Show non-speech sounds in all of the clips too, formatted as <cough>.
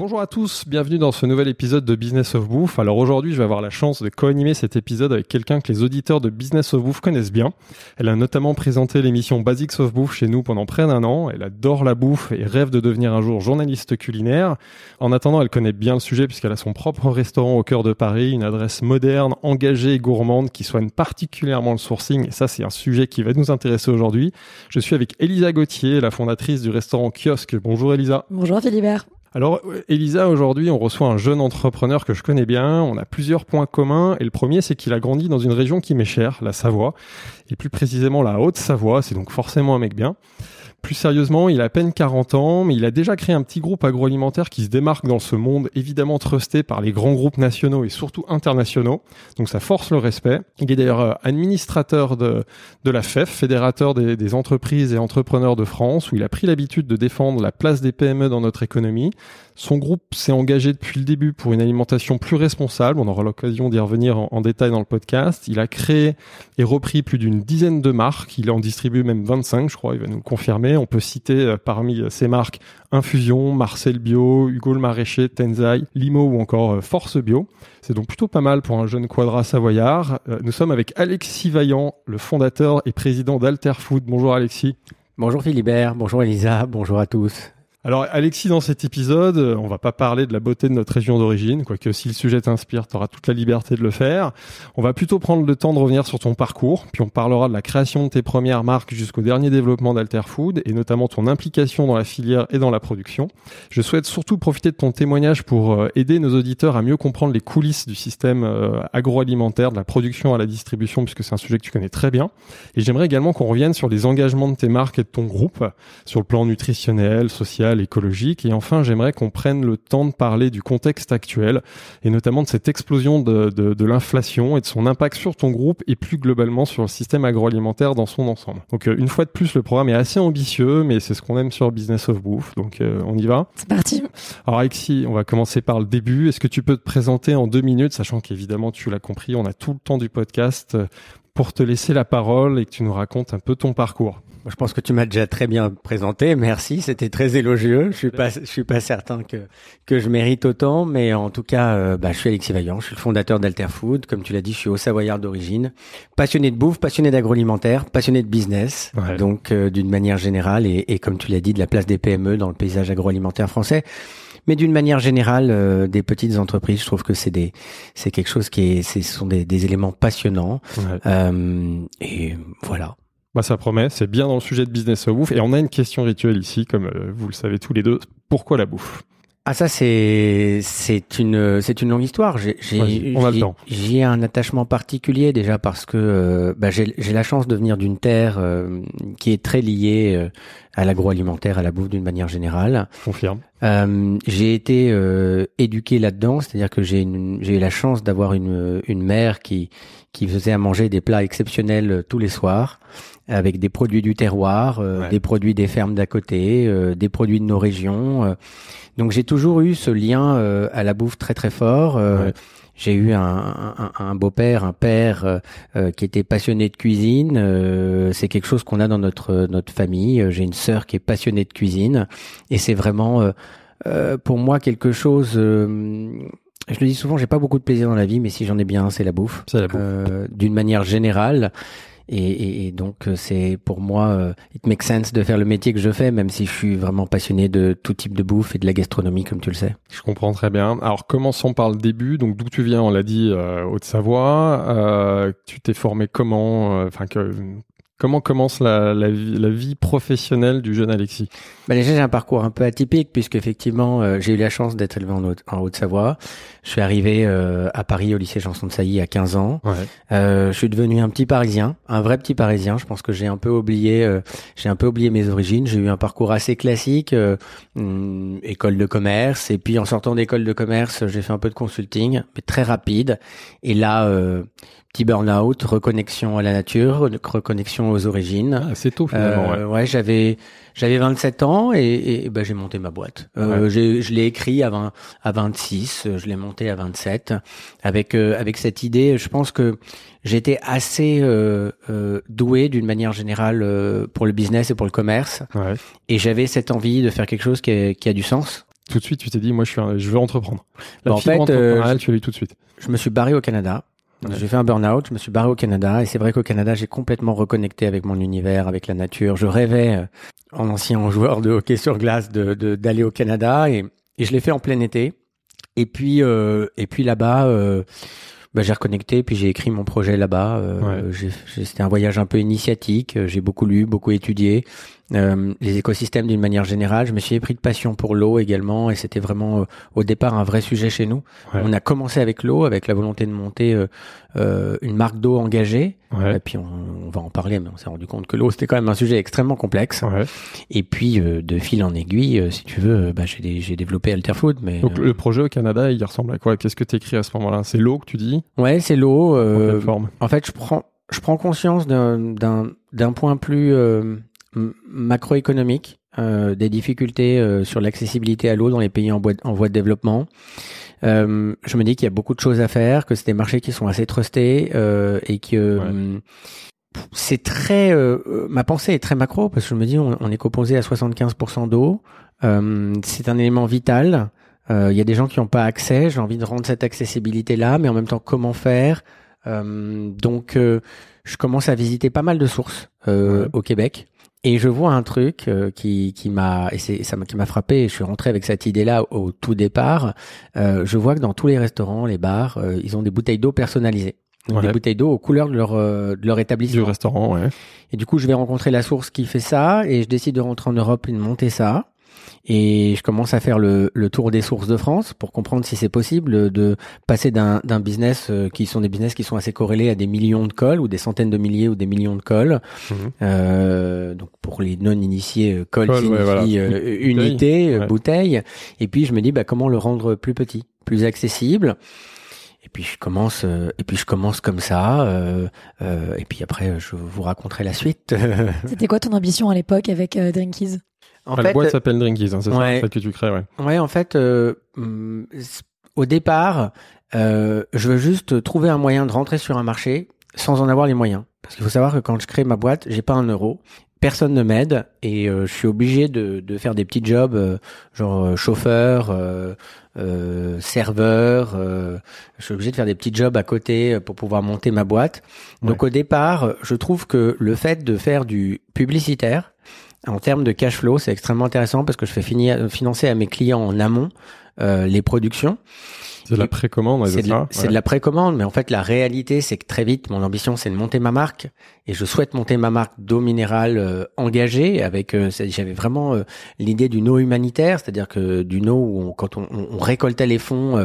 Bonjour à tous, bienvenue dans ce nouvel épisode de Business of Bouffe. Alors aujourd'hui, je vais avoir la chance de co-animer cet épisode avec quelqu'un que les auditeurs de Business of Bouffe connaissent bien. Elle a notamment présenté l'émission Basics of Bouffe chez nous pendant près d'un an. Elle adore la bouffe et rêve de devenir un jour journaliste culinaire. En attendant, elle connaît bien le sujet puisqu'elle a son propre restaurant au cœur de Paris, une adresse moderne, engagée et gourmande qui soigne particulièrement le sourcing. Et ça, c'est un sujet qui va nous intéresser aujourd'hui. Je suis avec Elisa Gauthier, la fondatrice du restaurant Kiosque. Bonjour Elisa. Bonjour Philibert. Alors, Elisa, aujourd'hui, on reçoit un jeune entrepreneur que je connais bien. On a plusieurs points communs. Et le premier, c'est qu'il a grandi dans une région qui m'est chère, la Savoie. Et plus précisément, la Haute-Savoie. C'est donc forcément un mec bien. Plus sérieusement, il a à peine 40 ans, mais il a déjà créé un petit groupe agroalimentaire qui se démarque dans ce monde évidemment trusté par les grands groupes nationaux et surtout internationaux. Donc ça force le respect. Il est d'ailleurs euh, administrateur de, de la FEF, fédérateur des, des entreprises et entrepreneurs de France, où il a pris l'habitude de défendre la place des PME dans notre économie. Son groupe s'est engagé depuis le début pour une alimentation plus responsable. On aura l'occasion d'y revenir en, en, détail dans le podcast. Il a créé et repris plus d'une dizaine de marques. Il en distribue même 25, je crois. Il va nous le confirmer. On peut citer euh, parmi ces marques Infusion, Marcel Bio, Hugo le Maraîcher, Tenzai, Limo ou encore euh, Force Bio. C'est donc plutôt pas mal pour un jeune quadra savoyard. Euh, nous sommes avec Alexis Vaillant, le fondateur et président d'Alter Food. Bonjour Alexis. Bonjour Philibert, bonjour Elisa, bonjour à tous. Alors Alexis, dans cet épisode, on va pas parler de la beauté de notre région d'origine, quoique si le sujet t'inspire, tu auras toute la liberté de le faire. On va plutôt prendre le temps de revenir sur ton parcours, puis on parlera de la création de tes premières marques jusqu'au dernier développement d'Alter Food, et notamment ton implication dans la filière et dans la production. Je souhaite surtout profiter de ton témoignage pour aider nos auditeurs à mieux comprendre les coulisses du système agroalimentaire, de la production à la distribution, puisque c'est un sujet que tu connais très bien. Et j'aimerais également qu'on revienne sur les engagements de tes marques et de ton groupe, sur le plan nutritionnel, social, écologique. Et enfin, j'aimerais qu'on prenne le temps de parler du contexte actuel et notamment de cette explosion de, de, de l'inflation et de son impact sur ton groupe et plus globalement sur le système agroalimentaire dans son ensemble. Donc euh, une fois de plus, le programme est assez ambitieux, mais c'est ce qu'on aime sur Business of Bouffe. Donc euh, on y va. C'est parti. Alors Alexis, on va commencer par le début. Est-ce que tu peux te présenter en deux minutes, sachant qu'évidemment tu l'as compris, on a tout le temps du podcast pour te laisser la parole et que tu nous racontes un peu ton parcours. Je pense que tu m'as déjà très bien présenté. Merci, c'était très élogieux. Je suis pas, je suis pas certain que que je mérite autant, mais en tout cas, euh, bah, je suis Alexis Vaillant. Je suis le fondateur d'Alter Food. Comme tu l'as dit, je suis au Savoyard d'origine, passionné de bouffe, passionné d'agroalimentaire, passionné de business. Ouais. Donc, euh, d'une manière générale, et, et comme tu l'as dit, de la place des PME dans le paysage agroalimentaire français mais d'une manière générale, euh, des petites entreprises, je trouve que c'est des, c'est quelque chose qui est, ce sont des, des éléments passionnants. Ouais. Euh, et voilà. Bah ça promet, c'est bien dans le sujet de business of bouffe. Et on a une question rituelle ici, comme euh, vous le savez tous les deux. Pourquoi la bouffe? Ah ça c'est c'est une c'est une longue histoire. J'ai. J'ai un attachement particulier déjà parce que euh, bah, j'ai j'ai la chance de venir d'une terre euh, qui est très liée euh, à l'agroalimentaire, à la bouffe d'une manière générale. Confirme. Euh, j'ai été éduqué là-dedans, c'est-à-dire que j'ai j'ai eu la chance d'avoir une une mère qui qui faisait à manger des plats exceptionnels tous les soirs avec des produits du terroir, ouais. des produits des fermes d'à côté, des produits de nos régions. Donc j'ai toujours eu ce lien euh, à la bouffe très très fort. Euh, ouais. J'ai eu un, un, un beau-père, un père euh, qui était passionné de cuisine. c'est quelque chose qu'on a dans notre notre famille. J'ai une sœur qui est passionnée de cuisine et c'est vraiment pour moi quelque chose. je le dis souvent, j'ai pas beaucoup de plaisir dans la vie, mais si j'en ai bien, c'est la bouffe. C'est la bouffe. D'une manière générale. Et, et, donc c'est pour moi, euh, it makes sense de faire le métier que je fais, même si je suis vraiment passionné de tout type de bouffe et de la gastronomie, comme tu le sais. Je comprends très bien. Alors commençons par le début. Donc d'où tu viens, on l'a dit, euh, Haute-Savoie. Euh, tu t'es formé comment Enfin que Comment commence la, la, vie, la, vie, professionnelle du jeune Alexis? Bah déjà j'ai un parcours un peu atypique puisque effectivement euh, j'ai eu la chance d'être élevé en, Haute- en Haute-Savoie. Je suis arrivé euh, à Paris au lycée Janson de Sailly à 15 ans. Ouais. Euh, je suis devenu un petit Parisien, un vrai petit Parisien. Je pense que j'ai un peu oublié, euh, j'ai un peu oublié mes origines. J'ai eu un parcours assez classique, euh, hum, école de commerce, et puis en sortant d'école de commerce, j'ai fait un peu de consulting, mais très rapide. Et là, euh, petit burn-out, reconnexion à la nature, reconnexion aux origines. Ah, c'est tôt finalement. Euh, ouais, j'avais j'avais 27 ans et, et ben j'ai monté ma boîte. Euh, je l'ai écrit à 20, à 26, euh, je l'ai monté à 27 avec euh, avec cette idée. Je pense que j'étais assez euh, doué d'une manière générale pour le business et pour le commerce Ouais. Et j'avais cette envie de faire quelque chose qui a, qui a du sens. Tout de suite, tu t'es dit, moi, je suis, un- je veux entreprendre. La Bah, en fait, euh, tu l'as eu tout de suite. Je me suis barré au Canada. Ouais. J'ai fait un burn-out, je me suis barré au Canada et c'est vrai qu'au Canada, j'ai complètement reconnecté avec mon univers, avec la nature. Je rêvais, euh, en ancien <laughs> joueur de hockey sur glace, de de- d'aller au Canada et, et je l'ai fait en plein été. Et puis euh, et puis là-bas, euh, bah, j'ai reconnecté, puis j'ai écrit mon projet là-bas. Euh, Ouais. j'ai- j'ai- C'était un voyage un peu initiatique. euh, J'ai beaucoup lu, beaucoup étudié euh, les écosystèmes d'une manière générale. Je me suis pris de passion pour l'eau également, et c'était vraiment euh, au départ un vrai sujet chez nous. Ouais. On a commencé avec l'eau, avec la volonté de monter euh, euh, une marque d'eau engagée. Ouais. Et puis on, on va en parler, mais on s'est rendu compte que l'eau c'était quand même un sujet extrêmement complexe. Ouais. Et puis euh, de fil en aiguille, euh, si tu veux, bah, j'ai développé Alterfood. Mais Donc, le projet au Canada, il ressemble à quoi? Qu'est-ce que tu écris à ce moment-là? C'est l'eau que tu dis? Ouais, c'est l'eau. En euh, fait, je prends, je prends conscience d'un, d'un, d'un point plus euh, macroéconomique, euh, des difficultés euh, sur l'accessibilité à l'eau dans les pays en, voie- en voie de développement. Euh, je me dis qu'il y a beaucoup de choses à faire, que c'est des marchés qui sont assez trustés euh, et que Ouais. hum, c'est très. euh, euh, ma pensée est très macro parce que je me dis on, on est composé à 75% d'eau. Euh, c'est un élément vital. Euh, Il y a des gens qui n'ont pas accès. J'ai envie de rendre cette accessibilité là, mais en même temps comment faire? Euh, donc, euh, je commence à visiter pas mal de sources euh, Ouais. au Québec. Et je vois un truc euh, qui, qui m'a et c'est ça qui m'a frappé. Et je suis rentré avec cette idée-là au tout départ. Euh, je vois que dans tous les restaurants, les bars, euh, ils ont des bouteilles d'eau personnalisées. Donc Ouais. des bouteilles d'eau aux couleurs de leur euh, de leur Du établissement. restaurant, ouais. Et du coup, je vais rencontrer la source qui fait ça et je décide de rentrer en Europe et de monter ça. Et je commence à faire le, le tour des sources de France pour comprendre si c'est possible de passer d'un d'un business euh, qui sont des business qui sont assez corrélés à des millions de cols ou des centaines de milliers ou des millions de cols. Mhm. Euh, donc pour les non initiés, euh, col ouais, signifie voilà. euh, Bouteille, unité, ouais. bouteille. Et puis je me dis bah comment le rendre plus petit, plus accessible. Et puis je commence, euh, et puis je commence comme ça. euh, euh, et puis après je vous raconterai la suite. C'était quoi ton ambition à l'époque avec euh, Drinkies? En la boîte s'appelle Drinkies, hein, c'est ouais. ça, que tu crées, ouais. Ouais, en fait, euh, c- au départ, euh, je veux juste trouver un moyen de rentrer sur un marché sans en avoir les moyens. Parce qu'il faut savoir que quand je crée ma boîte, j'ai pas un euro. Personne ne m'aide et euh, je suis obligé de, de faire des petits jobs, euh, genre euh, chauffeur, euh, euh, serveur. euh, je suis obligé de faire des petits jobs à côté euh, pour pouvoir monter ma boîte. Donc au départ, je trouve que le fait de faire du publicitaire, en termes de cash flow, c'est extrêmement intéressant parce que je fais finir, financer à mes clients en amont euh, les productions. C'est de la précommande, de, c'est de la précommande, mais en fait la réalité c'est que très vite mon ambition c'est de monter ma marque et je souhaite monter ma marque d'eau minérale euh, engagée avec euh, j'avais vraiment euh, l'idée d'une eau humanitaire, c'est-à-dire que d'une eau où on- quand on, on- récoltait les fonds euh,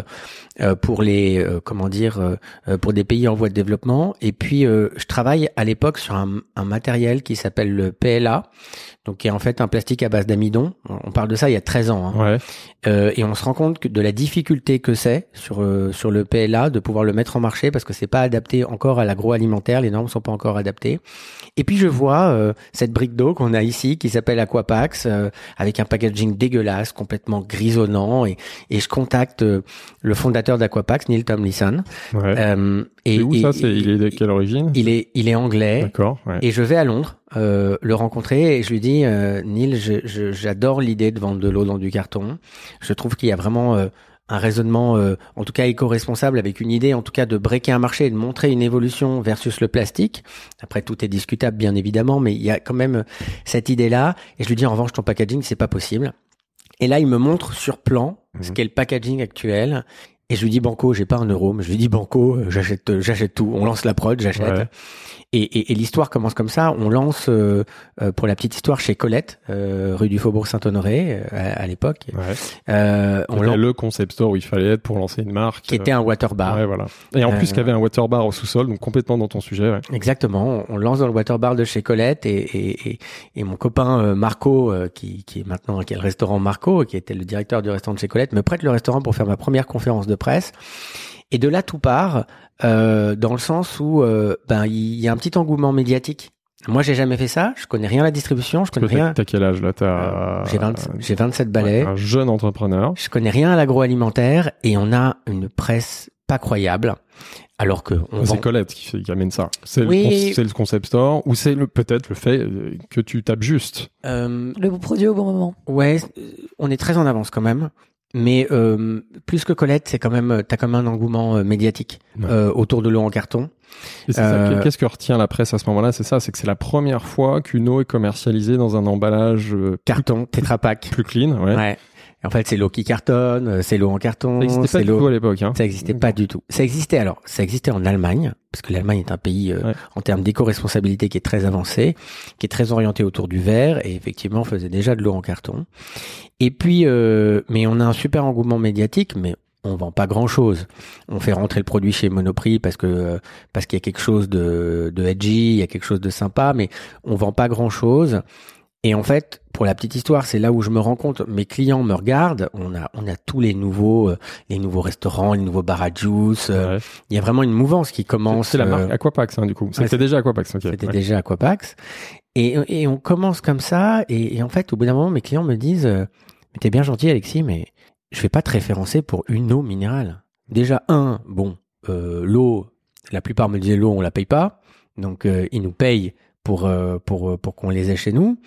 euh, pour les euh, comment dire pour des pays en voie de développement et puis euh, je travaille à l'époque sur un, un matériel qui s'appelle le PLA donc qui est en fait un plastique à base d'amidon. On parle de ça il y a 13 ans. hein. Ouais. Euh, et on se rend compte que de la difficulté que c'est sur euh, sur le PLA de pouvoir le mettre en marché parce que c'est pas adapté encore à l'agroalimentaire, les normes sont pas encore adaptées. Et puis je vois euh, cette brique d'eau qu'on a ici qui s'appelle Aquapax euh, avec un packaging dégueulasse, complètement grisonnant et et je contacte euh, le fondateur d'Aquapax, Neil Tomlinson. ouais. Et, où et- ça c'est, Il est de quelle origine il est il est anglais. D'accord, ouais. Et je vais à Londres euh, le rencontrer et je lui dis, euh, Neil, j'adore l'idée de vendre de l'eau dans du carton. Je trouve qu'il y a vraiment euh, un raisonnement, euh, en tout cas éco-responsable, avec une idée, en tout cas, de breaker un marché et de montrer une évolution versus le plastique. Après, tout est discutable, bien évidemment, mais il y a quand même cette idée-là. Et je lui dis, en revanche, ton packaging, c'est pas possible. Et là, il me montre sur plan ce Mhm. qu'est le packaging actuel. Et je lui dis banco, j'ai pas un euro, mais je lui dis banco, euh, j'achète, euh, j'achète tout. On lance la prod, j'achète. Ouais. Et, et, et l'histoire commence comme ça. On lance, euh, pour la petite histoire, chez Colette, euh, rue du Faubourg Saint-Honoré, à, à l'époque. Ouais. Euh, on lance, le concept store où il fallait être pour lancer une marque. qui était un water bar. Ouais, voilà. Et en plus, qu'il y avait un water bar au sous-sol, donc complètement dans ton sujet. Ouais. Exactement. On lance dans le water bar de chez Colette et, mon copain Marco, qui, qui est maintenant qui est le restaurant Marco, qui était le directeur du restaurant de chez Colette, me prête le restaurant pour faire ma première conférence de presse. Et de là tout part, euh, dans le sens où euh, ben il y a un petit engouement médiatique. Moi, j'ai jamais fait ça. Je connais rien à la distribution. Je connais rien. t'as quel âge là? T'as J'ai 20 j'ai 27 balais. ouais, un jeune entrepreneur. Je connais rien à l'agroalimentaire et on a une presse pas croyable. Alors que on vend- C'est Colette qui, fait- qui amène ça. C'est le, Oui. con- c'est le concept store ou c'est le- peut-être le fait euh, que tu tapes juste? Euh, Le bon produit au bon moment. Ouais, euh, on est très en avance quand même. Mais euh, plus que Colette, c'est quand même, t'as quand même un engouement euh, médiatique Ouais. euh, autour de l'eau en carton. Euh, Qu'est-ce que retient la presse à ce moment-là? C'est ça, c'est que c'est la première fois qu'une eau est commercialisée dans un emballage euh, Carton, Tetra Pak. plus clean. Ouais. Ouais. En fait, c'est l'eau qui cartonne, euh, c'est l'eau en carton, Ça n'existait pas du tout à l'époque. Hein. Ça existait pas du tout. Ça existait alors, ça existait en Allemagne, parce que l'Allemagne est un pays euh, Ouais. en termes d'éco-responsabilité qui est très avancé, qui est très orienté autour du verre, et effectivement faisait déjà de l'eau en carton. Et puis, euh, mais on a un super engouement médiatique, mais on vend pas grand chose. On fait rentrer le produit chez Monoprix parce que euh, parce qu'il y a quelque chose de de edgy, il y a quelque chose de sympa, mais on vend pas grand chose. Et en fait, pour la petite histoire, c'est là où je me rends compte, mes clients me regardent, on a, on a tous les nouveaux, euh, les nouveaux restaurants, les nouveaux bars à juice. euh, Ouais. Il y a vraiment une mouvance qui commence. C'est la euh, marque Aquapax, hein, du coup. C'était c'est- déjà Aquapax. ok. C'était Ouais. déjà Aquapax. Et, et on commence comme ça. Et, et en fait, au bout d'un moment, mes clients me disent, euh, mais t'es bien gentil, Alexis, mais je vais pas te référencer pour une eau minérale. Déjà, un, bon, euh, l'eau, la plupart me disaient l'eau, on la paye pas. Donc, euh, ils nous payent pour, euh, pour, euh, pour qu'on les ait chez nous.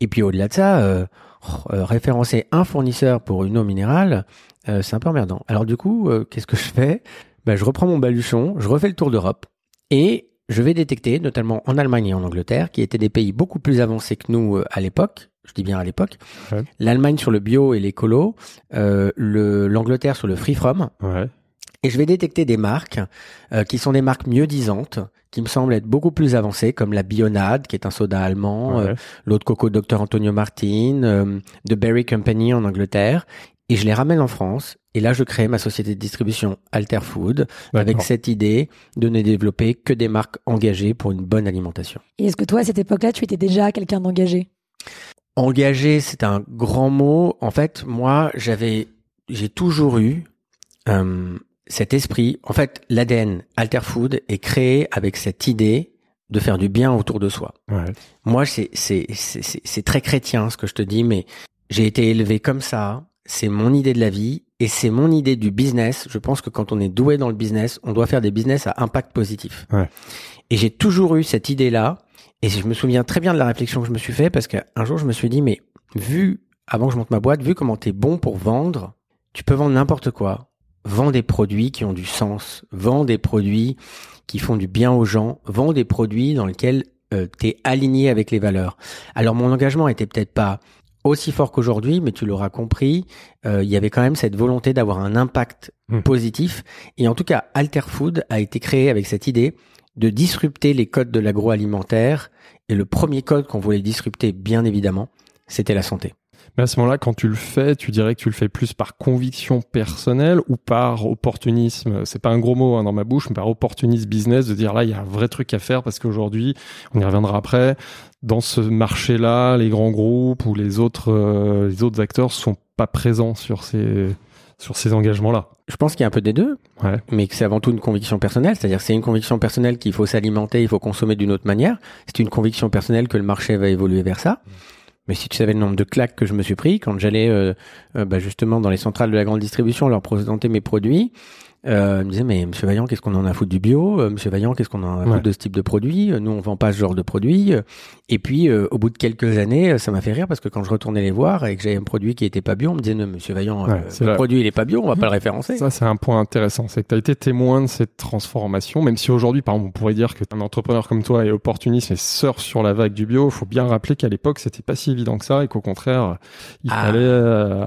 Et puis, au-delà de ça, euh, oh, référencer un fournisseur pour une eau minérale, euh, c'est un peu emmerdant. Alors, du coup, euh, qu'est-ce que je fais? Ben, Je reprends mon baluchon, je refais le tour d'Europe et je vais détecter, notamment en Allemagne et en Angleterre, qui étaient des pays beaucoup plus avancés que nous à l'époque. Je dis bien à l'époque. Ouais. L'Allemagne sur le bio et l'écolo, le- l'Angleterre sur le free from. Ouais. Et je vais détecter des marques euh, qui sont des marques mieux disantes, qui me semblent être beaucoup plus avancées, comme la Bionade, qui est un soda allemand, Ouais. euh, l'eau de coco Dr Antonio Martin, euh, The Berry Company en Angleterre. Et je les ramène en France. Et là, je crée ma société de distribution Alter Food avec cette idée de ne développer que des marques engagées pour une bonne alimentation. Et est-ce que toi, à cette époque-là, tu étais déjà quelqu'un d'engagé? Engagé, c'est un grand mot. En fait, moi, j'avais, j'ai toujours eu euh, cet esprit. En fait, l'ADN Alter Food est créé avec cette idée de faire du bien autour de soi. Ouais. Moi, c'est c'est c'est c'est- c'est très chrétien ce que je te dis, mais j'ai été élevé comme ça. C'est mon idée de la vie et c'est mon idée du business. Je pense que quand on est doué dans le business, on doit faire des business à impact positif. Ouais. Et j'ai toujours eu cette idée-là. Et je me souviens très bien de la réflexion que je me suis fait parce qu'un jour je me suis dit, mais vu, avant que je monte ma boîte, vu comment t'es bon pour vendre, tu peux vendre n'importe quoi. Vends des produits qui ont du sens. Vends des produits qui font du bien aux gens. Vends des produits dans lesquels euh, t'es aligné avec les valeurs. Alors mon engagement était peut-être pas aussi fort qu'aujourd'hui, mais tu l'auras compris, euh, il y avait quand même cette volonté d'avoir un impact Hmm. positif. Et en tout cas, Alter Food a été créé avec cette idée de disrupter les codes de l'agroalimentaire. Et le premier code qu'on voulait disrupter, bien évidemment, c'était la santé. Mais à ce moment-là, quand tu le fais, tu dirais que tu le fais plus par conviction personnelle ou par opportunisme? C'est pas un gros mot hein, dans ma bouche, mais par opportunisme business de dire là, il y a un vrai truc à faire parce qu'aujourd'hui, on y reviendra après. Dans ce marché-là, les grands groupes ou les autres, euh, les autres acteurs sont pas présents sur ces, sur ces engagements-là. Je pense qu'il y a un peu des deux, Ouais. mais que c'est avant tout une conviction personnelle. C'est-à-dire c'est une conviction personnelle qu'il faut s'alimenter, il faut consommer d'une autre manière. C'est une conviction personnelle que le marché va évoluer vers ça. Mais si tu savais le nombre de claques que je me suis pris quand j'allais euh, euh, bah, justement dans les centrales de la grande distribution leur présenter mes produits, euh, ils me disaient mais Monsieur Vaillant qu'est-ce qu'on en a à foutre du bio? Euh, Monsieur Vaillant qu'est-ce qu'on en a à Ouais. foutre de ce type de produit? Nous on vend pas ce genre de produit. Et puis euh, au bout de quelques années, euh, ça m'a fait rire parce que quand je retournais les voir et que j'avais un produit qui était pas bio, on me disait non Monsieur Vaillant, Ouais, euh, le produit il est pas bio, on va pas le référencer. Ça, c'est un point intéressant. C'est que tu as été témoin de cette transformation, même si aujourd'hui, par exemple, on pourrait dire que un entrepreneur comme toi est opportuniste et surfe sur la vague du bio. Il faut bien rappeler qu'à l'époque, c'était pas si évident que ça et qu'au contraire, il Ah. fallait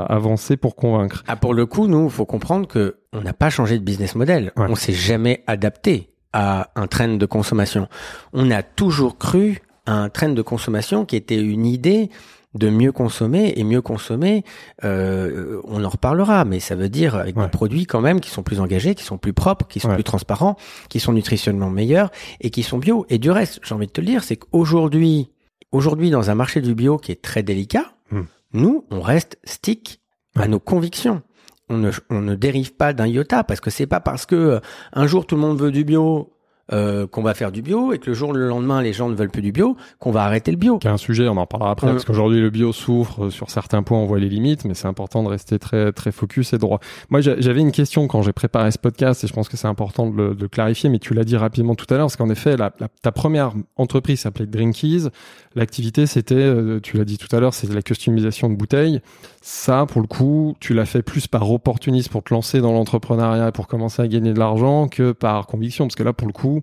avancer pour convaincre. Ah, pour le coup, nous, faut comprendre que on n'a pas changé de business model. Ouais. On s'est jamais adapté à un trend de consommation. On a toujours cru à un trend de consommation qui était une idée de mieux consommer et mieux consommer. euh, on en reparlera, mais ça veut dire avec Ouais. des produits quand même qui sont plus engagés, qui sont plus propres, qui sont Ouais. plus transparents, qui sont nutritionnellement meilleurs et qui sont bio. Et du reste, j'ai envie de te le dire, c'est qu'aujourd'hui, aujourd'hui dans un marché du bio qui est très délicat, Hmm. nous, on reste stick à nos convictions. On ne, on ne dérive pas d'un iota parce que c'est pas parce que euh, un jour tout le monde veut du bio euh, qu'on va faire du bio et que le jour le lendemain les gens ne veulent plus du bio qu'on va arrêter le bio. qui est un sujet, on en parlera après, Ouais. parce qu'aujourd'hui le bio souffre sur certains points, on voit les limites, mais c'est important de rester très très focus et droit. Moi, j'a- j'avais une question quand j'ai préparé ce podcast, et je pense que c'est important de le, de clarifier, mais tu l'as dit rapidement tout à l'heure, parce qu'en effet, la, la- ta première entreprise s'appelait Drinkies, l'activité c'était, euh, tu l'as dit tout à l'heure, c'est la customisation de bouteilles. Ça, pour le coup, tu l'as fait plus par opportunisme pour te lancer dans l'entrepreneuriat, pour commencer à gagner de l'argent, que par conviction, parce que là, pour le coup,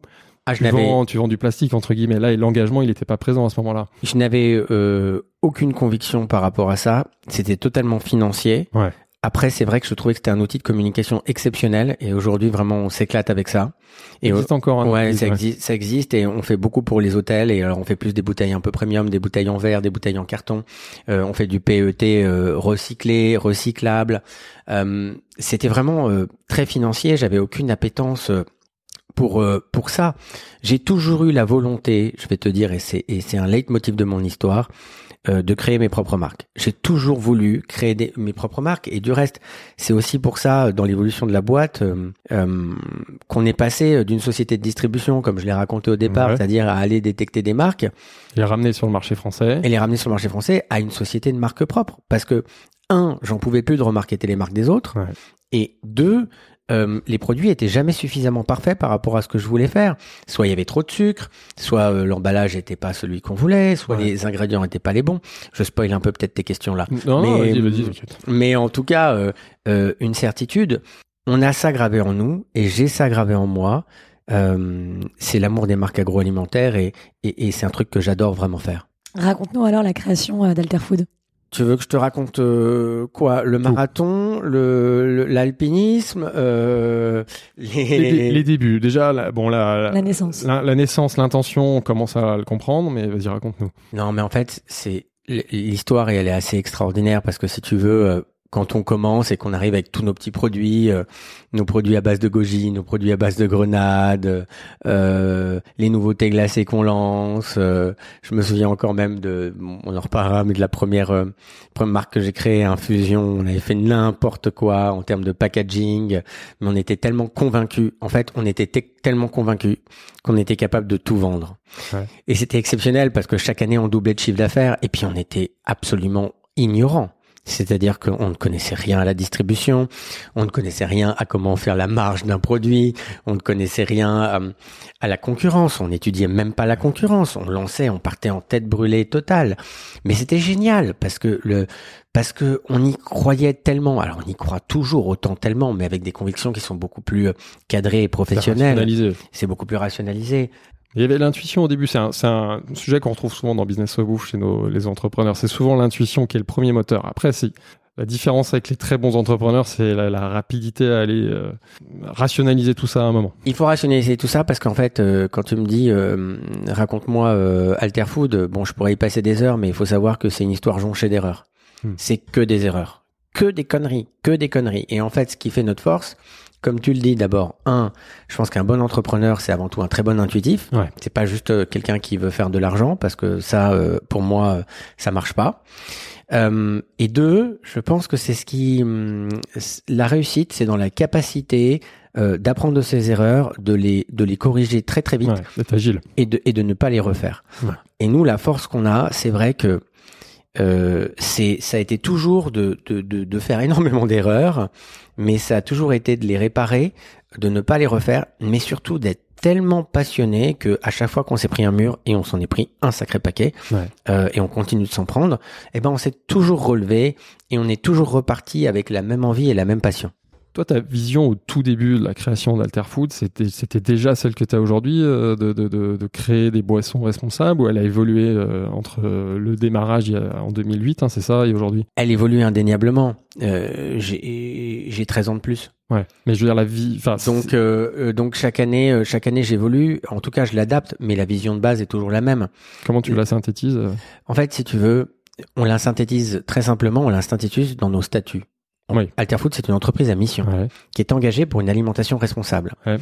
Ah, je tu vends, tu vends du plastique entre guillemets. Là, et l'engagement, il n'était pas présent à ce moment-là. je n'avais euh, aucune conviction par rapport à ça. C'était totalement financier. Ouais. Après, c'est vrai que je trouvais que c'était un outil de communication exceptionnel et aujourd'hui vraiment on s'éclate avec ça. Et existe encore un Ouais, ça existe, ça existe et on fait beaucoup pour les hôtels et alors on fait plus des bouteilles un peu premium, des bouteilles en verre, des bouteilles en carton. Euh, on fait du PET euh, recyclé, recyclable. Euh, C'était vraiment euh, très financier. J'avais aucune appétence euh, pour euh, pour ça. J'ai toujours eu la volonté, je vais te dire, et c'est et c'est un leitmotiv de mon histoire. euh, de créer mes propres marques. J'ai toujours voulu créer des, mes propres marques et du reste, c'est aussi pour ça dans l'évolution de la boîte euh, euh, qu'on est passé d'une société de distribution, comme je l'ai raconté au départ, Ouais. c'est-à-dire à aller détecter des marques Il est ramené sur le marché français. et les ramener sur le marché français à une société de marque propre. Parce que, un, j'en pouvais plus de remarketer les marques des autres. Ouais. Et deux, euh, les produits étaient jamais suffisamment parfaits par rapport à ce que je voulais faire. Soit il y avait trop de sucre, soit euh, l'emballage n'était pas celui qu'on voulait, soit Ouais. les ingrédients n'étaient pas les bons. Je spoil un peu peut-être tes questions là. Non, non, Mais, vas-y, vas-y, hum, t'inquiète. Mais en tout cas, euh, euh, une certitude, on a ça gravé en nous et j'ai ça gravé en moi. Euh, c'est l'amour des marques agroalimentaires et, et, et c'est un truc que j'adore vraiment faire. Raconte-nous alors la création euh, d'Alter Food. Tu veux que je te raconte euh, quoi? Le marathon, le le- l'alpinisme, euh, les... Les, dé- les débuts, déjà, la, bon, la, La naissance. la, la naissance, l'intention, on commence à le comprendre, mais vas-y, raconte-nous. Non, mais en fait, c'est l'histoire et elle est assez extraordinaire parce que si tu veux, euh, quand on commence et qu'on arrive avec tous nos petits produits, euh, nos produits à base de goji, nos produits à base de grenade, euh, les nouveautés glacées qu'on lance. euh, je me souviens encore même de, on en reparlera, mais de la première, euh, première marque que j'ai créée, Infusion. On avait fait n'importe quoi en termes de packaging, mais on était tellement convaincus. En fait, on était te- tellement convaincus qu'on était capable de tout vendre. Ouais. Et c'était exceptionnel parce que chaque année on doublait de chiffre d'affaires et puis on était absolument ignorant. C'est-à-dire qu'on ne connaissait rien à la distribution, on ne connaissait rien à comment faire la marge d'un produit, on ne connaissait rien à, à la concurrence, on n'étudiait même pas la concurrence, on lançait, on partait en tête brûlée totale. Mais c'était génial parce que le parce que on y croyait tellement. Alors on y croit toujours autant tellement, mais avec des convictions qui sont beaucoup plus euh, cadrées et professionnelles. C'est beaucoup plus rationalisé. Il y avait l'intuition au début, c'est un, sujet qu'on retrouve souvent dans Business of Bouffe chez nos, les entrepreneurs. C'est souvent l'intuition qui est le premier moteur. Après, si la différence avec les très bons entrepreneurs, c'est la, la rapidité à aller euh, rationaliser tout ça à un moment. Il faut rationaliser tout ça parce qu'en fait, euh, quand tu me dis euh, raconte-moi Alter Food, euh, bon, je pourrais y passer des heures, mais il faut savoir que c'est une histoire jonchée d'erreurs. Hmm. C'est que des erreurs, que des conneries, que des conneries. Et en fait, ce qui fait notre force, comme tu le dis d'abord, un, je pense qu'un bon entrepreneur, c'est avant tout un très bon intuitif. Ouais. C'est pas juste euh, quelqu'un qui veut faire de l'argent parce que ça, euh, pour moi, euh, ça marche pas. Euh, et deux, je pense que c'est ce qui, hum, la réussite, c'est dans la capacité euh, d'apprendre de ses erreurs, de les de les corriger très très vite Ouais, d'être agile. et de et de ne pas les refaire. Ouais. Et nous, la force qu'on a, c'est vrai que euh, c'est ça a été toujours de de de, de faire énormément d'erreurs, mais ça a toujours été de les réparer, de ne pas les refaire, mais surtout d'être tellement passionné que à chaque fois qu'on s'est pris un mur et on s'en est pris un sacré paquet Ouais. euh, et on continue de s'en prendre, eh ben on s'est toujours relevé et on est toujours reparti avec la même envie et la même passion. Toi, ta vision au tout début de la création d'Alter Food, c'était, c'était déjà celle que tu as aujourd'hui euh, de, de, de, de créer des boissons responsables ou elle a évolué euh, entre euh, le démarrage en 2008, hein, c'est ça, et aujourd'hui? Elle évolue indéniablement. Euh, j'ai j'ai 13 ans de plus. Ouais. Mais je veux dire la vie. Donc, donc chaque année, chaque année, j'évolue. En tout cas, je l'adapte, mais la vision de base est toujours la même. comment tu la synthétises En fait, si tu veux, on la synthétise très simplement, on la synthétise dans nos statuts. Oui. Alterfood, c'est une entreprise à mission Ouais. qui est engagée pour une alimentation responsable. Ouais.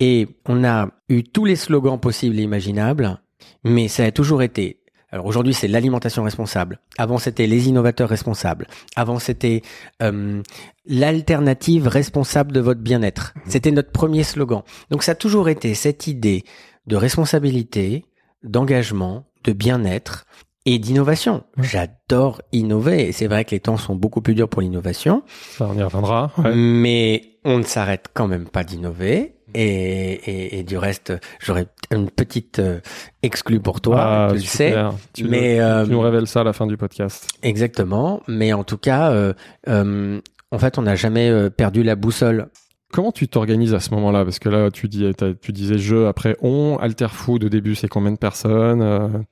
Et on a eu tous les slogans possibles et imaginables, mais ça a toujours été. Alors aujourd'hui, c'est l'alimentation responsable. Avant, c'était les innovateurs responsables. Avant, c'était euh, l'alternative responsable de votre bien-être. C'était notre premier slogan. Donc ça a toujours été cette idée de responsabilité, d'engagement, de bien-être et d'innovation. J'adore innover. Et c'est vrai que les temps sont beaucoup plus durs pour l'innovation. Ça, on y reviendra. Ouais. Mais on ne s'arrête quand même pas d'innover. Et, et, et du reste, j'aurais une petite euh, exclue pour toi, Ah, tu le sais. super. Tu, Mais nous, euh, tu nous révèles ça à la fin du podcast. exactement. Mais en tout cas, euh, euh, en fait, on n'a jamais perdu la boussole. Comment tu t'organises à ce moment-là? Parce que là, tu, dis, t'as- tu disais je, après on, Alterfood au début, c'est combien de personnes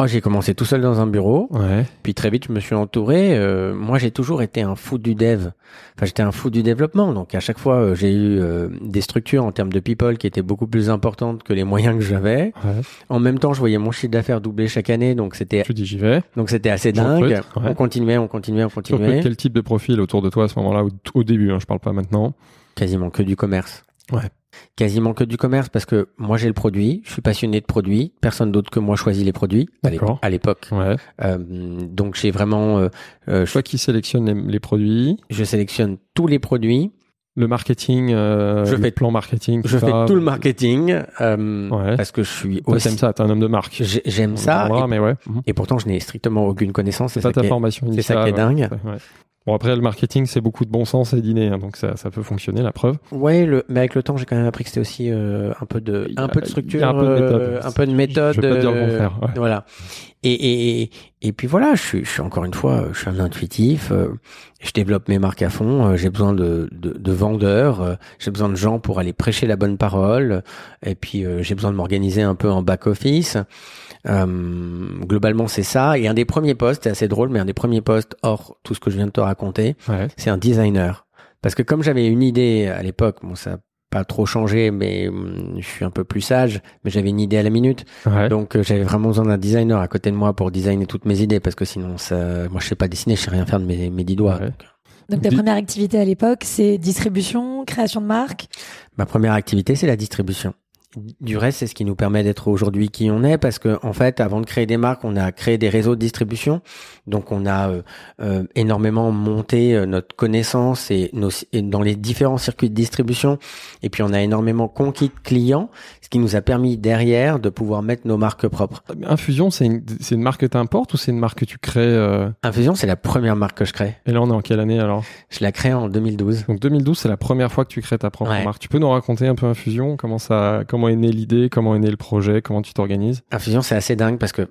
Oh, j'ai commencé tout seul dans un bureau, Ouais. puis très vite je me suis entouré. Euh, moi, j'ai toujours été un fou du dev. Enfin, j'étais un fou du développement. Donc à chaque fois, euh, j'ai eu euh, des structures en termes de people qui étaient beaucoup plus importantes que les moyens que j'avais. ouais. En même temps, je voyais mon chiffre d'affaires doubler chaque année, donc c'était Tu dis j'y vais. donc c'était assez dingue. ouais. On continuait, on continuait, on continuait. quel type de profil autour de toi à ce moment-là au, au début hein, Je parle pas maintenant. Quasiment que du commerce. Ouais. Quasiment que du commerce parce que moi j'ai le produit, je suis passionné de produits, personne d'autre que moi choisit les produits à l'époque. Ouais. Euh, donc j'ai vraiment, euh, euh, je, Toi qui sélectionne les, les produits, je sélectionne tous les produits, le marketing, euh, Je le fais- plan marketing, je fais tout le marketing euh, Ouais. parce que je suis Toi, aussi, t'aimes ça, t'es un homme de marque. j'ai- j'aime ça parlera, et, mais ouais. Et pourtant je n'ai strictement aucune connaissance. C'est ça ta formation c'est ça qui est dingue. Bon après le marketing c'est beaucoup de bon sens et dîner, hein, donc ça, ça peut fonctionner la preuve. Ouais, le, mais avec le temps, j'ai quand même appris que c'était aussi euh, un peu de, a- un peu de structure, un peu de méthode. euh, un peu de méthode. Je vais pas dire le euh, contraire, ouais. Voilà. Et, et, et, puis voilà, je suis, je suis encore une fois, je suis un intuitif. euh, je développe mes marques à fond. euh, j'ai besoin de, de, de vendeurs. euh, j'ai besoin de gens pour aller prêcher la bonne parole. Et puis euh, j'ai besoin de m'organiser un peu en back office. Euh, globalement, c'est ça. Et un des premiers postes, c'est assez drôle, mais un des premiers postes, hors tout ce que je viens de te raconter, Ouais. c'est un designer. Parce que comme j'avais une idée à l'époque, bon ça pas trop changé, mais hum, je suis un peu plus sage, mais j'avais une idée à la minute. Ouais. Donc euh, j'avais vraiment besoin d'un designer à côté de moi pour designer toutes mes idées, parce que sinon, ça, moi je sais pas dessiner, je sais rien faire de mes, mes dix doigts. Ouais. Donc, Donc ta première activité à l'époque, c'est distribution, création de marque? ma première activité, c'est la distribution. Du reste, c'est ce qui nous permet d'être aujourd'hui qui on est, parce que en fait, avant de créer des marques, on a créé des réseaux de distribution. Donc, on a euh, euh, énormément monté euh, notre connaissance et, nos, et dans les différents circuits de distribution. Et puis, on a énormément conquis de clients, ce qui nous a permis derrière de pouvoir mettre nos marques propres. Infusion c'est une, c'est une marque que t'importes ou c'est une marque que tu crées euh, Infusion, c'est la première marque que je crée. Et là on est en quelle année alors? Je l'ai créée en 2012. Donc 2012 c'est la première fois que tu crées ta propre Ouais. marque. Tu peux nous raconter un peu Infusion Comment ça, comment est née l'idée Comment est né le projet Comment tu t'organises Infusion, c'est assez dingue parce que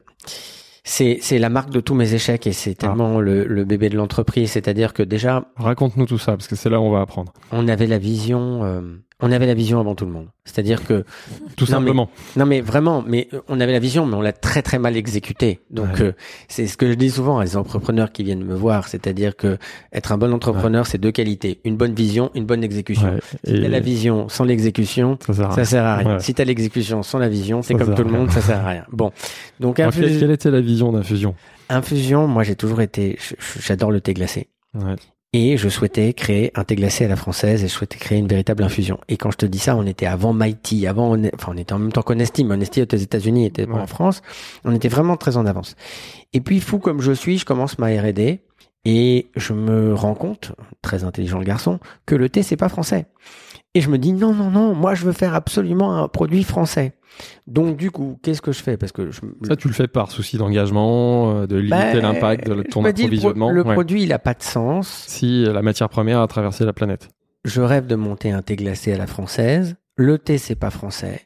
c'est c'est la marque de tous mes échecs et c'est tellement le, le bébé de l'entreprise. C'est-à-dire que déjà, Raconte-nous tout ça parce que c'est là où on va apprendre. on avait la vision, euh, on avait la vision avant tout le monde. C'est-à-dire que Tout Non, mais- simplement. non mais vraiment, mais euh, on avait la vision, mais on l'a très très mal exécutée. Donc Ouais. euh, c'est ce que je dis souvent à les entrepreneurs qui viennent me voir, c'est-à-dire que être un bon entrepreneur, c'est deux qualités une bonne vision, une bonne exécution. Ouais. Si t'as la vision sans l'exécution, ça sert à ça sert à rien. Si t'as l'exécution sans la vision, c'est comme tout le rien. monde, ça sert à rien. Bon, donc Alors, quelle, infus- quelle était la vision d'Infusion? Infusion, moi j'ai toujours été, j'adore le thé glacé. ouais. Et je souhaitais créer un thé glacé à la française et je souhaitais créer une véritable infusion. Et quand je te dis ça, on était avant Mighty, avant, on enfin, on était en même temps qu'Honesty, mais Honesty était aux États-Unis, était pas Ouais. en France. On était vraiment très en avance. Et puis, fou comme je suis, je commence ma R&D et je me rends compte, très intelligent le garçon, que le thé, c'est pas français. Et je me dis, non, non, non, moi, je veux faire absolument un produit français. Donc, du coup, qu'est-ce que je fais? Parce que je, Ça, tu le fais par souci d'engagement, euh, de limiter Ben, l'impact de ton le pro- approvisionnement. Le, Ouais. produit, il a pas de sens. Si la matière première a traversé la planète. je rêve de monter un thé glacé à la française. Le thé, c'est pas français.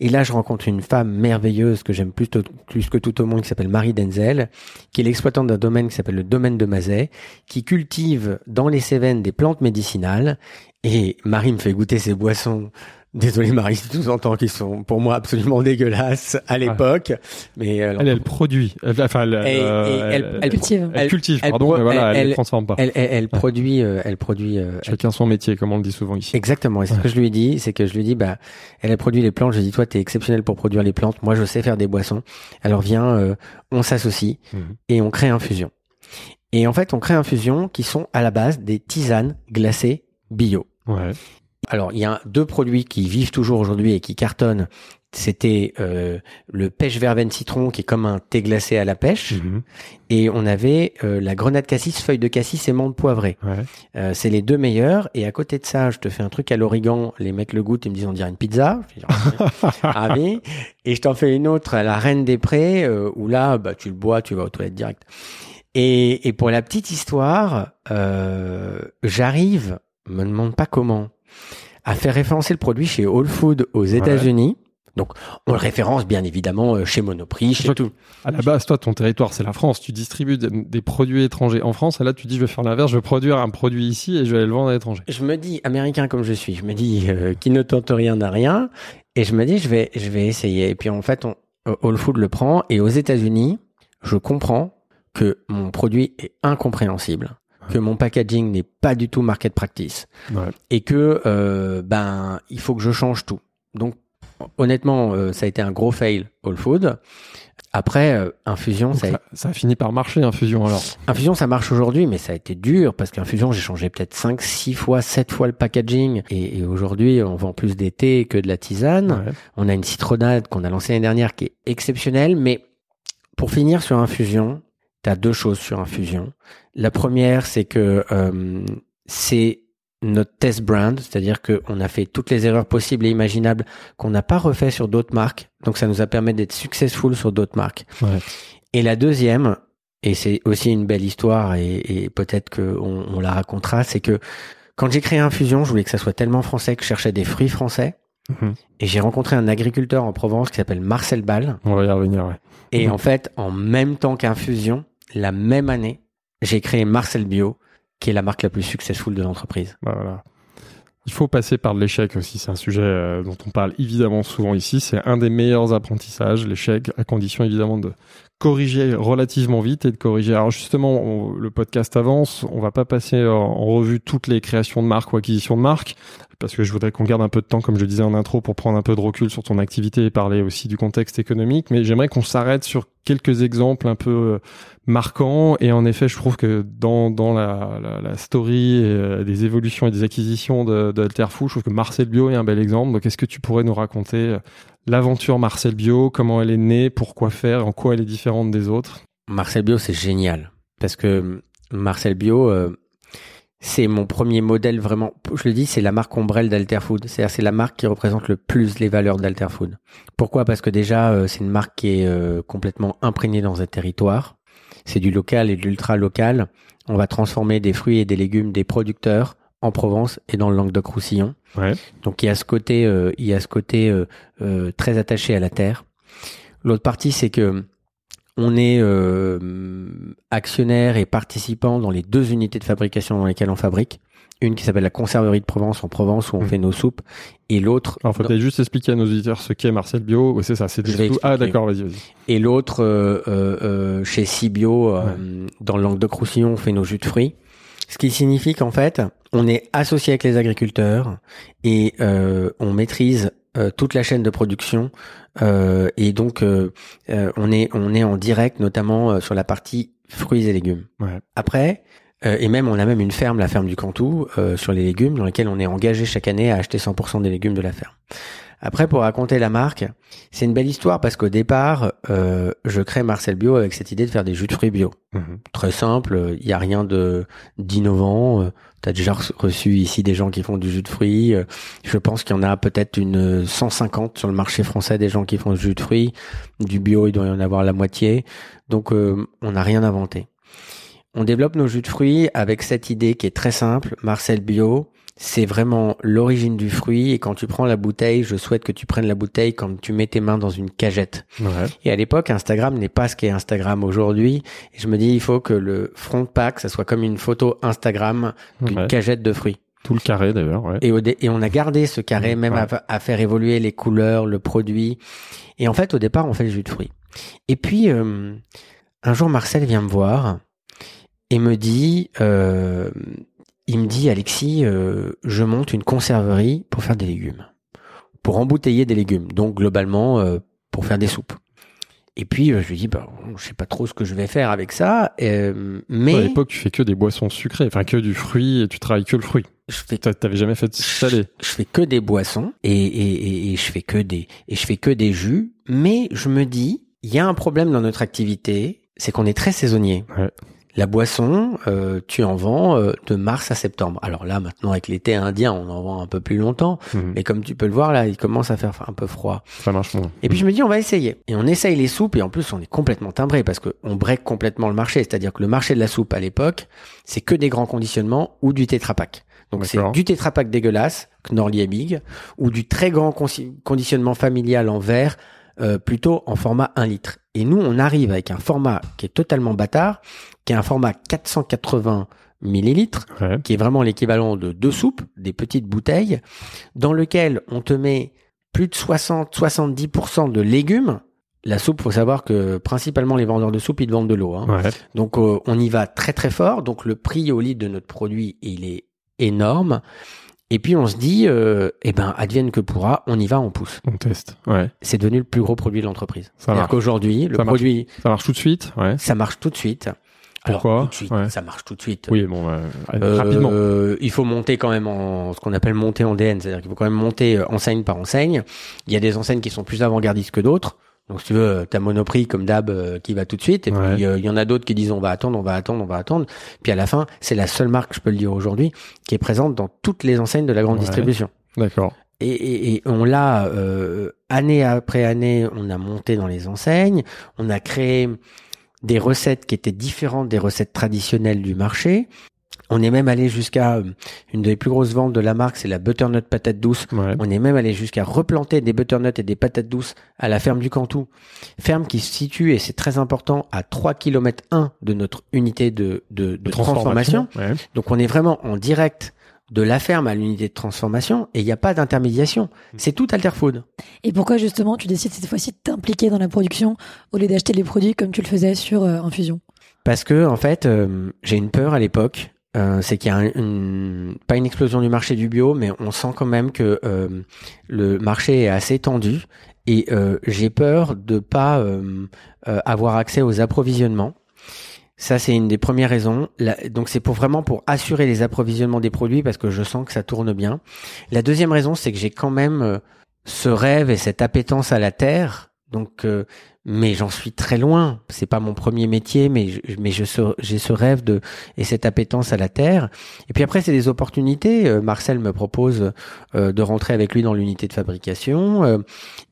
Et là, je rencontre une femme merveilleuse que j'aime plus, que tout au monde, qui s'appelle Marie Denzel, qui est l'exploitante d'un domaine qui s'appelle le domaine de Mazet, qui cultive dans les Cévennes des plantes médicinales. Et Marie me fait goûter ses boissons Désolé Marie, si tu nous entends, qui sont pour moi absolument dégueulasses à l'époque, mais euh, Elle, elle produit. Elle, enfin, elle, Et- et euh, elle- elle, Cultive. elle cultive, elle pardon, mais voilà, elle, transforme pas. elle, elle, elle produit, euh, elle produit. euh, elle- Chacun son métier, comme on le dit souvent ici. Exactement. Et ce que je lui dis, c'est que je lui dis, bah, elle a produit les plantes. Je lui dis, toi, t'es exceptionnel pour produire les plantes. Moi, je sais faire des boissons. Alors viens, euh, on s'associe Mhm. et on crée Infusion. Et en fait, on crée Infusion qui sont à la base des tisanes glacées bio. Ouais. Alors, il y a deux produits qui vivent toujours aujourd'hui et qui cartonnent. C'était euh, le pêche verveine citron qui est comme un thé glacé à la pêche, Mhm. et on avait euh, la grenade cassis, feuille de cassis et menthe poivrée. Ouais. Euh, c'est les deux meilleurs. Et à côté de ça, je te fais un truc à l'origan. Les mecs le goûtent et me disent on dirait une pizza. Je dis, ravi. <laughs> Et je t'en fais une autre à la Reine des Prés où là, bah tu le bois, tu vas aux toilettes direct. Et, et pour la petite histoire, j'arrive, me demande pas comment, à faire référencer le produit chez Whole Food aux États-Unis. Donc, on le référence bien évidemment euh, chez Monoprix, chez tout. À la base, toi, ton territoire, c'est la France. Tu distribues des, produits étrangers en France. Et là, tu dis, je vais faire l'inverse. Je vais produire un produit ici et je vais aller le vendre à l'étranger. je me dis américain comme je suis, je me dis euh, qui ne tente rien n'a rien et je me dis je vais je vais essayer et puis en fait on euh, Whole Food le prend et aux États-Unis, je comprends que mon produit est incompréhensible, que mon packaging n'est pas du tout market practice Ouais. et que euh, ben il faut que je change tout. Donc honnêtement, euh, ça a été un gros fail Whole Food. Après euh, Infusion, ça a ça, ça a fini par marcher, Infusion, alors. Infusion, ça marche aujourd'hui, mais ça a été dur parce qu'Infusion, j'ai changé peut-être 5, 6 fois, 7 fois le packaging. Et, et aujourd'hui, on vend plus des thés que de la tisane. Ouais. On a une citronnade qu'on a lancée l'année dernière qui est exceptionnelle. Mais pour finir sur Infusion, tu as deux choses sur Infusion. La première, c'est que euh, c'est notre test brand, c'est-à-dire qu'on a fait toutes les erreurs possibles et imaginables qu'on n'a pas refait sur d'autres marques. Donc ça nous a permis d'être successful sur d'autres marques. Ouais. Et la deuxième, et c'est aussi une belle histoire et, et peut-être qu'on on la racontera, c'est que quand j'ai créé Infusion, je voulais que ça soit tellement français que je cherchais des fruits français. Mhm. Et j'ai rencontré un agriculteur en Provence qui s'appelle Marcel Ball. On va y revenir, ouais. Et Mhm. en fait, en même temps qu'Infusion, la même année, j'ai créé Marcel Bio, qui est la marque la plus successful de l'entreprise. Bah, voilà. Il faut passer par l'échec aussi. C'est un sujet euh, dont on parle évidemment souvent ici. C'est un des meilleurs apprentissages, l'échec, à condition évidemment de corriger relativement vite et de corriger. Alors justement, le podcast avance. On va pas passer en, en revue toutes les créations de marques ou acquisitions de marques parce que je voudrais qu'on garde un peu de temps, comme je le disais en intro, pour prendre un peu de recul sur ton activité et parler aussi du contexte économique. Mais j'aimerais qu'on s'arrête sur quelques exemples un peu euh, marquants. Et en effet, je trouve que dans, dans la, la, story euh, des évolutions et des acquisitions de, de Alterfou, je trouve que Marcel Bio est un bel exemple. Donc, est-ce que tu pourrais nous raconter euh, l'aventure Marcel Bio, comment elle est née, pourquoi faire, en quoi elle est différente des autres? Marcel Bio, c'est génial. Parce que Marcel Bio, c'est mon premier modèle vraiment. Je le dis, c'est la marque ombrelle d'Alterfood. C'est-à-dire, c'est la marque qui représente le plus les valeurs d'Alterfood. Pourquoi? Parce que déjà, euh, c'est une marque qui est euh, complètement imprégnée dans un territoire. C'est du local et de l'ultra local. On va transformer des fruits et des légumes des producteurs en Provence et dans le Languedoc-Roussillon. Ouais. Donc il y a ce côté, euh, il y a ce côté euh, euh, très attaché à la terre. L'autre partie, c'est que on est euh, actionnaire et participant dans les deux unités de fabrication dans lesquelles on fabrique. Une qui s'appelle la conserverie de Provence en Provence où on Mhm. fait nos soupes, et l'autre Alors, faut dans- peut-être juste expliquer à nos auditeurs ce qu'est Marcel Bio. Ouais, c'est ça, c'est des Ah, d'accord, vas-y, vas-y. et l'autre euh, euh, euh, chez Cibio euh, dans le Languedoc-Roussillon on fait nos jus de fruits. Ce qui signifie qu'en fait, on est associé avec les agriculteurs et euh, on maîtrise euh, toute la chaîne de production euh, et donc euh, euh, on est on est en direct notamment euh, sur la partie fruits et légumes. Ouais. Après euh, et même on a même une ferme, la ferme du Cantou, euh, sur les légumes dans laquelle on est engagé chaque année à acheter 100% des légumes de la ferme. Après, pour raconter la marque, c'est une belle histoire parce qu'au départ, euh, je crée Marcel Bio avec cette idée de faire des jus de fruits bio. Mhm. Très simple, il n'y a rien de d'innovant. Tu as déjà reçu- ici des gens qui font du jus de fruits. Euh, Je pense qu'il y en a peut-être une 150 sur le marché français des gens qui font du jus de fruits. Du bio, il doit y en avoir la moitié. Donc, euh, on n'a rien inventé. On développe nos jus de fruits avec cette idée qui est très simple. Marcel Bio, c'est vraiment l'origine du fruit. Et quand tu prends la bouteille, je souhaite que tu prennes la bouteille quand tu mets tes mains dans une cagette. Ouais. Et à l'époque, Instagram n'est pas ce qu'est Instagram aujourd'hui. Et je me dis, il faut que le front pack, ça soit comme une photo Instagram d'une Ouais. cagette de fruits. Tout le carré d'ailleurs, ouais. Et, on a gardé ce carré, même ouais. à, à faire évoluer les couleurs, le produit. Et en fait, au départ, on fait le jus de fruits. Et puis, euh, un jour, Marcel vient me voir et me dit, euh, il me dit, Alexis, euh, je monte une conserverie pour faire des légumes, pour embouteiller des légumes. Donc, globalement, euh, pour faire des soupes. Et puis, euh, je lui dis, bah, je sais pas trop ce que je vais faire avec ça, euh, mais À l'époque, tu fais que des boissons sucrées, enfin que du fruit et tu travailles que le fruit. je fais T'a- T'avais jamais fait de salé. je fais que des boissons et, et, et, et je fais que des et je fais que des jus mais je me dis il y a un problème dans notre activité c'est qu'on est très saisonnier Ouais. La boisson euh, tu en vends euh, de mars à septembre. Alors là maintenant avec l'été indien on en vend un peu plus longtemps. Mhm. mais comme tu peux le voir là il commence à faire un peu froid. Ça marche moins. et puis je me dis on va essayer. Et on essaye les soupes et en plus on est complètement timbré parce que on break complètement le marché. C'est-à-dire que le marché de la soupe à l'époque c'est que des grands conditionnements ou du Tetra Pak donc c'est du Tetra Pak dégueulasse Knorr Liebig ou du très grand conditionnement familial en verre euh, plutôt en format 1 litre. Et nous on arrive avec un format qui est totalement bâtard qui est un format 480 millilitres Ouais. qui est vraiment l'équivalent de deux soupes, des petites bouteilles, dans lequel on te met plus de 60-70% de légumes. La soupe, faut savoir que principalement les vendeurs de soupe, ils te vendent de l'eau. hein. Ouais. Donc euh, on y va très très fort. Donc le prix au litre de notre produit, il est énorme. Et puis on se dit, euh, eh ben advienne que pourra, on y va, on pousse. On teste. Ouais. C'est devenu le plus gros produit de l'entreprise. C'est-à-dire qu'aujourd'hui, le Ça marche. produit, Ça marche tout de suite. Ouais. ça marche tout de suite. Pourquoi Alors, tout de suite, Ouais. ça marche tout de suite. Oui, bon, euh, Euh, rapidement. il faut monter quand même en ce qu'on appelle monter en DN, c'est-à-dire qu'il faut quand même monter euh, enseigne par enseigne. Il y a des enseignes qui sont plus avant-gardistes que d'autres. Donc si tu veux, t'as Monoprix comme d'hab euh, qui va tout de suite, et Ouais. puis euh, il y en a d'autres qui disent on va attendre, on va attendre, on va attendre. Puis à la fin, c'est la seule marque, je peux le dire aujourd'hui, qui est présente dans toutes les enseignes de la grande Ouais. distribution. D'accord. Et, et, et on l'a euh, année après année, on a monté dans les enseignes, on a créé des recettes qui étaient différentes des recettes traditionnelles du marché. On est même allé jusqu'à euh, une des plus grosses ventes de la marque, c'est la butternut patate douce. Ouais. On est même allé jusqu'à replanter des butternuts et des patates douces à la ferme du Cantou. Ferme qui se situe, et c'est très important, à 3 km 1 de notre unité de, de, de transformation. Ouais. Donc on est vraiment en direct de la ferme à l'unité de transformation et il n'y a pas d'intermédiation. C'est tout Alterfood. Et pourquoi justement tu décides cette fois-ci de t'impliquer dans la production au lieu d'acheter les produits comme tu le faisais sur euh, Infusion Parce que en fait, euh, j'ai une peur à l'époque. euh, c'est qu'il y a un- une, pas une explosion du marché du bio, mais on sent quand même que euh, le marché est assez tendu et euh, j'ai peur de pas euh, euh, avoir accès aux approvisionnements. Ça, c'est une des premières raisons. Donc, c'est pour vraiment pour assurer les approvisionnements des produits parce que je sens que ça tourne bien. La deuxième raison, c'est que j'ai quand même euh, ce rêve et cette appétence à la terre. Donc, euh, mais j'en suis très loin. C'est pas mon premier métier, mais je, mais je j'ai ce rêve de et cette appétence à la terre. Et puis après, c'est des opportunités. Euh, Marcel me propose euh, de rentrer avec lui dans l'unité de fabrication. Euh,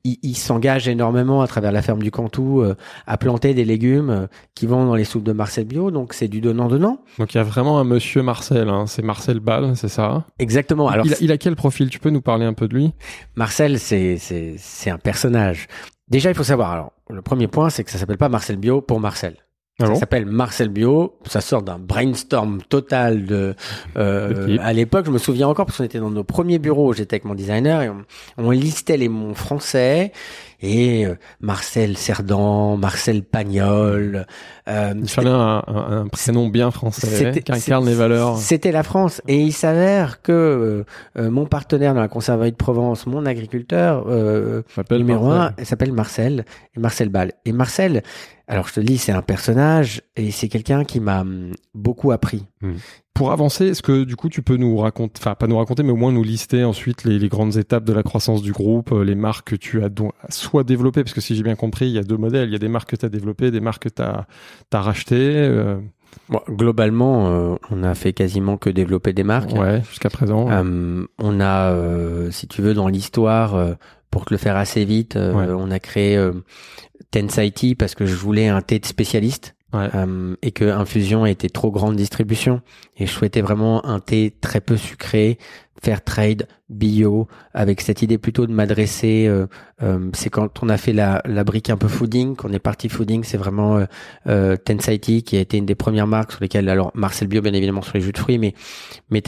il il s'engage énormément à travers la ferme du Cantou euh, à planter des légumes euh, qui vont dans les soupes de Marcel Bio. Donc c'est du donnant donnant. Donc il y a vraiment un monsieur Marcel. Hein. C'est Marcel Ball, c'est ça? Exactement. Alors il, a, il a quel profil? Tu peux nous parler un peu de lui? Marcel, c'est c'est c'est un personnage. Déjà, il faut savoir. Alors, le premier point, c'est que ça s'appelle pas Marcel Bio pour Marcel. Ah ça s'appelle Marcel Bio. Ça sort d'un brainstorm total de. Euh. À l'époque, je me souviens encore parce qu'on était dans nos premiers bureaux. J'étais avec mon designer et on, on listait les mots français et euh, Marcel Cerdan, Marcel Pagnol. Euh, Il fallait un, un- un prénom bien français C'était- qui incarne les valeurs. C'était la France. Et il s'avère que euh, euh, mon partenaire dans la conserverie de Provence, mon agriculteur, euh, S'appelle numéro Marcel. un, il s'appelle Marcel, et Marcel Ball. Et Marcel, alors je te le dis, c'est un personnage, et c'est quelqu'un qui m'a hum, beaucoup appris. Pour avancer, est-ce que du coup tu peux nous raconter, enfin pas nous raconter, mais au moins nous lister ensuite les, les grandes étapes de la croissance du groupe, euh, les marques que tu as soit développées, parce que si j'ai bien compris, il y a deux modèles, il y a des marques que tu as développées, des marques que tu as, rachetées, euh, Bon, globalement, euh, on a fait quasiment que développer des marques. ouais, jusqu'à présent. Euh, on a, euh, si tu veux, dans l'histoire, euh, pour te le faire assez vite, euh, Ouais. on a créé euh, Tense IT parce que je voulais un thé de spécialiste. Euh, et que Infusion était trop grande distribution et je souhaitais vraiment un thé très peu sucré, fair trade, bio, avec cette idée plutôt de m'adresser. euh, euh, c'est quand on a fait la, la brique un peu fooding, qu'on est parti fooding, c'est vraiment euh, qui a été une des premières marques sur lesquelles, alors Marcel Bio bien évidemment sur les jus de fruits, mais mais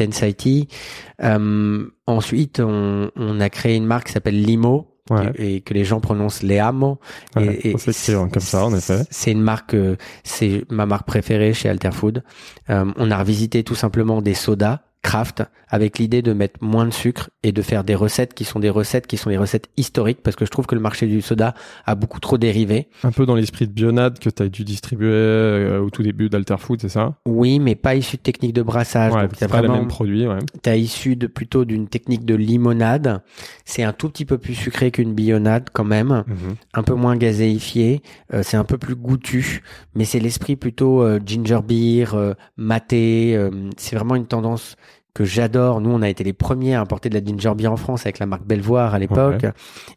ensuite, on, on a créé une marque qui s'appelle Limo. Ouais. Et que les gens prononcent Leamo. Ouais, et, ça s'écrit comme ça, en effet. C'est une marque, euh, c'est ma marque préférée chez Alterfood. Euh, on a revisité tout simplement des sodas craft avec l'idée de mettre moins de sucre et de faire des recettes qui sont des recettes qui sont des recettes historiques parce que je trouve que le marché du soda a beaucoup trop dérivé. Un peu dans l'esprit de Bionade que tu as dû distribuer euh, au tout début d'Alterfood, c'est ça? Oui, mais pas issu de technique de brassage. Ouais, c'est pas vraiment- mêmes produits, ouais. T'as issu de plutôt d'une technique de limonade. C'est un tout petit peu plus sucré qu'une bionade quand même, Mhm. un peu moins gazéifié. Euh, c'est un peu plus goûtu, mais c'est l'esprit plutôt euh, ginger beer, euh, maté. c'est vraiment une tendance que j'adore. Nous, on a été les premiers à importer de la ginger beer en France avec la marque Belvoir à l'époque.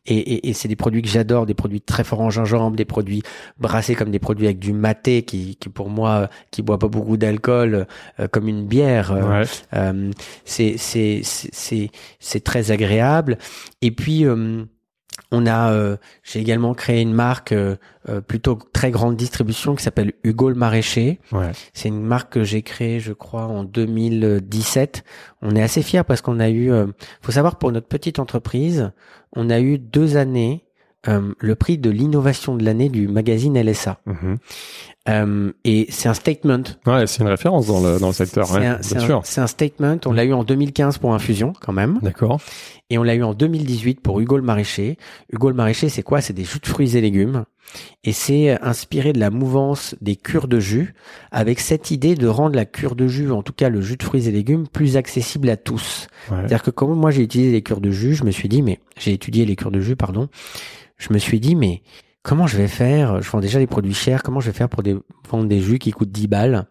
Et, et, et c'est des produits que j'adore, des produits très forts en gingembre, des produits brassés comme des produits avec du maté qui, qui pour moi, qui boit pas beaucoup d'alcool, euh, comme une bière. euh, Ouais. euh, c'est c'est c'est c'est c'est très agréable. Et puis euh, on a, euh, j'ai également créé une marque euh, euh, plutôt très grande distribution qui s'appelle Hugo le Maraîcher. Ouais. C'est une marque que j'ai créée, je crois, en 2017. On est assez fiers parce qu'on a eu, euh, faut savoir pour notre petite entreprise, on a eu deux années euh, le prix de l'innovation de l'année du magazine LSA. Mhm. Euh, et c'est un statement Ouais, c'est une référence dans le, dans le secteur, c'est ouais, un, bien c'est un- sûr. c'est un statement. On l'a eu en 2015 pour Infusion, quand même. D'accord. Et on l'a eu en 2018 pour Hugo le Maraîcher. Hugo le Maraîcher, c'est quoi? C'est des jus de fruits et légumes. Et c'est inspiré de la mouvance des cures de jus, avec cette idée de rendre la cure de jus, en tout cas le jus de fruits et légumes, plus accessible à tous. Ouais. C'est-à-dire que quand moi j'ai utilisé les cures de jus, je me suis dit, mais j'ai étudié les cures de jus, pardon. Je me suis dit, mais comment je vais faire? Je vends déjà des produits chers. Comment je vais faire pour des, vendre des jus qui coûtent 10 balles?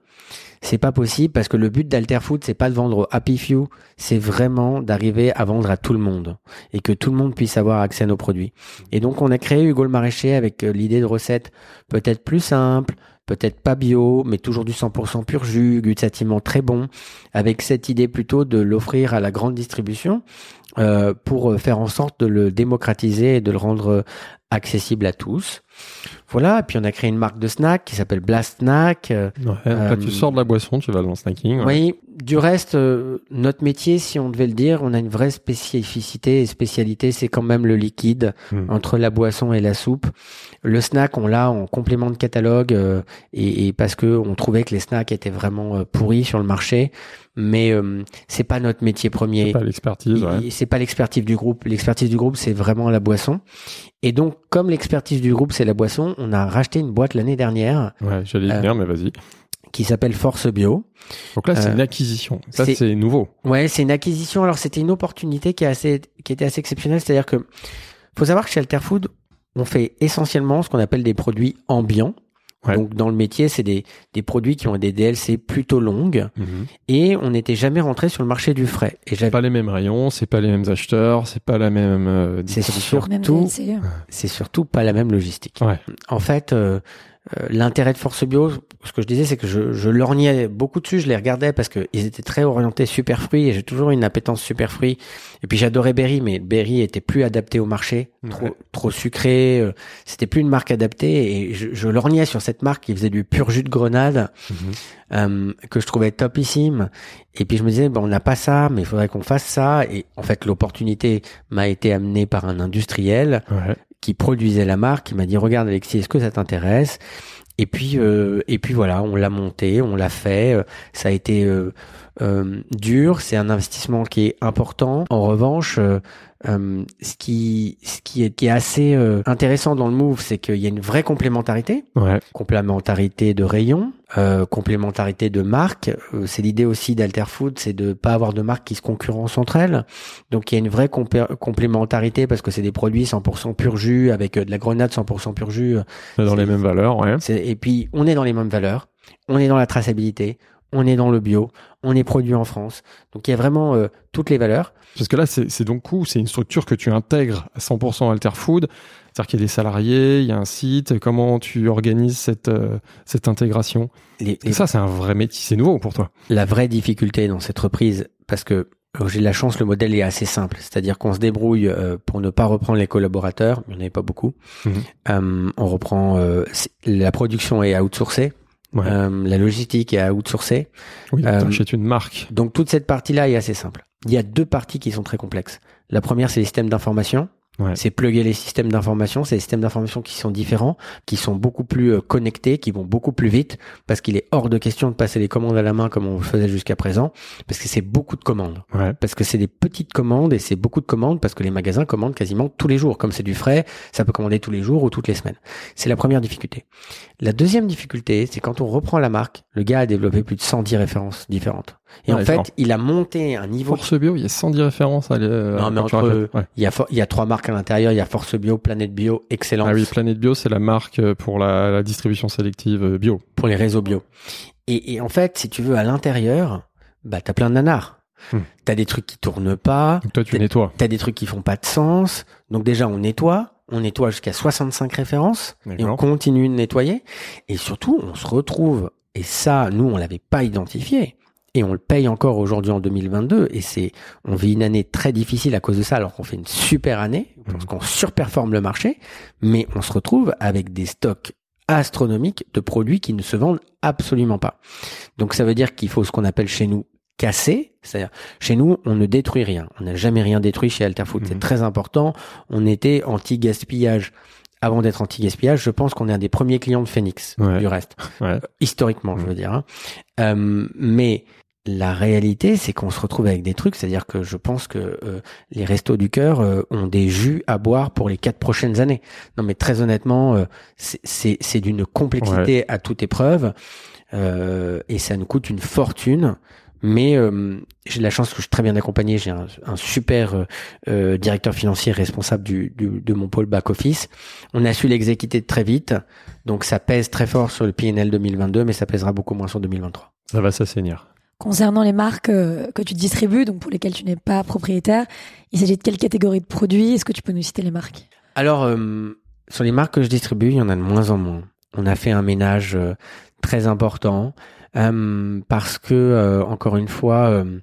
C'est pas possible parce que le but d'Alterfood, c'est pas de vendre Happy Few, c'est vraiment d'arriver à vendre à tout le monde et que tout le monde puisse avoir accès à nos produits. Et donc on a créé Hugo le Maraîcher avec euh, l'idée de recettes peut-être plus simples, peut-être pas bio, mais toujours du 100% pur jus, gustativement très bon, avec cette idée plutôt de l'offrir à la grande distribution euh, pour euh, faire en sorte de le démocratiser et de le rendre accessible à tous. Voilà, et puis on a créé une marque de snack qui s'appelle Blast Snack. euh, Ouais. Là, tu Euh, sors de la boisson, tu vas dans le snacking. ouais. oui, du reste, euh, notre métier, si on devait le dire, on a une vraie spécificité et spécialité, c'est quand même le liquide Hmm. entre la boisson et la soupe. Le snack, on l'a en complément de catalogue euh, et, et parce que on trouvait que les snacks étaient vraiment euh, pourris sur le marché, mais euh, c'est pas notre métier premier. C'est pas l'expertise, ouais. C'est pas l'expertise du groupe. L'expertise du groupe, c'est vraiment la boisson. Et donc, comme l'expertise du groupe, c'est la boisson, on a racheté une boîte l'année dernière Ouais, j'allais y Euh, venir, mais vas-y. qui s'appelle Force Bio. Donc là, c'est euh, une acquisition. Ça, c'est- c'est nouveau. Ouais, c'est une acquisition. Alors, c'était une opportunité qui est assez, qui était assez exceptionnelle. C'est-à-dire que, faut savoir que chez Alterfood, on fait essentiellement ce qu'on appelle des produits ambiants. Ouais. Donc, dans le métier, c'est des, des produits qui ont des DLC plutôt longues. Mhm. Et on n'était jamais rentré sur le marché du frais. Et C'est j'avais, pas les mêmes rayons, c'est pas les mêmes acheteurs, c'est pas la même euh, c'est distribution. Surtout, DLC. c'est surtout pas la même logistique. Ouais. En fait, euh, l'intérêt de Force Bio, ce que je disais, c'est que je, je lorgnais beaucoup dessus, je les regardais parce que ils étaient très orientés super fruits et j'ai toujours une appétence super fruits. Et puis j'adorais Berry, mais Berry était plus adapté au marché, trop, Ouais. trop sucré. euh, C'était plus une marque adaptée et je, je lorgnais sur cette marque qui faisait du pur jus de grenade Mhm. euh, que je trouvais topissime. Et puis je me disais, bon, on n'a pas ça, mais il faudrait qu'on fasse ça. Et en fait, l'opportunité m'a été amenée par un industriel Ouais. Qui produisait la marque, qui m'a dit regarde Alexis, est-ce que ça t'intéresse? Et puis euh, et puis voilà, on l'a monté, on l'a fait. euh, Ça a été euh, dur, c'est un investissement qui est important. En revanche, euh, ce qui ce qui est, qui est assez euh, intéressant dans le move, c'est qu'il y a une vraie complémentarité Ouais. complémentarité de rayon, euh, complémentarité de marque. Euh, c'est l'idée aussi d'Alterfood, c'est de pas avoir de marques qui se concurrencent entre elles. Donc il y a une vraie complémentarité parce que c'est des produits 100% pur jus avec euh, de la grenade 100% pur jus. Dans les mêmes valeurs, ouais. Et puis on est dans les mêmes valeurs, on est dans la traçabilité, on est dans le bio, on est produit en France. Donc il y a vraiment euh, toutes les valeurs. Parce que là, c'est donc coup, c'est une structure que tu intègres à 100% Alter Food. C'est-à-dire qu'il y a des salariés, il y a un site. Comment tu organises cette, euh, cette intégration? Les- Et ça, c'est un vrai métier. C'est nouveau pour toi. la vraie difficulté dans cette reprise, parce que euh, j'ai de la chance, le modèle est assez simple. C'est-à-dire qu'on se débrouille euh, pour ne pas reprendre les collaborateurs. Il n'y en avait pas beaucoup. Mhm. Euh, on reprend euh, la production est outsourcée, Ouais. euh, la logistique est outsourcée. oui, euh, une marque. Donc toute cette partie-là est assez simple. Il y a deux parties qui sont très complexes. La première, c'est les systèmes d'information. Ouais. C'est plugger les systèmes d'information. C'est des systèmes d'information qui sont différents, qui sont beaucoup plus euh, connectés, qui vont beaucoup plus vite, parce qu'il est hors de question de passer les commandes à la main comme on le faisait jusqu'à présent, parce que c'est beaucoup de commandes. Ouais. Parce que c'est des petites commandes et c'est beaucoup de commandes parce que les magasins commandent quasiment tous les jours. Comme c'est du frais, ça peut commander tous les jours ou toutes les semaines. C'est la première difficulté. La deuxième difficulté, c'est quand on reprend la marque, le gars a développé plus de 110 références différentes. Et Ouais, en fait, genre. il a monté un niveau Force Bio, il y a 110 références. À l'- Non, mais entre-. Ouais. Il y a, il y a trois marques à l'intérieur. Il y a Force Bio, Planète Bio, Excellence Ah oui, Planète Bio, c'est la marque euh, pour la, la distribution sélective euh, bio. pour les réseaux bio. Et, et en fait, si tu veux, à l'intérieur, bah, t'as plein de nanars. Hmm. T'as des trucs qui tournent pas. Donc toi, tu nettoies. T'as des trucs qui font pas de sens. Donc déjà, on nettoie. On nettoie jusqu'à 65 références. Et on continue de nettoyer. Et surtout, on se retrouve, et ça, nous, on l'avait pas identifié. Et on le paye encore aujourd'hui en 2022. Et c'est, on vit une année très difficile à cause de ça, alors qu'on fait une super année, parce Mhm. qu'on surperforme le marché. Mais on se retrouve avec des stocks astronomiques de produits qui ne se vendent absolument pas. Donc ça veut dire qu'il faut ce qu'on appelle chez nous casser. C'est-à-dire, chez nous, on ne détruit rien. On n'a jamais rien détruit chez Alterfood. Mhm. C'est très important. On était anti-gaspillage. Avant d'être anti-gaspillage, je pense qu'on est un des premiers clients de Phoenix, Ouais. du reste. Ouais. Historiquement, je Mhm. veux dire. hein. Euh, mais la réalité, c'est qu'on se retrouve avec des trucs. C'est-à-dire que je pense que euh, les restos du cœur euh, ont des jus à boire pour les quatre prochaines années. Non, mais très honnêtement, euh, c'est- d'une complexité à toute épreuve. Euh, et ça nous coûte une fortune. Mais euh, j'ai de la chance que je suis très bien accompagné. J'ai un, un super directeur financier responsable du, du- de mon pôle back office. On a su l'exécuter très vite, donc ça pèse très fort sur le PNL 2022, mais ça pèsera beaucoup moins sur 2023. Ça va s'assainir. Concernant les marques euh, que tu distribues, donc pour lesquelles tu n'es pas propriétaire, il s'agit de quelle catégorie de produits? Est-ce que tu peux nous citer les marques? Alors, euh, sur les marques que je distribue, il y en a de moins en moins. On a fait un ménage euh, très important euh, parce que, euh, encore une fois, euh,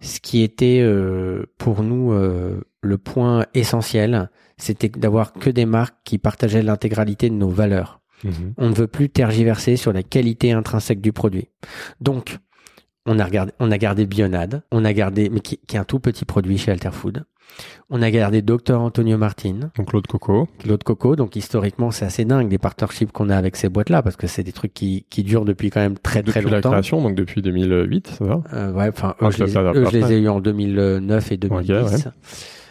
ce qui était euh, pour nous euh, le point essentiel, c'était d'avoir que des marques qui partageaient l'intégralité de nos valeurs. Mhm. On ne veut plus tergiverser sur la qualité intrinsèque du produit. Donc, on a regardé, on a gardé Bionade, on a gardé, mais qui, qui est un tout petit produit chez Alterfood. On a gardé Dr Antonio Martin, Donc l'eau de coco. l'eau de coco. Donc historiquement, c'est assez dingue les partnerships qu'on a avec ces boîtes-là parce que c'est des trucs qui, qui durent depuis quand même très très Depuis la longtemps. création, donc depuis 2008, ça? Va. Euh, ouais, enfin, Ah, eux, je je, les, eux, je les ai eu en 2009 et 2010. ouais.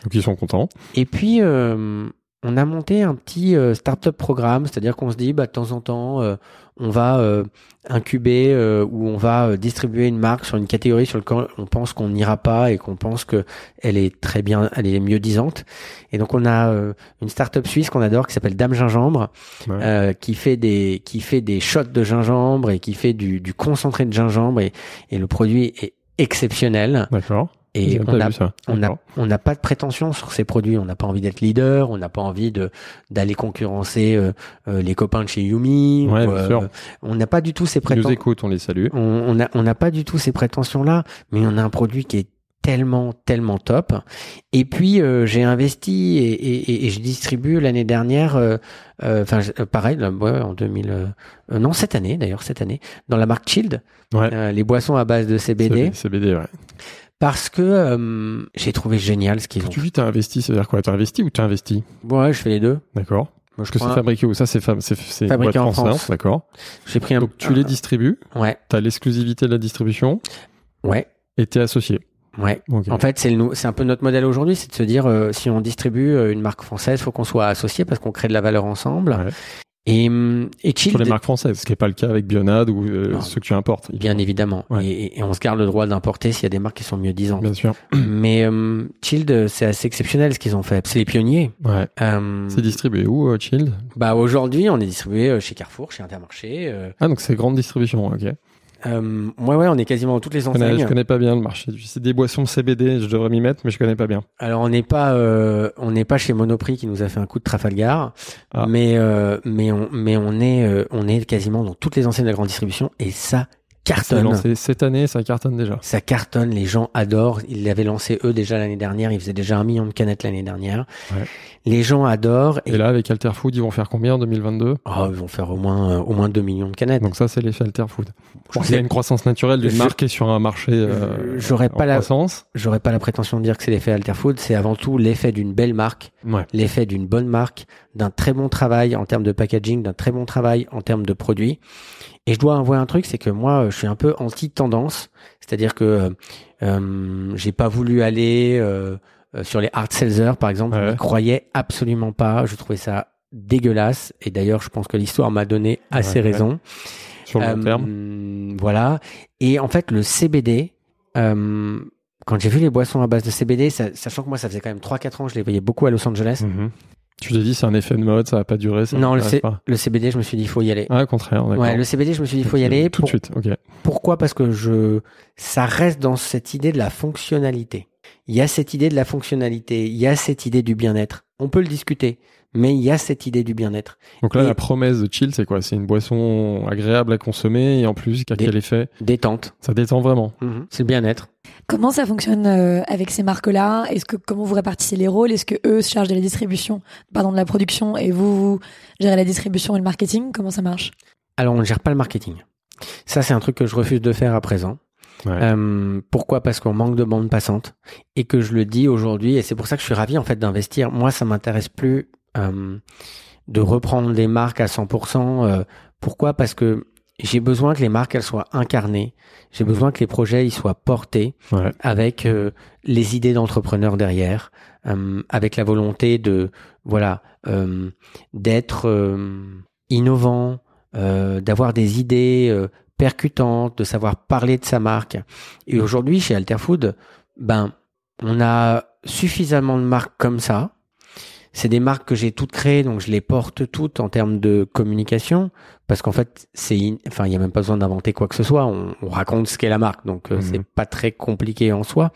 Donc ils sont contents. Et puis, euh, on a monté un petit euh, startup programme, c'est-à-dire qu'on se dit, bah, de temps en temps, euh, on va euh, incuber euh, ou on va euh, distribuer une marque sur une catégorie sur laquelle on pense qu'on n'ira pas et qu'on pense que elle est très bien, elle est mieux disante. Et donc, on a euh, une startup suisse qu'on adore qui s'appelle Dame Gingembre, Ouais. euh, qui fait des qui fait des shots de gingembre et qui fait du, du concentré de gingembre et, et le produit est exceptionnel. D'accord. Et on a n'a on n'a pas de prétention sur ces produits. On n'a pas envie d'être leader. On n'a pas envie de d'aller concurrencer euh, euh, les copains de chez Yumi. Ouais, ou, bien euh, sûr. On n'a pas du tout ces Ils nous prétentions. écoutent, on les salue. On on a on n'a pas du tout ces prétentions là. Mais on a un produit qui est tellement tellement top. Et puis euh, j'ai investi et, et, et- je distribue l'année dernière. euh, euh, Enfin euh, pareil, là, ouais, en 2000. euh, euh, non cette année d'ailleurs cette année dans la marque Child, Ouais. les boissons à base de CBD, CBD, ouais. Parce que euh, j'ai trouvé génial ce qu'ils ont. tu dis t'as investi, ça veut dire quoi? T'as investi ou t'as investi Ouais, je fais les deux. D'accord. Parce que c'est un- fabriqué où? Ça, c'est fab- Fabriqué en France. D'accord. J'ai pris un. Donc tu les distribues, Ouais, t'as l'exclusivité de la distribution? Ouais, et t'es associé? ouais. En fait, c'est c'est un peu notre modèle aujourd'hui, c'est de se dire euh, si on distribue euh, une marque française, faut qu'on soit associé parce qu'on crée de la valeur ensemble. Ouais. Et hum, et Sur les marques françaises, ce qui n'est pas le cas avec Bionade ou euh, ceux que tu importes. bien évidemment. Ouais. Et, et on se garde le droit d'importer s'il y a des marques qui sont mieux disantes. Bien sûr. <clears throat> Mais euh, Child, c'est assez exceptionnel ce qu'ils ont fait. C'est les pionniers. Ouais. Euh, C'est distribué où, euh, Child bah aujourd'hui, on est distribué euh, chez Carrefour, chez Intermarché. euh, Ah, donc c'est grande distribution, ok. Euh, ouais, ouais, on est quasiment dans toutes les Je connais, enseignes. je connais pas bien le marché. C'est des boissons CBD, je devrais m'y mettre, mais je connais pas bien. Alors on n'est pas, euh, on n'est pas chez Monoprix qui nous a fait un coup de Trafalgar, Ah. mais euh, mais on mais on est euh, on est quasiment dans toutes les enseignes de la grande distribution et ça cartonne. lancé cette année, ça cartonne déjà. Ça cartonne, les gens adorent. Ils l'avaient lancé eux déjà l'année dernière. Ils faisaient déjà un million de canettes l'année dernière. Ouais. Les gens adorent. Et là, avec Alterfood, ils vont faire combien en 2022 Oh, ils vont faire au moins euh, au moins 2 millions de canettes. Donc ça, c'est l'effet Alterfood. Je Il y a une croissance naturelle d'une marque qui est sur un marché euh, J'aurais pas la- croissance. J'aurais pas la prétention de dire que c'est l'effet Alterfood. C'est avant tout l'effet d'une belle marque, Ouais. l'effet d'une bonne marque, d'un très bon travail en termes de packaging, d'un très bon travail en termes de produits. Et je dois avouer un truc, c'est que moi, je suis un peu anti-tendance. C'est-à-dire que euh, euh, j'ai pas voulu aller euh, euh, sur les hard sellers, par exemple. Je n'y croyais absolument pas. Je trouvais ça dégueulasse. Et d'ailleurs, je pense que l'histoire m'a donné assez Ouais, ouais. raison. Sur le long Euh, terme. Voilà. Et en fait, le CBD, euh, quand j'ai vu les boissons à base de CBD, ça- sachant que moi, ça faisait quand même 3-4 ans, je les voyais beaucoup à Los Angeles. Mhm. Tu t'es dit, c'est un effet de mode, ça va pas durer. Ça non, le, C- pas. le CBD, je me suis dit, il faut y aller. Ah, au contraire, d'accord. ouais, le CBD, je me suis dit, il faut y aller. Tout Pour- de suite, ok. Pourquoi? Parce que je, ça reste dans cette idée de la fonctionnalité. Il y a cette idée de la fonctionnalité, il y a cette idée du bien-être. On peut le discuter, mais il y a cette idée du bien-être. Donc là, Et- la promesse de chill, c'est quoi? C'est une boisson agréable à consommer et en plus, qui a Des- quel effet? Détente. Ça détend vraiment. C'est le bien-être. Comment ça fonctionne euh, avec ces marques-là? Est-ce que comment vous répartissez les rôles? Est-ce que eux se chargent de la distribution, pardon, de la production, et vous, vous gérez la distribution et le marketing? Comment ça marche? Alors, on ne gère pas le marketing. Ça, c'est un truc que je refuse de faire à présent. Ouais. Euh, pourquoi? Parce qu'on manque de bande passante et que je le dis aujourd'hui et c'est pour ça que je suis ravi en fait d'investir. Moi, ça m'intéresse plus euh, de reprendre des marques à 100%. euh, pourquoi? Parce que j'ai besoin que les marques elles soient incarnées. J'ai besoin que les projets ils soient portés Ouais. avec euh, les idées d'entrepreneurs derrière, euh, avec la volonté de voilà euh, d'être innovant, d'avoir des idées percutantes, de savoir parler de sa marque. Et aujourd'hui chez Alterfood, ben on a suffisamment de marques comme ça. C'est des marques que j'ai toutes créées, donc je les porte toutes en termes de communication, parce qu'en fait, c'est, in- enfin, il y a même pas besoin d'inventer quoi que ce soit. On, on raconte ce qu'est la marque, donc euh, Mhm. c'est pas très compliqué en soi.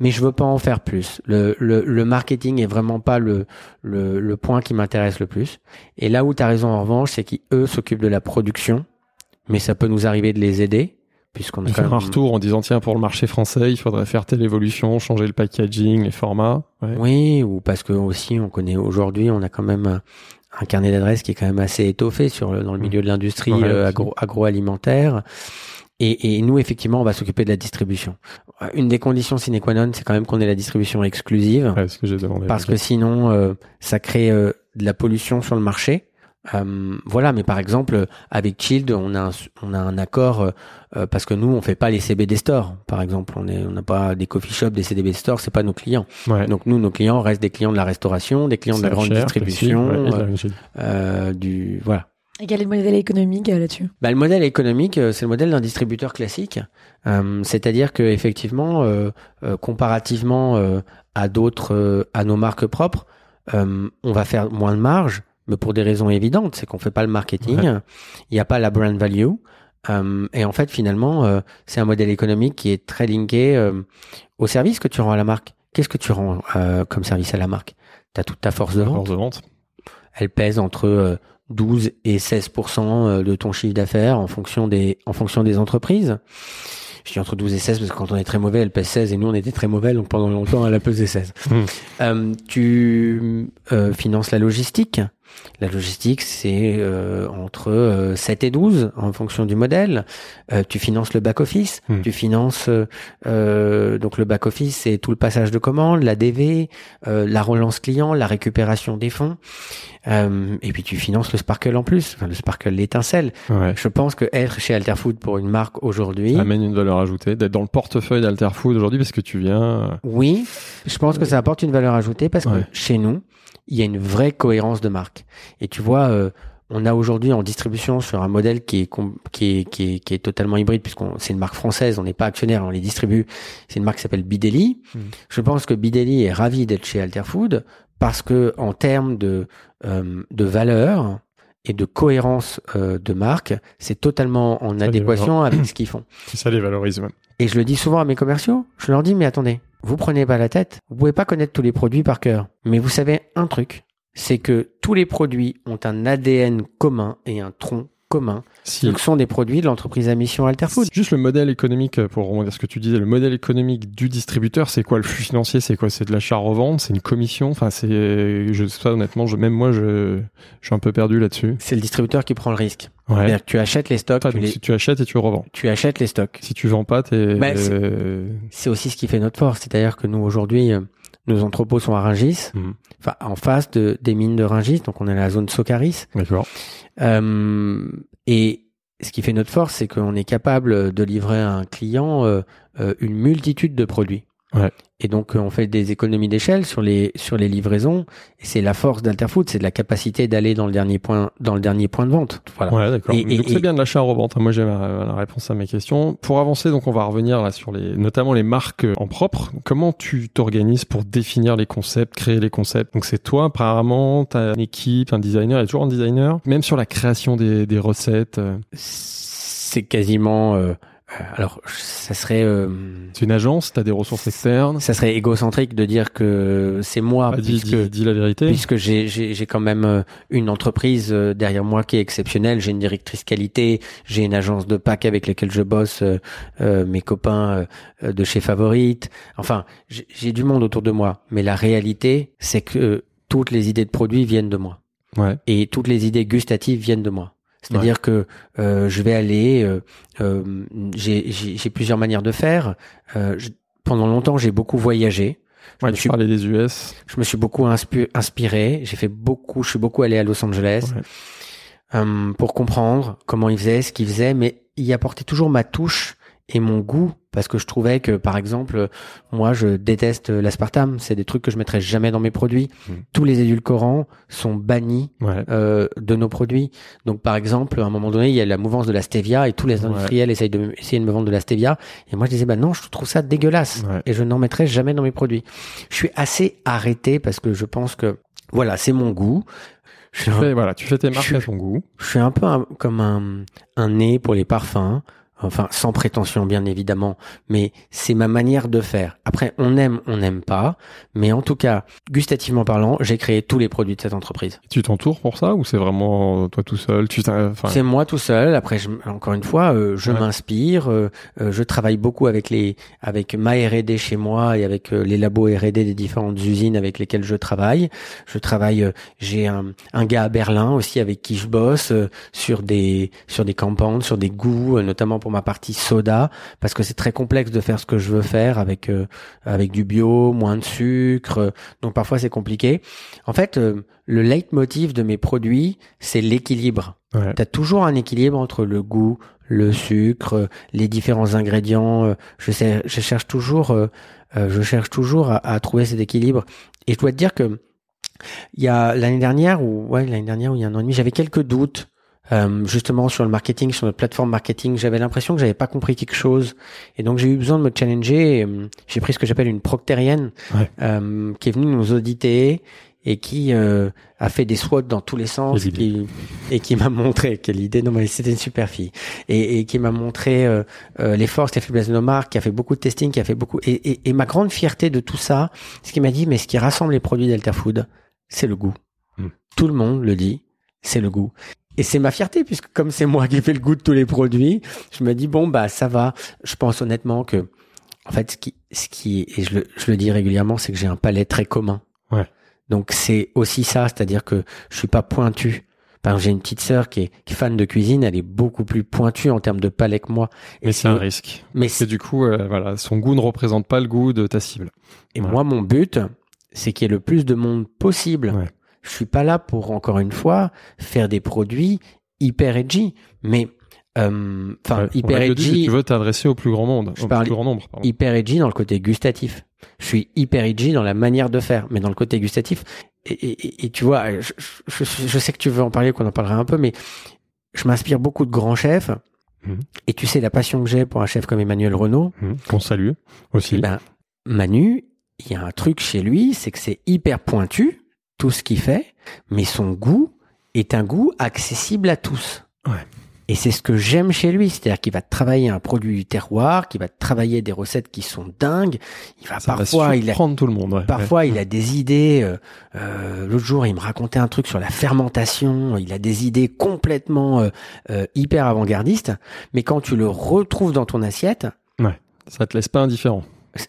Mais je veux pas en faire plus. Le, le, le marketing est vraiment pas le, le, le point qui m'intéresse le plus. Et là où tu as raison en revanche, c'est qu'eux s'occupent de la production, mais ça peut nous arriver de les aider, puisqu'on a quand même un retour en disant, tiens, pour le marché français, il faudrait faire telle évolution, changer le packaging, les formats. Ouais. Oui, ou parce que aussi on connaît aujourd'hui, on a quand même un, carnet d'adresses qui est quand même assez étoffé sur le, dans le milieu de l'industrie Ouais, euh, agro, agroalimentaire. Et, et nous, effectivement, on va s'occuper de la distribution. Euh, Une des conditions sine qua non, c'est quand même qu'on ait la distribution exclusive, Ouais, ce que j'ai demandé. parce que sinon, euh, ça crée euh, de la pollution sur le marché. Euh, voilà, mais par exemple, avec Child, on a un, on a un accord euh, euh, parce que nous, on fait pas les CBD stores, par exemple. On est, on n'a pas des coffee shops, des CBD stores, c'est pas nos clients. Ouais. Donc nous, nos clients restent des clients de la restauration, des clients de la grande cher, distribution, ouais, euh, euh, du voilà. Et quel est le modèle économique là-dessus? Bah, le modèle économique, euh, c'est le modèle d'un distributeur classique, Euh, c'est-à-dire que effectivement, euh, euh, comparativement euh, à d'autres, euh, à nos marques propres, euh, on va faire moins de marge, mais pour des raisons évidentes, c'est qu'on fait pas le marketing, il Ouais. n'y a pas la brand value. Euh, et en fait, finalement, euh, c'est un modèle économique qui est très linké euh, au service que tu rends à la marque. Qu'est-ce que tu rends comme service à la marque? Tu as toute ta force de vente. Force de vente. Elle pèse entre euh, 12 et 16 euh, de ton chiffre d'affaires en fonction des en fonction des entreprises. Je dis entre 12 et 16 parce que quand on est très mauvais, elle pèse 16 et nous on était très mauvais donc pendant longtemps elle a pesé 16. Mm. Euh, tu finances la logistique. La logistique, c'est euh, entre euh, 7 et 12 en fonction du modèle. Euh, tu finances le back-office. Mm. Tu finances euh, euh, donc le back-office, c'est tout le passage de commandes, la DV, euh, la relance client, la récupération des fonds. Euh, et puis tu finances le Sparkle en plus, enfin le Sparkle l'étincelle. Ouais. Je pense que être chez Alterfood pour une marque aujourd'hui, Ça amène une valeur ajoutée, d'être dans le portefeuille d'Alterfood aujourd'hui parce que tu viens. euh, oui, je pense que ça apporte une valeur ajoutée parce que Ouais. chez nous, il y a une vraie cohérence de marque. Et tu vois, euh, on a aujourd'hui en distribution sur un modèle qui est qui est qui est, qui est totalement hybride puisqu'on c'est une marque française, on n'est pas actionnaire, on les distribue. C'est une marque qui s'appelle Bideli. Mm. Je pense que Bideli est ravi d'être chez Alterfood parce que en termes de euh, de valeur et de cohérence euh, de marque, c'est totalement en adéquation avec ce qu'ils font. Ça les valorise. ouais. Et je le dis souvent à mes commerciaux, je leur dis mais attendez, vous prenez pas la tête, vous pouvez pas connaître tous les produits par cœur, mais vous savez un truc, c'est que tous les produits ont un ADN commun et un tronc commun. Si, Ce sont des produits de l'entreprise à mission Alterfood. Juste le modèle économique, euh, pour rebondir ce que tu disais, le modèle économique du distributeur, c'est quoi le flux financier C'est quoi? C'est de l'achat-revente C'est une commission? Enfin, c'est, je sais pas honnêtement, je, même moi, je, je suis un peu perdu là-dessus. C'est le distributeur qui prend le risque. Ouais. C'est-à-dire que tu achètes les stocks, tu, donc, les- si tu achètes et tu revends. tu achètes les stocks. Si tu vends pas, t'es. Bah, c'est- euh, C'est aussi ce qui fait notre force. C'est-à-dire que nous, aujourd'hui, euh, nos entrepôts sont à Rungis, Mhm. enfin, en face de, des mines de Rungis, donc on est à la zone Socaris. D'accord. Euh, et ce qui fait notre force, c'est qu'on est capable de livrer à un client euh, euh, une multitude de produits. Ouais. Et donc, euh, on fait des économies d'échelle sur les sur les livraisons. Et c'est la force d'Alterfood, c'est de la capacité d'aller dans le dernier point dans le dernier point de vente. Voilà. Ouais, d'accord. Et- et- donc c'est bien de l'achat-revente. Moi, j'ai la réponse à mes questions. Pour avancer, donc on va revenir là sur les, notamment les marques en propre. Comment tu t'organises pour définir les concepts, créer les concepts? Donc c'est toi, apparemment, t'as une équipe, un designer, il y a toujours un designer. Même sur la création des, des recettes, euh, C'est quasiment. euh, alors, ça serait. euh, c'est une agence, t'as des ressources externes. ça serait égocentrique de dire que c'est moi, Bah, dis, puisque dis- dis la vérité. puisque j'ai quand même euh, une entreprise euh, derrière moi qui est exceptionnelle. J'ai une directrice qualité, j'ai une agence de pack avec laquelle je bosse, euh, euh, mes copains euh, de chez Favorite. Enfin, j'ai du monde autour de moi, mais la réalité, c'est que euh, toutes les idées de produits viennent de moi Ouais. et toutes les idées gustatives viennent de moi. C'est-à-dire que euh, je vais aller, euh, euh, j'ai j'ai- j'ai plusieurs manières de faire. Euh, je- pendant longtemps, j'ai beaucoup voyagé. Je Ouais, me suis parlais des US. je me suis beaucoup inspi- inspiré. J'ai fait beaucoup, je suis beaucoup allé à Los Angeles Ouais. euh, pour comprendre comment ils faisaient, ce qu'ils faisaient, mais y apporter toujours ma touche et mon goût parce que je trouvais que par exemple moi je déteste l'aspartame c'est des trucs que je mettrais jamais dans mes produits Mm. tous les édulcorants sont bannis Ouais. euh, de nos produits donc par exemple à un moment donné il y a la mouvance de la stevia et tous les Ouais. industriels essayent de me- essayer de me vendre de la stevia et moi je disais bah non je trouve ça dégueulasse Ouais. et je n'en mettrai jamais dans mes produits je suis assez arrêté parce que je pense que voilà c'est mon goût je Tu un- fais, voilà, tu fais tes marques à ton goût. je suis un peu un- comme un, un nez pour les parfums. Enfin, sans prétention, bien évidemment, mais c'est ma manière de faire. Après, on aime, on n'aime pas, mais en tout cas, gustativement parlant, j'ai créé tous les produits de cette entreprise. Tu t'entoures pour ça ou c'est vraiment toi tout seul Tu enfin, C'est moi tout seul. Après, je, encore une fois, euh, je Ouais. m'inspire. euh, euh, je travaille beaucoup avec les, avec ma R&D chez moi et avec euh, les labos R&D des différentes usines avec lesquelles je travaille. Je travaille. euh, J'ai un, un gars à Berlin aussi avec qui je bosse euh, sur des, sur des campagnes, sur des goûts, euh, notamment pour ma partie soda, parce que c'est très complexe de faire ce que je veux faire avec, euh, avec du bio, moins de sucre. euh, donc parfois c'est compliqué. En fait, euh, le leitmotiv de mes produits, c'est l'équilibre. ouais. Tu as toujours un équilibre entre le goût, le sucre, euh, les différents ingrédients. euh, Je, sais, je cherche toujours, je cherche toujours à, à trouver cet équilibre. Et je dois te dire que il y a l'année dernière ou ouais l'année dernière ou il y a un an et demi, j'avais quelques doutes. Euh, justement sur le marketing, sur notre plateforme marketing, j'avais l'impression que j'avais pas compris quelque chose, et donc j'ai eu besoin de me challenger. et, euh, J'ai pris ce que j'appelle une proctérienne, Ouais. euh, qui est venue nous auditer et qui euh, a fait des SWOT dans tous les sens, qui, et qui m'a montré quelle idée. Non mais c'était une super fille et, et qui m'a montré euh, les forces, les faiblesses de nos marques, qui a fait beaucoup de testing, qui a fait beaucoup. Et, et, et ma grande fierté de tout ça, ce qui m'a dit, mais ce qui rassemble les produits Delta Food, c'est le goût. Hmm. Tout le monde le dit, c'est le goût. Et c'est ma fierté puisque comme c'est moi qui fais le goût de tous les produits, je me dis bon bah ça va. Je pense honnêtement que en fait ce qui ce qui et je le je le dis régulièrement, c'est que j'ai un palais très commun. Ouais. Donc c'est aussi ça, c'est-à-dire que je suis pas pointu. Par exemple, j'ai une petite sœur qui est, qui est fan de cuisine, elle est beaucoup plus pointue en termes de palais que moi. Mais c'est un risque. mais que du coup, euh, voilà, son goût ne représente pas le goût de ta cible. Et moi, mon but, c'est qu'il y ait le plus de monde possible. Ouais. Je suis pas là pour, encore une fois, faire des produits hyper edgy. Mais, euh, enfin, Ouais, hyper l'a dit, edgy, Tu veux t'adresser au plus grand monde, Je au parle- plus grand nombre. pardon. hyper edgy dans le côté gustatif. Je suis hyper edgy dans la manière de faire, mais dans le côté gustatif. Et, et- et- et tu vois, je, je- je- je sais que tu veux en parler, qu'on en parlera un peu, mais je m'inspire beaucoup de grands chefs. Mhm. Et tu sais la passion que j'ai pour un chef comme Emmanuel Renault. Hum, Qu'on salue aussi. Eh ben, Manu, il y a un truc chez lui, c'est que c'est hyper pointu, tout ce qu'il fait, mais son goût, est un goût accessible à tous. Ouais. Et c'est ce que j'aime chez lui, c'est-à-dire qu'il va travailler un produit du terroir, qu'il va travailler des recettes qui sont dingues. Il va Ça parfois, va il a, tout le monde. ouais. parfois il a des idées. euh, euh, L'autre jour, il me racontait un truc sur la fermentation. Il a des idées complètement euh, hyper avant-gardistes. Mais quand tu le retrouves dans ton assiette, Ouais. Ça te laisse pas indifférent.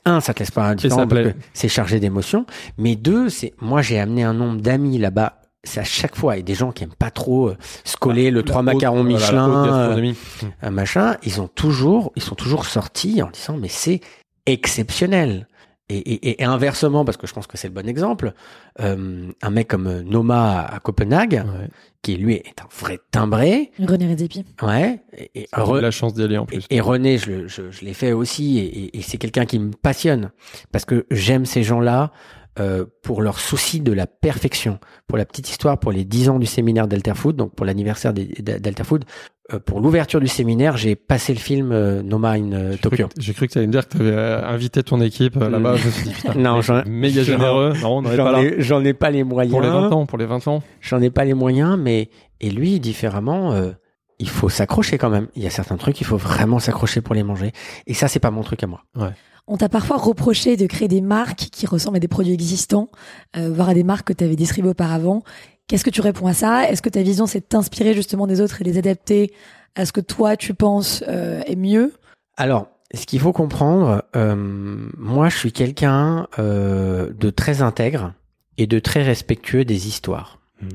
Un, ça te laisse pas indifférent parce que c'est chargé d'émotions. Mais deux, c'est moi j'ai amené un nombre d'amis là-bas. C'est à chaque fois et des gens qui aiment pas trop euh, se coller le trois La haute- macarons voilà, Michelin, euh, gastronomie. un machin. Ils ont toujours, ils sont toujours sortis en disant mais c'est exceptionnel. Et, et, et inversement, parce que je pense que c'est le bon exemple, euh, un mec comme Noma à, Copenhague, Ouais. qui lui est un vrai timbré, René Redzepi. ouais, et, Re- la chance d'y aller en plus. et René, je, le- je, je l'ai fait aussi, et, et- et c'est quelqu'un qui me passionne parce que j'aime ces gens-là euh, pour leur souci de la perfection. Pour la petite histoire, pour les 10 ans du séminaire d'Alterfood, donc pour l'anniversaire d'Alterfood, euh, pour l'ouverture du séminaire, j'ai passé le film euh, Noma in euh, J'ai cru Tokyo. que- J'ai cru que tu allais me dire que tu avais invité ton équipe euh, là-bas. Mm. Je me suis dit, putain, <laughs> Non, j'en- méga généreux. Non, on n'aurait pas J'en là. ai, j'en ai pas les moyens. Pour les 20 ans, pour les 20 ans. J'en ai pas les moyens, mais et lui différemment, euh, il faut s'accrocher quand même. Il y a certains trucs, il faut vraiment s'accrocher pour les manger. Et ça, c'est pas mon truc à moi. On t'a parfois reproché de créer des marques qui ressemblent à des produits existants, euh, voire à des marques que tu avais distribuées auparavant. Qu'est-ce que tu réponds à ça? Est-ce que ta vision, c'est de t'inspirer justement des autres et les adapter à ce que toi, tu penses euh, est mieux? Alors, ce qu'il faut comprendre, euh, moi, je suis quelqu'un euh, de très intègre et de très respectueux des histoires. Mhm.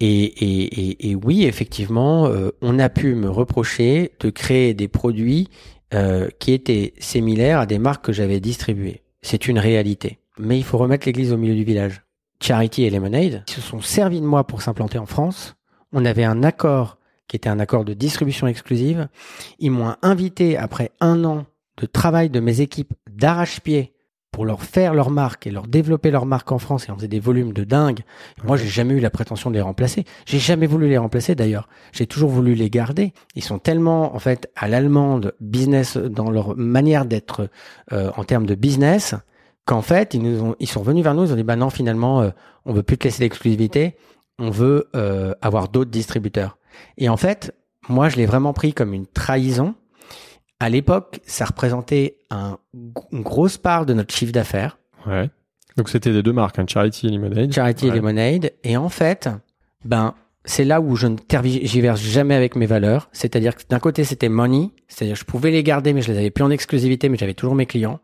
Et, et, et, et oui, effectivement, euh, on a pu me reprocher de créer des produits euh, qui étaient similaires à des marques que j'avais distribuées. C'est une réalité. Mais il faut remettre l'église au milieu du village. Charity et Lemonade ils se sont servis de moi pour s'implanter en France. On avait un accord qui était un accord de distribution exclusive. Ils m'ont invité après un an de travail de mes équipes d'arrache-pied pour leur faire leur marque et leur développer leur marque en France et on faisait des volumes de dingue. Moi, j'ai jamais eu la prétention de les remplacer. J'ai jamais voulu les remplacer d'ailleurs. J'ai toujours voulu les garder. Ils sont tellement en fait à l'allemande business dans leur manière d'être euh, en termes de business qu'en fait ils nous ont ils sont venus vers nous ils ont dit bah non finalement euh, on veut plus te laisser l'exclusivité on veut euh, avoir d'autres distributeurs et en fait moi je l'ai vraiment pris comme une trahison à l'époque ça représentait un, une grosse part de notre chiffre d'affaires Ouais. Donc c'était des deux marques, hein, Charity et Lemonade. Charity et. Lemonade. Et en fait, ben, c'est là où je ne tergiverse jamais avec mes valeurs. C'est-à-dire que d'un côté, c'était money. C'est-à-dire, je pouvais les garder, mais je les avais plus en exclusivité, mais j'avais toujours mes clients.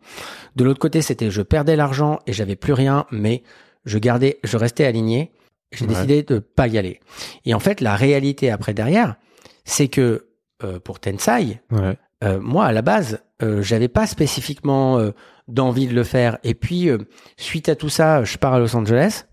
De l'autre côté, c'était, je perdais l'argent et j'avais plus rien, mais je gardais, je restais aligné. J'ai Ouais. décidé de pas y aller. Et en fait, la réalité après derrière, c'est que, euh, pour Tensai, Ouais. euh, moi, à la base, euh, j'avais pas spécifiquement euh, d'envie de le faire. Et puis, euh, suite à tout ça, je pars à Los Angeles.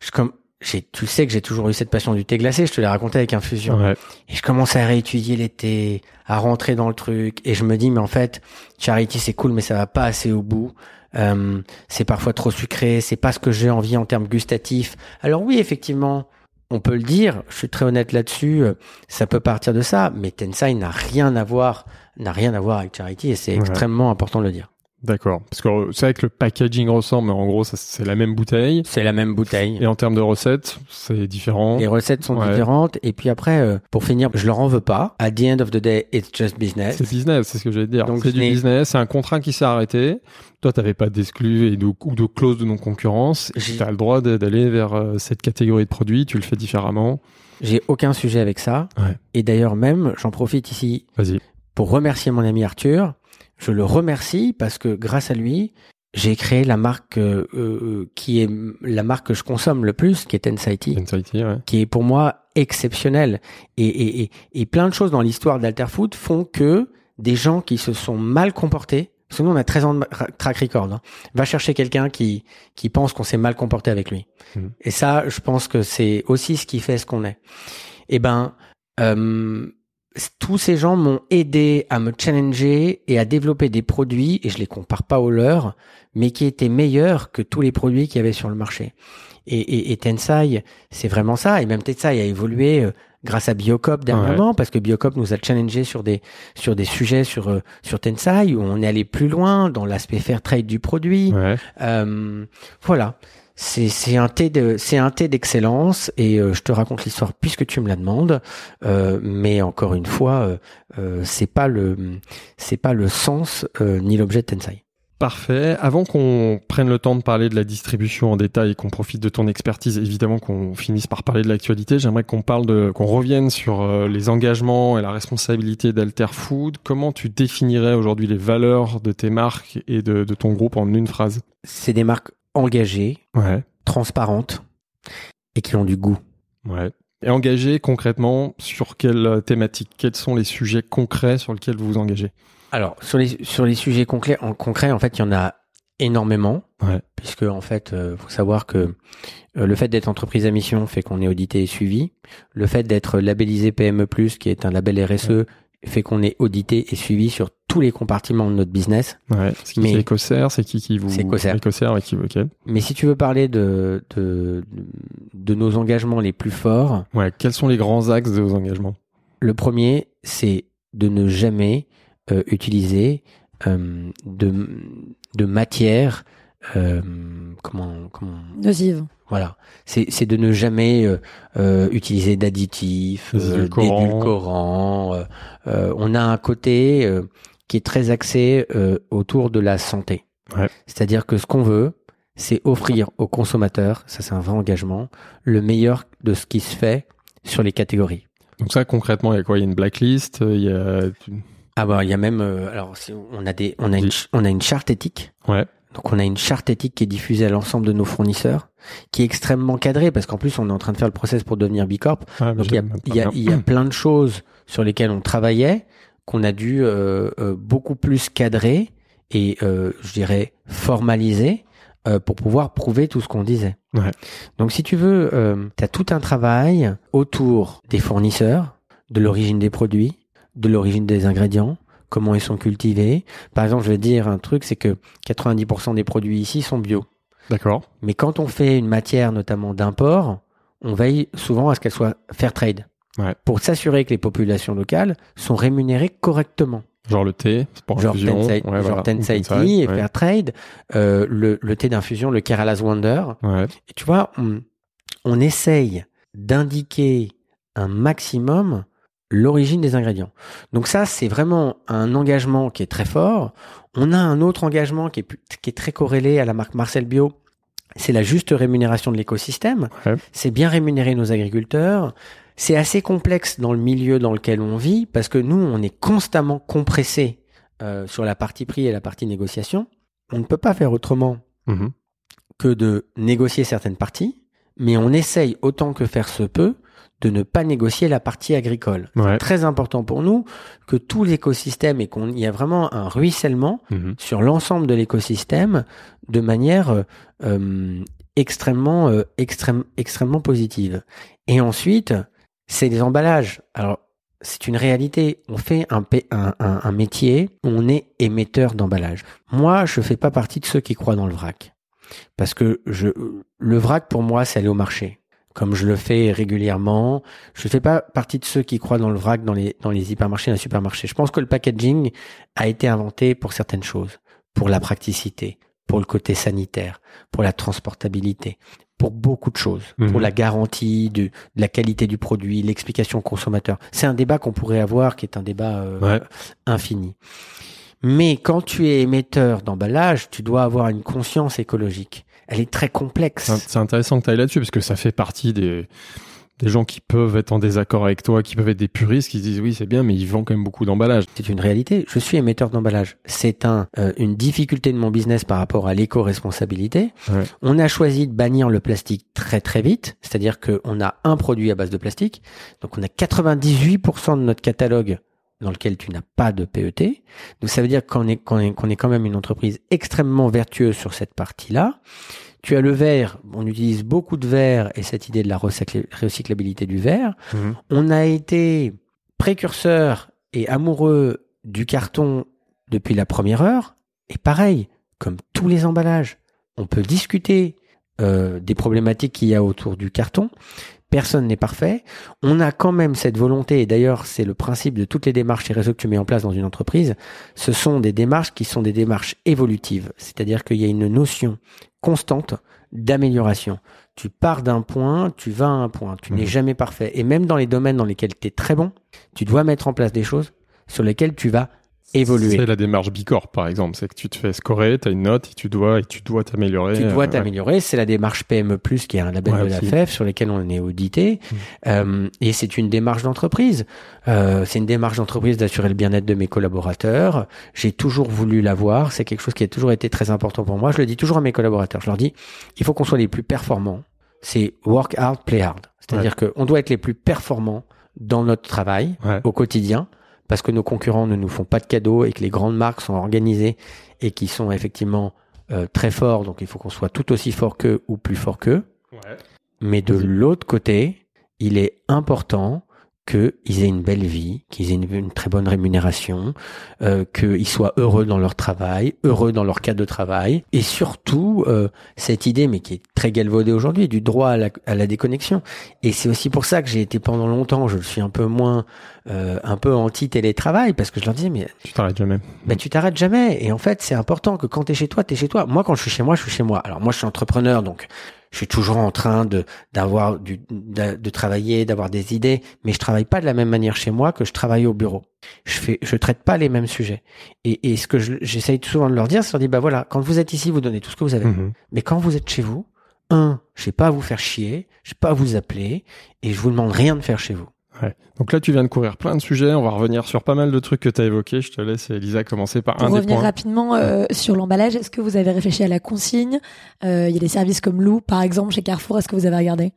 Je comme, tu sais que j'ai toujours eu cette passion du thé glacé. Je te l'ai raconté avec Infusion. Ouais. Et je commence à réétudier les thés, à rentrer dans le truc. Et je me dis, mais en fait, Charity, c'est cool, mais ça va pas assez au bout. Euh, c'est parfois trop sucré. C'est pas ce que j'ai envie en termes gustatifs. Alors oui, effectivement, on peut le dire. Je suis très honnête là-dessus. euh, Ça peut partir de ça. Mais Tensai n'a rien à voir, n'a rien à voir avec Charity. Et c'est Ouais. extrêmement important de le dire. D'accord. Parce que euh, c'est vrai que le packaging ressemble, mais en gros, c'est la même bouteille. C'est la même bouteille. Et en termes de recettes, c'est différent. Les recettes sont Ouais. différentes. Et puis après, euh, pour finir, je leur en veux pas. At the end of the day, it's just business. C'est business, c'est ce que j'allais dire. Donc, C'est du business, c'est un contrat qui s'est arrêté. Toi, t'avais pas d'exclus et de, ou de clause de non-concurrence. J'ai- Tu as le droit d'aller vers euh, cette catégorie de produits, tu le fais différemment. J'ai aucun sujet avec ça. Ouais. Et d'ailleurs même, j'en profite ici Vas-y. pour remercier mon ami Arthur. Je le remercie parce que grâce à lui, j'ai créé la marque euh, euh, qui est la marque que je consomme le plus, qui est Tensaiti, ouais. qui est pour moi exceptionnelle. Et, et, et, et plein de choses dans l'histoire d'Alterfood font que des gens qui se sont mal comportés, parce que nous on a 13 ans de ra- track record, hein, va chercher quelqu'un qui, qui pense qu'on s'est mal comporté avec lui. Mhm. Et ça, je pense que c'est aussi ce qui fait ce qu'on est. Eh ben, euh, tous ces gens m'ont aidé à me challenger et à développer des produits, et je les compare pas aux leurs, mais qui étaient meilleurs que tous les produits qu'il y avait sur le marché. Et, et, et Tensai, c'est vraiment ça. Et même Tensai a évolué euh, grâce à Biocop dernièrement, parce que Biocop nous a challengé sur des sur des sujets sur euh, sur Tensai où on est allé plus loin dans l'aspect fair trade du produit. Ouais. Euh, voilà. C'est un thé de c'est un thé d'excellence et euh, je te raconte l'histoire puisque tu me la demandes euh, mais encore une fois euh, euh, c'est pas le c'est pas le sens ni l'objet de Tensai. Parfait. Avant qu'on prenne le temps de parler de la distribution en détail et qu'on profite de ton expertise, évidemment qu'on finisse par parler de l'actualité, j'aimerais qu'on parle de, qu'on revienne sur les engagements et la responsabilité d'Alter Food. Comment tu définirais aujourd'hui les valeurs de tes marques et de, de ton groupe en une phrase? C'est des marques engagées, Ouais. transparentes et qui ont du goût. Ouais. Et engagé concrètement sur quelle thématique? Quels sont les sujets concrets sur lesquels vous vous engagez? Alors sur les sur les sujets concrets en concret en fait il y en a énormément Ouais. puisque en fait euh, faut savoir que euh, le fait d'être entreprise à mission fait qu'on est audité et suivi. Le fait d'être labellisé PME+ qui est un label RSE fait qu'on est audité et suivi sur tous les compartiments de notre business. Ouais. C'est qui c'est Ecoser C'est qui qui vous C'est Ecoser. Ecoser, ouais, qui ok. Mais si tu veux parler de de de nos engagements les plus forts, Ouais. Quels sont les grands axes de vos engagements? Le premier, c'est de ne jamais euh, utiliser euh, de, de matière. euh, comment, comment? Nocive. Voilà. C'est c'est de ne jamais euh, euh, utiliser d'additifs, euh, édulcorants. d'édulcorants. on a un côté qui est très axé autour de la santé. Ouais. C'est-à-dire que ce qu'on veut, c'est offrir aux consommateurs, ça c'est un vrai engagement, le meilleur de ce qui se fait sur les catégories. Donc ça concrètement, il y a quoi? Il y a une blacklist, il y a Ah bah il y a même euh, alors on a des on a une on a une charte éthique. Ouais. Donc on a une charte éthique qui est diffusée à l'ensemble de nos fournisseurs, qui est extrêmement cadrée parce qu'en plus on est en train de faire le process pour devenir Bicorp. Ah, Donc il y a y y plein de choses sur lesquelles on travaillait qu'on a dû euh, euh, beaucoup plus cadrer et euh, je dirais formaliser pour pouvoir prouver tout ce qu'on disait. Ouais. Donc si tu veux, tu as tout un travail autour des fournisseurs, de l'origine des produits, de l'origine des ingrédients, comment ils sont cultivés. Par exemple, je vais dire un truc, c'est que 90% des produits ici sont bio. D'accord. Mais quand on fait une matière notamment d'import, on veille souvent à ce qu'elle soit fair trade. Ouais. Pour s'assurer que les populations locales sont rémunérées correctement. Genre le thé, pour Genre infusion. Tensai, Ouais, genre voilà. Tensai Tea et ouais. fair trade, euh, le, le thé d'infusion, le Kerala's Wonder. Ouais. Et tu vois, on, on essaye d'indiquer un maximum l'origine des ingrédients. Donc ça, c'est vraiment un engagement qui est très fort. On a un autre engagement qui est, qui est très corrélé à la marque Marcel Bio. C'est la juste rémunération de l'écosystème. Ouais. C'est bien rémunérer nos agriculteurs. C'est assez complexe dans le milieu dans lequel on vit parce que nous, on est constamment compressé euh, sur la partie prix et la partie négociation. On ne peut pas faire autrement Mhm. que de négocier certaines parties, mais on essaye autant que faire se peut de ne pas négocier la partie agricole. Ouais. Très important pour nous que tout l'écosystème et qu'on y a vraiment un ruissellement Mhm. sur l'ensemble de l'écosystème de manière euh, euh, extrêmement euh, extrême, extrêmement positive. Et ensuite, c'est les emballages. Alors c'est une réalité. On fait un, un, un, un métier on est émetteur d'emballage. Moi, je fais pas partie de ceux qui croient dans le vrac. Parce que je, le vrac, pour moi, c'est aller au marché. Comme je le fais régulièrement. Je fais pas partie de ceux qui croient dans le vrac dans les, dans les hypermarchés, dans les supermarchés. Je pense que le packaging a été inventé pour certaines choses. Pour la praticité, pour le côté sanitaire, pour la transportabilité, pour beaucoup de choses. Mhm. Pour la garantie du, de la qualité du produit, l'explication au consommateur. C'est un débat qu'on pourrait avoir qui est un débat euh, Ouais. infini. Mais quand tu es émetteur d'emballage, tu dois avoir une conscience écologique. Elle est très complexe. C'est intéressant que tu ailles là-dessus parce que ça fait partie des, des gens qui peuvent être en désaccord avec toi, qui peuvent être des puristes, qui se disent oui c'est bien mais ils vendent quand même beaucoup d'emballage. C'est une réalité. Je suis émetteur d'emballage. C'est un euh, une difficulté de mon business par rapport à l'éco-responsabilité. Ouais. On a choisi de bannir le plastique très très vite, c'est-à-dire qu'on a un produit à base de plastique. Donc on a 98% de notre catalogue dans lequel tu n'as pas de PET. Donc ça veut dire qu'on est, qu'on est, qu'on est quand même une entreprise extrêmement vertueuse sur cette partie-là. Tu as le verre, on utilise beaucoup de verre et cette idée de la recycl- recyclabilité du verre. Mhm. On a été précurseur et amoureux du carton depuis la première heure. Et pareil, comme tous les emballages, on peut discuter euh, des problématiques qu'il y a autour du carton. Personne n'est parfait. On a quand même cette volonté, et d'ailleurs c'est le principe de toutes les démarches et réseaux que tu mets en place dans une entreprise, ce sont des démarches qui sont des démarches évolutives. C'est-à-dire qu'il y a une notion constante d'amélioration. Tu pars d'un point, tu vas à un point. Tu n'es Mhm. jamais parfait. Et même dans les domaines dans lesquels tu es très bon, tu dois mettre en place des choses sur lesquelles tu vas évoluer. C'est la démarche Bicorp, par exemple. C'est que tu te fais scorer, tu as une note et tu dois, et tu dois t'améliorer. Tu dois Euh, t'améliorer. C'est la démarche PME+, qui est un label Ouais, de la. FEF sur lequel on est audité. Mm. Euh, et c'est une démarche d'entreprise. Euh, c'est une démarche d'entreprise d'assurer le bien-être de mes collaborateurs. J'ai toujours voulu l'avoir. C'est quelque chose qui a toujours été très important pour moi. Je le dis toujours à mes collaborateurs. Je leur dis, il faut qu'on soit les plus performants. C'est work hard, play hard. C'est-à-dire qu'on doit être les plus performants dans notre travail au quotidien parce que nos concurrents ne nous font pas de cadeaux et que les grandes marques sont organisées et qui sont effectivement euh, très forts. Donc il faut qu'on soit tout aussi fort qu'eux ou plus fort qu'eux. Ouais. Mais de l'autre côté, il est important qu'ils aient une belle vie, qu'ils aient une, une très bonne rémunération, euh, qu'ils soient heureux dans leur travail, heureux dans leur cadre de travail, et surtout euh, cette idée, mais qui est très galvaudée aujourd'hui, du droit à la, à la déconnexion. Et c'est aussi pour ça que j'ai été pendant longtemps, je le suis un peu moins, euh, un peu anti-télétravail, parce que je leur disais, mais Tu t'arrêtes jamais. ben, tu t'arrêtes jamais. Et en fait, c'est important que quand tu es chez toi, tu es chez toi. Moi, quand je suis chez moi, je suis chez moi. Alors moi, je suis entrepreneur, donc je suis toujours en train de d'avoir du de, de travailler, d'avoir des idées, mais je travaille pas de la même manière chez moi que je travaille au bureau. Je fais, je traite pas les mêmes sujets. Et, et ce que je- j'essaye souvent de leur dire, c'est de leur dire, bah voilà, quand vous êtes ici, vous donnez tout ce que vous avez. Mhm. Mais quand vous êtes chez vous, un, je vais pas à vous faire chier, je vais pas à vous appeler, et je vous demande rien de faire chez vous. Ouais. Donc là, tu viens de courir plein de sujets. On va revenir sur pas mal de trucs que tu as évoqués. Je te laisse, Elisa, commencer par Pour un des revenir points. rapidement euh, sur l'emballage, est-ce que vous avez réfléchi à la consigne? Euh, Il y a des services comme Lou, par exemple, chez Carrefour. Est-ce que vous avez regardé?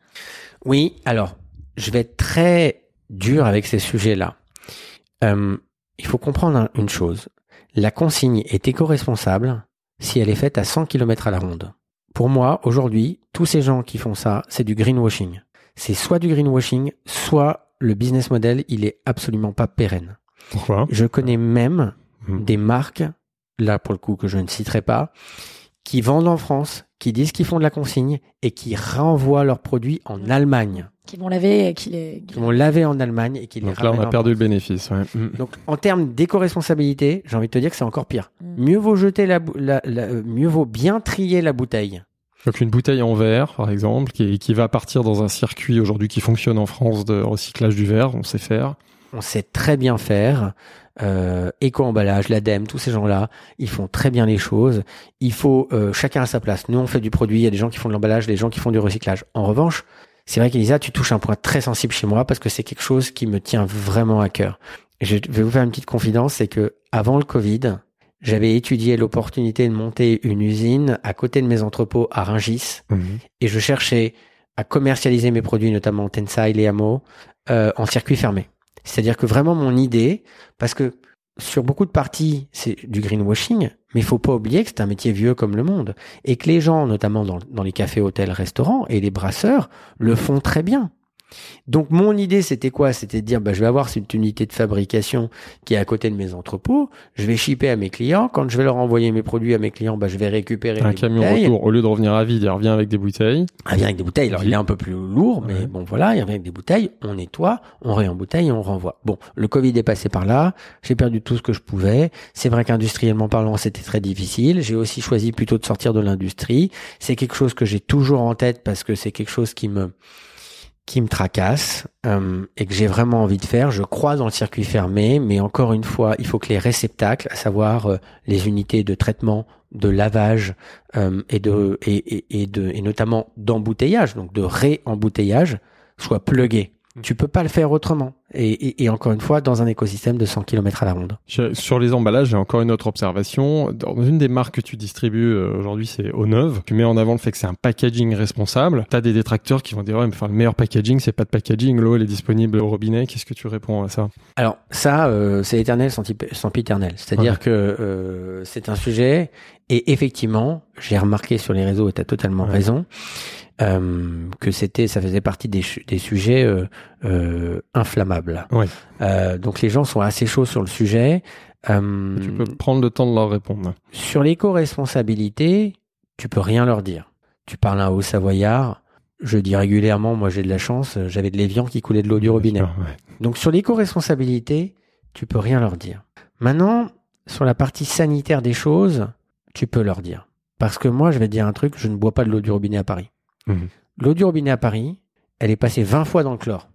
Oui, alors, je vais être très dur avec ces sujets-là. Euh, il faut comprendre un- une chose. La consigne est éco-responsable si elle est faite à 100 km à la ronde. Pour moi, aujourd'hui, tous ces gens qui font ça, c'est du greenwashing. C'est soit du greenwashing, soit le business model, il est absolument pas pérenne. Pourquoi? Je connais même Mhm. des marques, là pour le coup que je ne citerai pas, qui vendent en France, qui disent qu'ils font de la consigne et qui renvoient leurs produits en Allemagne. Qui vont laver et qui les. Qui vont laver en Allemagne et qui les Donc là, on a perdu le bénéfice. ouais. Mhm. Donc en termes d'éco-responsabilité, j'ai envie de te dire que c'est encore pire. Mm. Mieux vaut jeter la, bou- la- la- euh, mieux vaut bien trier la bouteille. Donc une bouteille en verre, par exemple, qui, qui va partir dans un circuit aujourd'hui qui fonctionne en France de recyclage du verre, on sait faire. On sait très bien faire. Euh, éco-emballage, l'ADEME, tous ces gens-là, ils font très bien les choses. Il faut euh, chacun à sa place. Nous, on fait du produit. Il y a des gens qui font de l'emballage, des gens qui font du recyclage. En revanche, c'est vrai qu'Elisa, tu touches un point très sensible chez moi parce que c'est quelque chose qui me tient vraiment à cœur. Je vais vous faire une petite confidence, c'est que avant le Covid, j'avais étudié l'opportunité de monter une usine à côté de mes entrepôts à Rungis Mhm. et je cherchais à commercialiser mes produits, notamment Tensai, Leamo, euh, en circuit fermé. C'est-à-dire que vraiment mon idée, parce que sur beaucoup de parties, c'est du greenwashing, mais il faut pas oublier que c'est un métier vieux comme le monde et que les gens, notamment dans, dans les cafés, hôtels, restaurants et les brasseurs, le font très bien. Donc mon idée c'était quoi? C'était de dire bah, je vais avoir cette unité de fabrication qui est à côté de mes entrepôts, je vais shipper à mes clients, quand je vais leur envoyer mes produits à mes clients, bah, je vais récupérer Un les camion bouteilles. retour, au lieu de revenir à vide, il revient avec des bouteilles. Il vient avec des bouteilles. Alors, il est un peu plus lourd, mais Ouais. bon, voilà, il vient avec des bouteilles. On nettoie, on réembouteille et on renvoie. Bon, le Covid est passé par là. J'ai perdu tout ce que je pouvais. C'est vrai qu'industriellement parlant, c'était très difficile. J'ai aussi choisi plutôt de sortir de l'industrie. C'est quelque chose que j'ai toujours en tête parce que c'est quelque chose qui me, qui me tracasse euh, et que j'ai vraiment envie de faire. Je crois dans le circuit fermé, mais encore une fois, il faut que les réceptacles, à savoir euh, les unités de traitement, de lavage euh, et de et, et, et de et notamment d'embouteillage, donc de réembouteillage, soient plugués. Tu peux pas le faire autrement. Et, et, et encore une fois, dans un écosystème de 100 km à la ronde. Sur les emballages, j'ai encore une autre observation. Dans une des marques que tu distribues euh, aujourd'hui, c'est Eau Neuve. Tu mets en avant le fait que c'est un packaging responsable. T'as des détracteurs qui vont dire ouais, mais enfin, le meilleur packaging, c'est pas de packaging. L'eau, elle est disponible au robinet. Qu'est-ce que tu réponds à ça Alors ça, euh, c'est éternel sans, sans piternel. C'est-à-dire Ouais. que euh, c'est un sujet. Et effectivement, j'ai remarqué sur les réseaux, et tu as totalement Ouais. raison, euh, que c'était, ça faisait partie des, sujets euh, euh, inflammables. Ouais. Euh, donc les gens sont assez chauds sur le sujet. Euh, Tu peux prendre le temps de leur répondre. Sur l'éco-responsabilité, tu peux rien leur dire. Tu parles à un haut savoyard, je dis régulièrement, moi j'ai de la chance, j'avais de l'évian qui coulait de l'eau du robinet. Bien sûr, ouais. Donc sur l'éco-responsabilité, tu peux rien leur dire. Maintenant, sur la partie sanitaire des choses, tu peux leur dire. Parce que moi, je vais te dire un truc, je ne bois pas de l'eau du robinet à Paris. Mhm. L'eau du robinet à Paris, elle est passée 20 fois dans le chlore,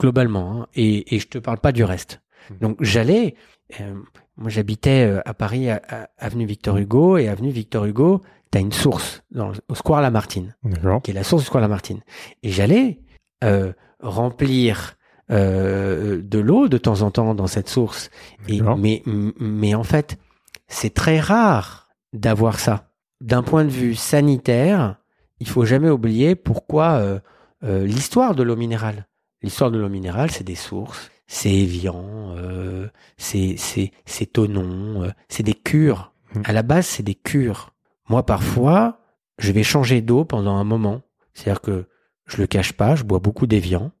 globalement, hein, et, et je te parle pas du reste. Mhm. Donc j'allais, euh, moi j'habitais euh, à Paris, à, à- avenue Victor Hugo, et avenue Victor Hugo, t'as une source dans au square Lamartine qui est la source du square Lamartine. Et j'allais euh, remplir euh, de l'eau de temps en temps dans cette source. Et, mais, mais en fait, c'est très rare d'avoir ça. D'un point de vue sanitaire, il faut jamais oublier pourquoi l'histoire de l'eau minérale. L'histoire de l'eau minérale, c'est des sources, c'est Evian, euh, c'est Tonon, euh, c'est des cures. Mhm. À la base, c'est des cures. Moi, parfois, je vais changer d'eau pendant un moment. C'est-à-dire que je le cache pas, je bois beaucoup d'Evian.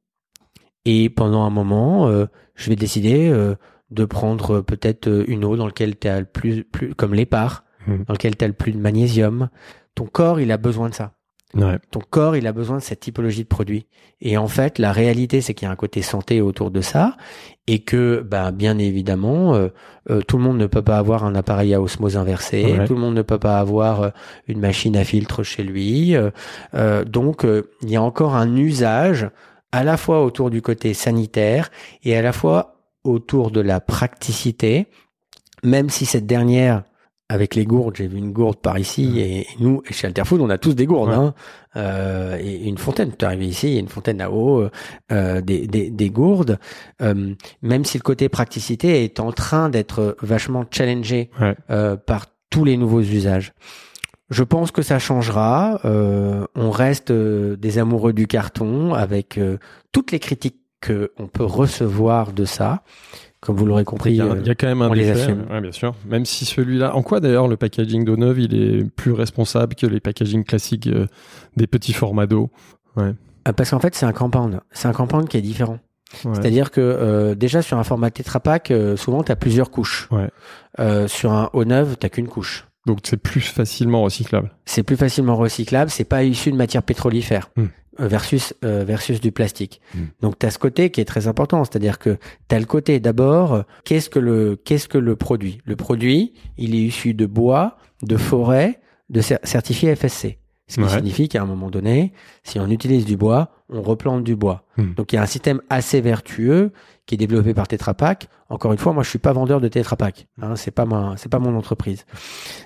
Et pendant un moment, euh, je vais décider euh, de prendre euh, peut-être euh, une eau dans laquelle tu as le plus, plus comme l'épar, Mhm. dans laquelle tu as le plus de magnésium. Ton corps, il a besoin de ça. Ouais. Ton corps, il a besoin de cette typologie de produit. Et en fait, la réalité, c'est qu'il y a un côté santé autour de ça, et que, ben, bien évidemment, euh, euh, tout le monde ne peut pas avoir un appareil à osmose inversée, Ouais. tout le monde ne peut pas avoir euh, une machine à filtre chez lui. euh, donc, il y a encore un usage à la fois autour du côté sanitaire et à la fois autour de la praticité, même si cette dernière avec les gourdes, j'ai vu une gourde par ici et, et nous, chez Alterfood, on a tous des gourdes, Ouais. hein, euh, et une fontaine. Tu es arrivé ici, il y a une fontaine à eau, euh, euh, des, des, des gourdes. Euh, même si le côté praticité est en train d'être vachement challengé Ouais. euh, par tous les nouveaux usages. Je pense que ça changera. Euh, on reste des amoureux du carton avec toutes les critiques qu'on peut recevoir de ça. Comme vous l'aurez compris, Il y, a, euh, il y a quand même un on les effet, assume. ouais, bien sûr. Même si celui-là, en quoi d'ailleurs le packaging d'eau neuve, il est plus responsable que les packaging classiques euh, des petits formats d'eau? euh, parce qu'en fait, c'est un compound. C'est un compound qui est différent. Ouais. C'est-à-dire que euh, déjà sur un format Tetra Pak, euh, souvent tu as plusieurs couches. Ouais. Sur un eau neuve, t'as qu'une couche. Donc c'est plus facilement recyclable. C'est plus facilement recyclable, c'est pas issu de matière pétrolifère Hmm. Versus euh, versus du plastique. Hmm. Donc tu as ce côté qui est très important, c'est-à-dire que tu as le côté d'abord qu'est-ce que le qu'est-ce que le produit? Le produit, il est issu de bois, de forêt, de cer- certifié FSC. Ce qui Ouais. signifie qu'à un moment donné, si on utilise du bois, on replante du bois. Hmm. Donc il y a un système assez vertueux qui est développé par Tetra Pak. Encore une fois, moi je suis pas vendeur de Tetra Pak. Hein, c'est pas ma, c'est pas mon entreprise.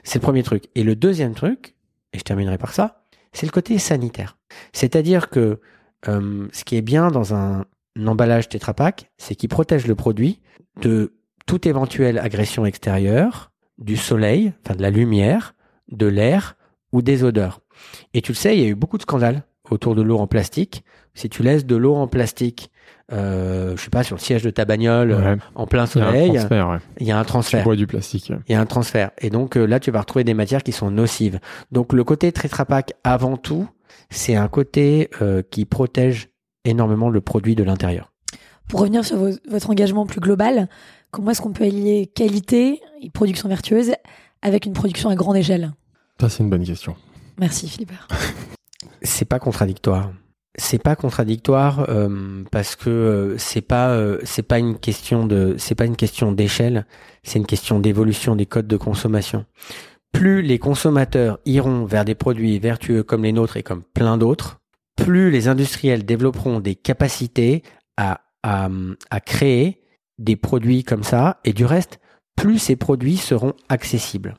C'est le premier truc. Et le deuxième truc, et je terminerai par ça, c'est le côté sanitaire. C'est-à-dire que euh, ce qui est bien dans un, emballage Tetra c'est qu'il protège le produit de toute éventuelle agression extérieure, du soleil, enfin de la lumière, de l'air ou des odeurs. Et tu le sais, il y a eu beaucoup de scandales autour de l'eau en plastique. Si tu laisses de l'eau en plastique, euh, je sais pas, sur le siège de ta bagnole, euh, Ouais. en plein Il y a un soleil, transfert, ouais. il y a un Tu transfert. bois du plastique. Il y a un transfert. Et donc euh, là, tu vas retrouver des matières qui sont nocives. Donc le côté Tetra Pak, avant tout, c'est un côté euh, qui protège énormément le produit de l'intérieur. Pour revenir sur vos- votre engagement plus global, comment est-ce qu'on peut allier qualité et production vertueuse avec une production à grande échelle? Ça, c'est une bonne question. Merci Philippe. C'est pas contradictoire. C'est pas contradictoire euh, parce que euh, c'est pas euh, c'est pas une question de c'est pas une question d'échelle, c'est une question d'évolution des codes de consommation. Plus les consommateurs iront vers des produits vertueux comme les nôtres et comme plein d'autres, plus les industriels développeront des capacités à, à, à créer des produits comme ça, et du reste, plus ces produits seront accessibles.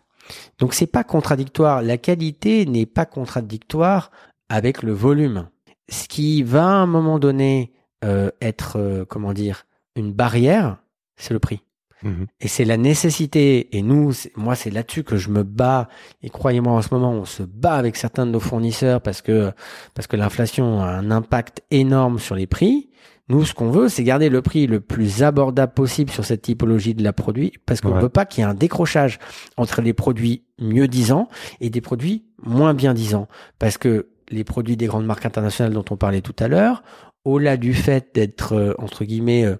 Donc c'est pas contradictoire. La qualité n'est pas contradictoire avec le volume. Ce qui va à un moment donné euh, être, euh, comment dire, une barrière, c'est le prix. Mhm. Et c'est la nécessité, et nous, moi, c'est là-dessus que je me bats. Et croyez-moi, en ce moment, on se bat avec certains de nos fournisseurs parce que parce que l'inflation a un impact énorme sur les prix. Nous, ce qu'on veut, c'est garder le prix le plus abordable possible sur cette typologie de la produit, parce qu'on ne Ouais. veut pas qu'il y ait un décrochage entre les produits mieux disants et des produits moins bien disants, parce que les produits des grandes marques internationales dont on parlait tout à l'heure, au-delà du fait d'être euh, entre guillemets euh,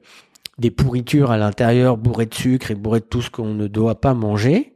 des pourritures à l'intérieur, bourrées de sucre et bourrées de tout ce qu'on ne doit pas manger,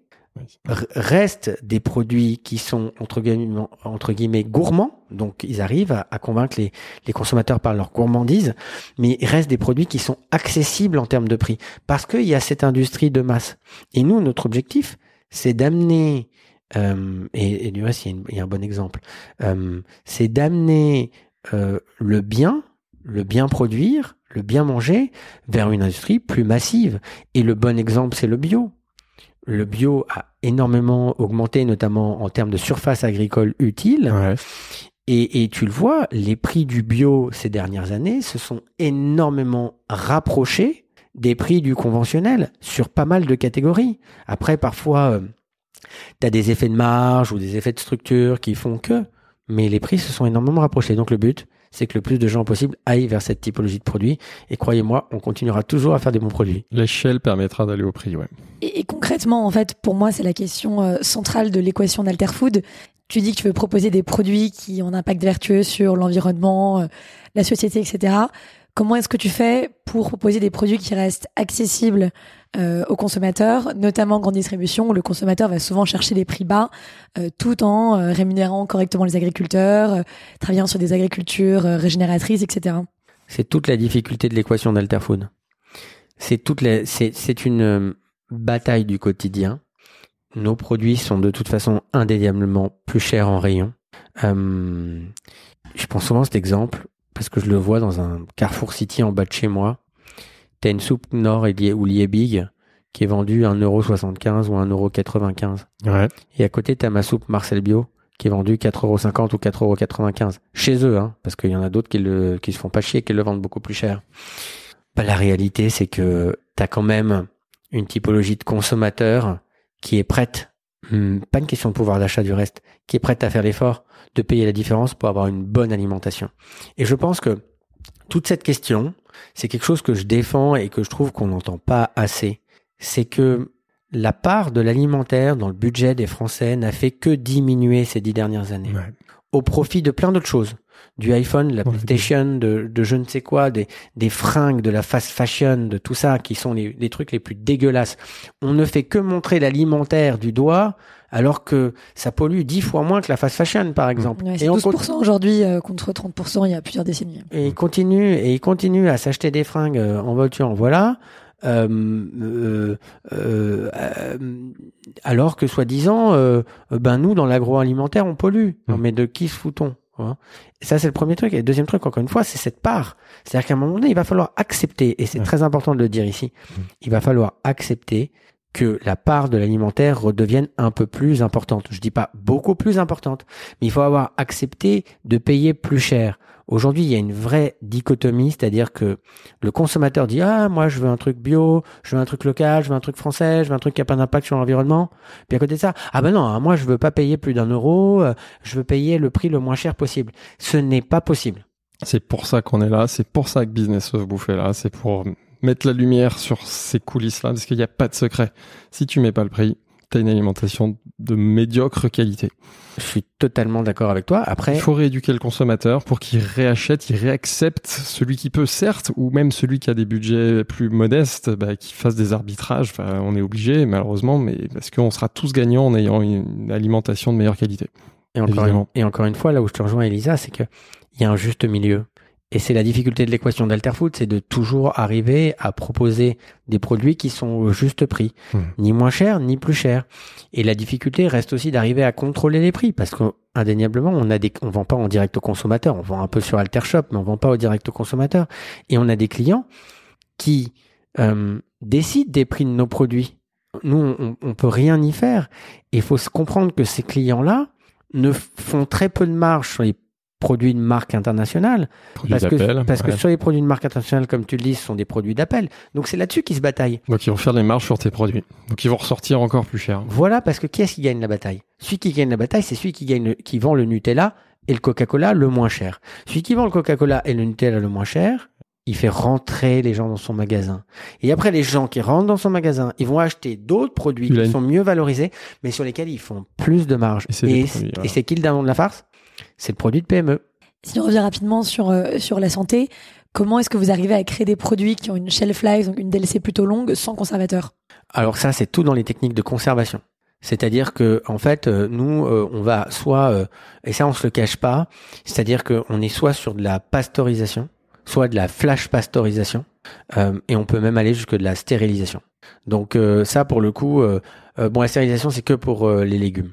restent des produits qui sont entre guillemets, entre guillemets gourmands, donc ils arrivent à, à convaincre les, les consommateurs par leur gourmandise, mais il reste des produits qui sont accessibles en termes de prix, parce qu'il y a cette industrie de masse. Et nous, notre objectif, c'est d'amener euh, et, et, du reste, il y, a une- il y a un bon exemple, euh, c'est d'amener euh, le bien, le bien produire, le bien manger vers une industrie plus massive. Et le bon exemple, c'est le bio. Le bio a énormément augmenté, notamment en termes de surface agricole utile. Ouais. Et, et tu le vois, les prix du bio ces dernières années se sont énormément rapprochés des prix du conventionnel sur pas mal de catégories. Après, parfois, tu as des effets de marge ou des effets de structure qui font que, mais les prix se sont énormément rapprochés. Donc le but, c'est que le plus de gens possible aillent vers cette typologie de produits. Et croyez-moi, on continuera toujours à faire des bons produits. L'échelle permettra d'aller au prix, ouais. Et, et concrètement, en fait, pour moi, c'est la question euh, centrale de l'équation d'Alterfood. Tu dis que tu veux proposer des produits qui ont un impact vertueux sur l'environnement, euh, la société, etc. Comment est-ce que tu fais pour proposer des produits qui restent accessibles euh, aux consommateurs, notamment en grande distribution, où le consommateur va souvent chercher les prix bas, euh, tout en euh, rémunérant correctement les agriculteurs, euh, travaillant sur des agricultures euh, régénératrices, etc. C'est toute la difficulté de l'équation d'Alterfood. C'est toute la, c'est, c'est une euh, bataille du quotidien. Nos produits sont de toute façon indéniablement plus chers en rayon. Je prends souvent cet exemple parce que je le vois dans un Carrefour City en bas de chez moi. T'as une soupe Nord et ou Liebig qui est vendue à 1,75€ ou 1,95€. Ouais. Et à côté, t'as ma soupe Marcel Bio qui est vendue 4,50€ ou 4,95€ chez eux, hein, parce qu'il y en a d'autres qui, le, qui se font pas chier et qui le vendent beaucoup plus cher. Bah, la réalité, c'est que t'as quand même une typologie de consommateur qui est prête, hum, pas une question de pouvoir d'achat du reste, qui est prête à faire l'effort de payer la différence pour avoir une bonne alimentation. Et je pense que toute cette question, c'est quelque chose que je défends et que je trouve qu'on n'entend pas assez. C'est que la part de l'alimentaire dans le budget des Français n'a fait que diminuer ces dix dernières années Ouais. au profit de plein d'autres choses. Du iPhone, de la PlayStation, de, de je ne sais quoi, des, des fringues, de la fast fashion, de tout ça, qui sont les, les trucs les plus dégueulasses. On ne fait que montrer l'alimentaire du doigt, alors que ça pollue dix fois moins que la fast fashion, par exemple. Ouais, c'est et, on 12% aujourd'hui euh, contre 30% il y a plusieurs décennies. et il continue et il continue à s'acheter des fringues euh, en voiture, voilà. Euh, euh, euh, alors que soi-disant, ben nous dans l'agroalimentaire on pollue. Non Mm. mais de qui se fout-on hein? Et Ça c'est le premier truc. Et le deuxième truc, encore une fois, c'est cette part. C'est-à-dire qu'à un moment donné, il va falloir accepter, et c'est Ouais. très important de le dire ici, Mm. il va falloir accepter que la part de l'alimentaire redevienne un peu plus importante. Je dis pas beaucoup plus importante, mais il faut avoir accepté de payer plus cher. Aujourd'hui, il y a une vraie dichotomie, c'est-à-dire que le consommateur dit ah moi je veux un truc bio, je veux un truc local, je veux un truc français, je veux un truc qui a pas d'impact sur l'environnement. Puis à côté de ça, ah ben non, hein, moi je veux pas payer plus d'un euro, euh, je veux payer le prix le moins cher possible. Ce n'est pas possible. C'est pour ça qu'on est là, c'est pour ça que Business of Bouffe est là, c'est pour mettre la lumière sur ces coulisses-là, parce qu'il n'y a pas de secret. Si tu mets pas le prix, t'as une alimentation de médiocre qualité. Je suis totalement d'accord avec toi. Après, Il faut rééduquer le consommateur pour qu'il réachète, il réaccepte celui qui peut, certes, ou même celui qui a des budgets plus modestes, bah, qui fasse des arbitrages. Enfin, on est obligé, malheureusement, mais parce qu'on sera tous gagnants en ayant une alimentation de meilleure qualité. Et encore, une, et encore une fois, là où je te rejoins, Elisa, c'est que il y a un juste milieu. Et c'est la difficulté de l'équation d'Alterfood, c'est de toujours arriver à proposer des produits qui sont au juste prix, Hmm. ni moins cher, ni plus cher. Et la difficulté reste aussi d'arriver à contrôler les prix, parce qu'indéniablement, on a des, on vend pas en direct au consommateur, on vend un peu sur Altershop, mais on vend pas au direct au consommateur. Et on a des clients qui euh, décident des prix de nos produits. Nous, on, on peut rien y faire. Et il faut se comprendre que ces clients-là ne font très peu de marge sur les produits de marque internationale. Produit Parce, que, parce que sur les produits de marque internationale, comme tu le dis, ce sont des produits d'appel. Donc c'est là-dessus qu'ils se bataillent. Donc ils vont faire des marges sur tes produits. Donc ils vont ressortir encore plus cher. Voilà, parce que qui est-ce qui gagne la bataille? Celui qui gagne la bataille, c'est celui qui, gagne le- qui vend le Nutella et le Coca-Cola le moins cher. Celui qui vend le Coca-Cola et le Nutella le moins cher, il fait rentrer les gens dans son magasin. Et après, les gens qui rentrent dans son magasin, ils vont acheter d'autres produits qui sont mieux valorisés, mais sur lesquels ils font plus de marge. Et c'est produits, qui le dindon de la farce? C'est le produit de. PME. Si on revient rapidement sur, euh, sur la santé, comment est-ce que vous arrivez à créer des produits qui ont une shelf life, donc une DLC plutôt longue, sans conservateur? Alors ça, c'est tout dans les techniques de conservation. C'est-à-dire que en fait, euh, nous, euh, on va soit, euh, et ça on se le cache pas, c'est-à-dire qu'on est soit sur de la pasteurisation, soit de la flash pasteurisation, euh, et on peut même aller jusque de la stérilisation. Donc euh, ça, pour le coup, euh, euh, bon, la stérilisation, c'est que pour les légumes.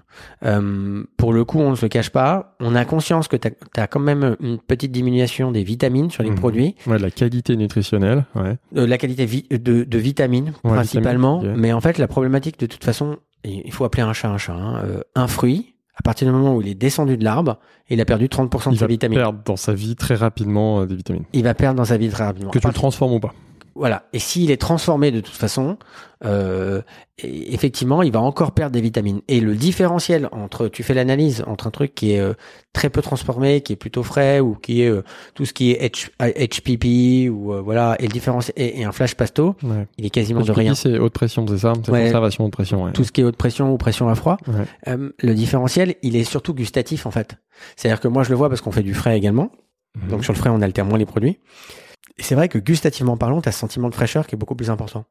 Pour le coup, on ne se le cache pas. On a conscience que tu as, quand même une petite diminution des vitamines sur les Mhm. produits, Ouais, de la qualité nutritionnelle. Ouais. La qualité vi- de, de vitamines Ouais, principalement. Mais en fait, la problématique, de toute façon, il faut appeler un chat un chat. hein, un fruit, à partir du moment où il est descendu de l'arbre, il a perdu 30% de Il ses va vitamines. perdre dans sa vie très rapidement euh, des vitamines. Il va perdre dans sa vie très rapidement. Que tu le transformes ou pas. Voilà. Et s'il est transformé de toute façon, euh, effectivement, il va encore perdre des vitamines. Et le différentiel entre, tu fais l'analyse entre un truc qui est euh, très peu transformé, qui est plutôt frais, ou qui est euh, tout ce qui est H- HPP, ou euh, voilà, et le différentiel et, et un flash pasto, Ouais. il est quasiment de HPP, rien. c'est haute pression, c'est ça? C'est Ouais. conservation de pression. Ouais. Tout ce qui est haute pression ou pression à froid. Euh, le différentiel, il est surtout gustatif en fait. C'est-à-dire que moi, je le vois parce qu'on fait du frais également. Mhm. Donc sur le frais, on altère moins les produits. C'est vrai que gustativement parlant, tu as ce sentiment de fraîcheur qui est beaucoup plus important.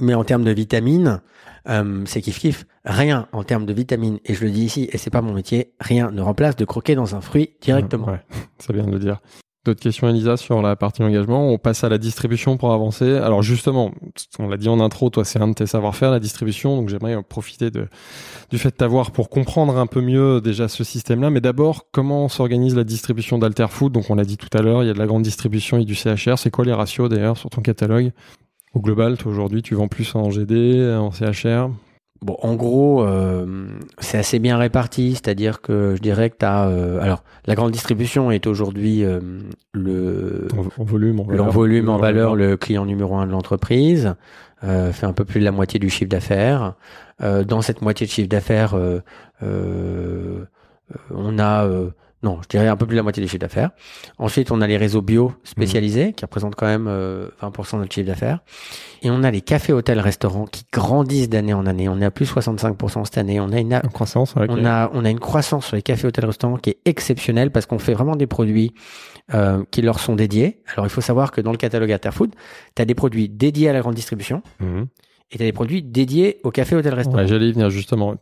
Mais en termes de vitamines, euh, c'est kiff kiff. Rien en termes de vitamines, et je le dis ici, et c'est pas mon métier, rien ne remplace de croquer dans un fruit directement. Ouais, <laughs> c'est de le dire. D'autres questions, Elisa, sur la partie engagement? On passe à la distribution pour avancer. Alors justement, on l'a dit en intro, toi, c'est un de tes savoir-faire, la distribution. Donc j'aimerais profiter du fait de t'avoir pour comprendre un peu mieux déjà ce système-là. Mais d'abord, comment s'organise la distribution d'Alterfood Donc on l'a dit tout à l'heure, il y a de la grande distribution et du CHR. C'est quoi les ratios d'ailleurs sur ton catalogue? Au global, toi aujourd'hui, tu vends plus en GD, en CHR Bon, en gros, euh, c'est assez bien réparti, c'est-à-dire que je dirais que tu as... alors, la grande distribution est aujourd'hui euh, le, en, en volume, en le valeur volume en valeur, le client numéro un de l'entreprise, euh, fait un peu plus de la moitié du chiffre d'affaires. Euh, dans cette moitié de chiffre d'affaires, euh, euh, on a, euh, non, je dirais un peu plus de la moitié du chiffre d'affaires. Ensuite, on a les réseaux bio spécialisés qui représentent quand même euh, 20% de notre chiffre d'affaires. Et on a les cafés, hôtels, restaurants qui grandissent d'année en année. On est à plus 65% cette année. On a une, croissance, on a, on a une croissance sur les cafés, hôtels, restaurants qui est exceptionnelle parce qu'on fait vraiment des produits euh, qui leur sont dédiés. Alors, il faut savoir que dans le catalogue Interfood, tu as des produits dédiés à la grande distribution Mhm. Et tu as des produits dédiés aux cafés, hôtels, restaurants. Ouais, j'allais y venir justement.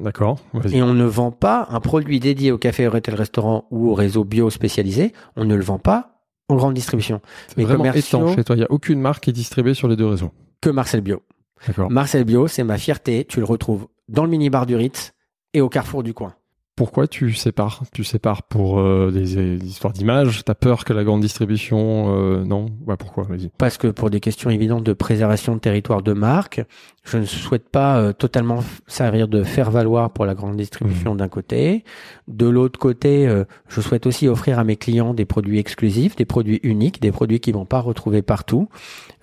D'accord. Et on ne vend pas un produit dédié au café, hôtel, restaurant ou au réseau bio spécialisé. On ne le vend pas en grande distribution. Mes vraiment commerciaux- étanche chez toi. Il n'y a aucune marque qui est distribuée sur les deux réseaux. Que Marcel Bio. D'accord. Marcel Bio, c'est ma fierté. Tu le retrouves dans le mini-bar du Ritz et au carrefour du coin. Pourquoi tu sépares? Tu sépares pour euh, des, des histoires d'image T'as peur que la grande distribution euh, Non? Ouais, pourquoi? Vas-y. Parce que pour des questions évidentes de préservation de territoire de marque, je ne souhaite pas euh, totalement servir de faire valoir pour la grande distribution d'un côté. De l'autre côté, euh, je souhaite aussi offrir à mes clients des produits exclusifs, des produits uniques, des produits qu'ils vont pas retrouver partout.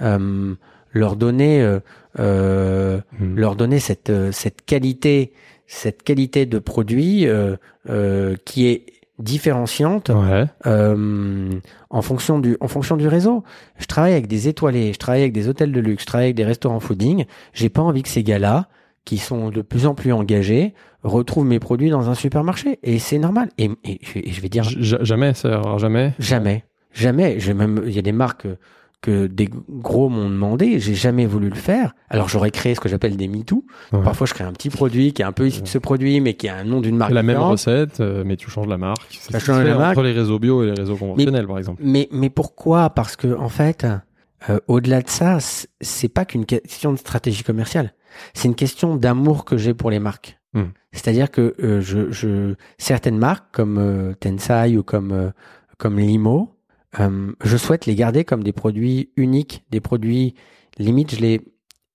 Leur donner, Mhm. leur donner cette cette qualité, cette qualité de produit euh, euh, qui est différenciante Ouais. euh, en fonction du en fonction du réseau. Je travaille avec des étoilés, je travaille avec des hôtels de luxe, je travaille avec des restaurants fooding. J'ai pas envie que ces gars-là, qui sont de plus en plus engagés, retrouvent mes produits dans un supermarché. Et c'est normal. Et, et je- et je vais dire J- jamais, ça jamais. jamais, jamais. J'ai même il y a des marques que des gros m'ont demandé, j'ai jamais voulu le faire. Alors j'aurais créé ce que j'appelle des MeToo. Ouais. Parfois je crée un petit produit qui est un peu issu de ce produit, mais qui a un nom d'une marque la même recette, euh, mais tu changes la marque. Ça change la marque. Entre les réseaux bio et les réseaux conventionnels, par exemple. Mais, mais pourquoi? Parce que en fait, euh, au-delà de ça, c'est pas qu'une question de stratégie commerciale. C'est une question d'amour que j'ai pour les marques. Hmm. C'est-à-dire que euh, je, je, certaines marques comme euh, Tensai ou comme comme Limo, euh, je souhaite les garder comme des produits uniques, des produits limite je les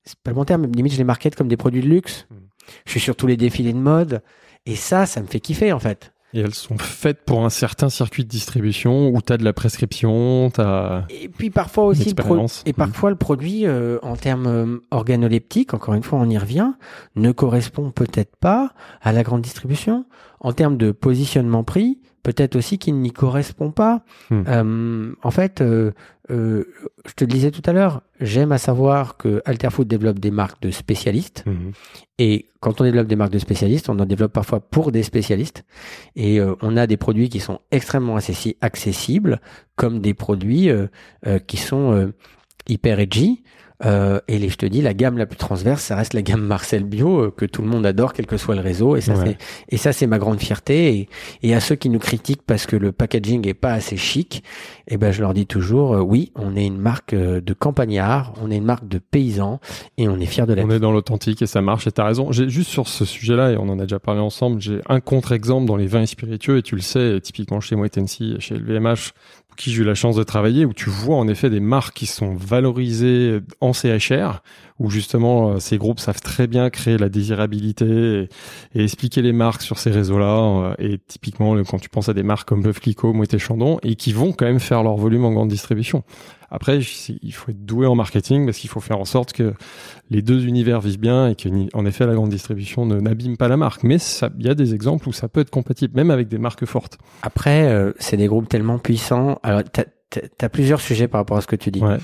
c'est pas le bon terme, mais limite je les market comme des produits de luxe. Hmm. Je suis sur tous les défilés de mode et ça, ça me fait kiffer en fait. Et elles sont faites pour un certain circuit de distribution où tu as de la prescription, tu as... Et puis parfois aussi le et parfois le produit euh, en termes euh, organoleptiques, encore une fois on y revient, ne correspond peut-être pas à la grande distribution. En termes de positionnement prix, peut-être aussi qu'il n'y correspond pas. Hmm. Euh, en fait, euh, euh, je te le disais tout à l'heure, j'aime à savoir que Alterfood développe des marques de spécialistes. Mhm. Et quand on développe des marques de spécialistes, on en développe parfois pour des spécialistes. Et on a des produits qui sont extrêmement accessi- accessibles, comme des produits qui sont hyper edgy. Euh, et les, je te dis, la gamme la plus transverse, ça reste la gamme Marcel Bio euh, que tout le monde adore, quel que soit le réseau. Et ça, Ouais. c'est et ça, c'est ma grande fierté. Et, et à ceux qui nous critiquent parce que le packaging est pas assez chic, eh ben, je leur dis toujours, euh, oui, on est une marque euh, de campagnards, on est une marque de paysans, et on est fiers de l'être. On est dans l'authentique et ça marche et t'as raison. J'ai juste sur ce sujet-là et on en a déjà parlé ensemble. J'ai un contre-exemple dans les vins et spiritueux et tu le sais, typiquement chez Moët Hennessy, chez LVMH, qui j'ai eu la chance de travailler, où tu vois en effet des marques qui sont valorisées en CHR, où justement euh, ces groupes savent très bien créer la désirabilité et, expliquer les marques sur ces réseaux-là. euh, Et typiquement, le- quand tu penses à des marques comme Veuve Clicquot, Moët Chandon, et qui vont quand même faire leur volume en grande distribution. Après, il faut être doué en marketing parce qu'il faut faire en sorte que les deux univers vivent bien et que, ni- en effet, la grande distribution ne n'abîme pas la marque. Mais il y a des exemples où ça peut être compatible, même avec des marques fortes. Après, euh, c'est des groupes tellement puissants. Alors, t'as as, plusieurs sujets par rapport à ce que tu dis. Ouais.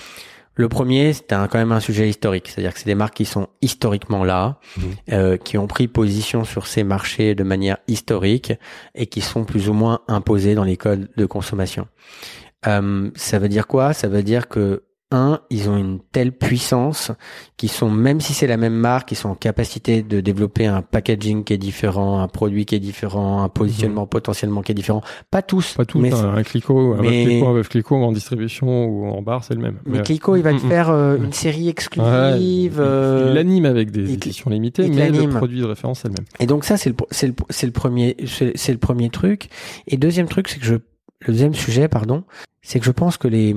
Le premier, c'est quand même un sujet historique, c'est-à-dire que c'est des marques qui sont historiquement là, Mhm. euh, qui ont pris position sur ces marchés de manière historique et qui sont plus ou moins imposés dans les codes de consommation. Euh, ça veut dire quoi? Ça veut dire que un, ils ont une telle puissance qu'ils sont, même si c'est la même marque, ils sont en capacité de développer un packaging qui est différent, un produit qui est différent, un positionnement potentiellement qui est différent. Pas tous, Pas tout, mais hein, un Clicquot, un mais- Clicquot, un Clicquot en distribution ou en bar, c'est le même. Mais. Clico, il va te faire euh, une série exclusive. Ouais, euh, il l'anime avec des éditions limitées, mais le produit de référence, c'est le même. Et donc ça, c'est le, c'est le, c'est le premier, c'est c'est le premier truc. Et deuxième truc, c'est que je, le deuxième sujet, pardon, c'est que je pense que les,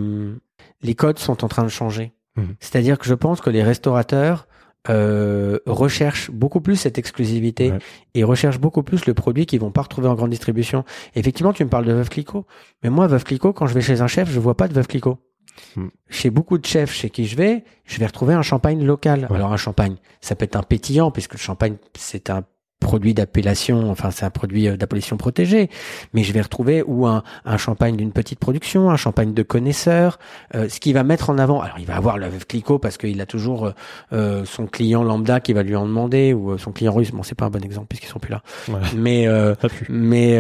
les codes sont en train de changer. Mhm. C'est-à-dire que je pense que les restaurateurs euh, recherchent beaucoup plus cette exclusivité Ouais. et recherchent beaucoup plus le produit qu'ils vont pas retrouver en grande distribution. Effectivement, tu me parles de Veuve Clicquot, mais moi, Veuve Clicquot, quand je vais chez un chef, je vois pas de Veuve Clicquot. Mhm. Chez beaucoup de chefs chez qui je vais, je vais retrouver un champagne local. Ouais. Alors un champagne, ça peut être un pétillant puisque le champagne c'est un produit d'appellation, enfin c'est un produit euh, d'appellation protégée, mais je vais retrouver ou un, un champagne d'une petite production, un champagne de connaisseur, euh, ce qui va mettre en avant. Alors il va avoir le Clicquot parce qu'il a toujours euh, euh, son client lambda qui va lui en demander ou euh, son client russe. Bon c'est pas un bon exemple puisqu'ils sont plus là. Ouais. Mais euh, mais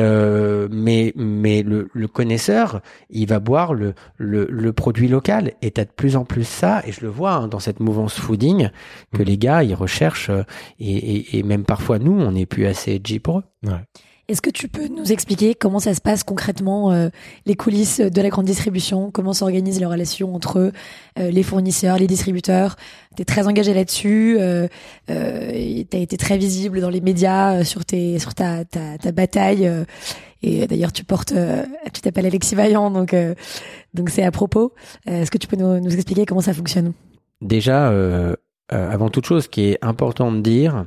mais mais le, le connaisseur, il va boire le le, le produit local et t'as de plus en plus ça et je le vois hein, dans cette mouvance fooding que Mm. les gars ils recherchent et, et, et même parfois nous on n'est plus assez edgy pour eux. Ouais. Est-ce que tu peux nous expliquer comment ça se passe concrètement, euh, les coulisses de la grande distribution, comment s'organisent les relations entre euh, les fournisseurs, les distributeurs? Tu es très engagé là-dessus, euh, euh, tu as été très visible dans les médias sur, tes, sur ta, ta, ta bataille. euh, et d'ailleurs, tu portes, euh, tu t'appelles Alexis Vaillant, donc euh, donc c'est à propos. Euh, Est-ce que tu peux nous, nous expliquer comment ça fonctionne? Déjà euh, euh, avant toute chose, ce qui est important de dire,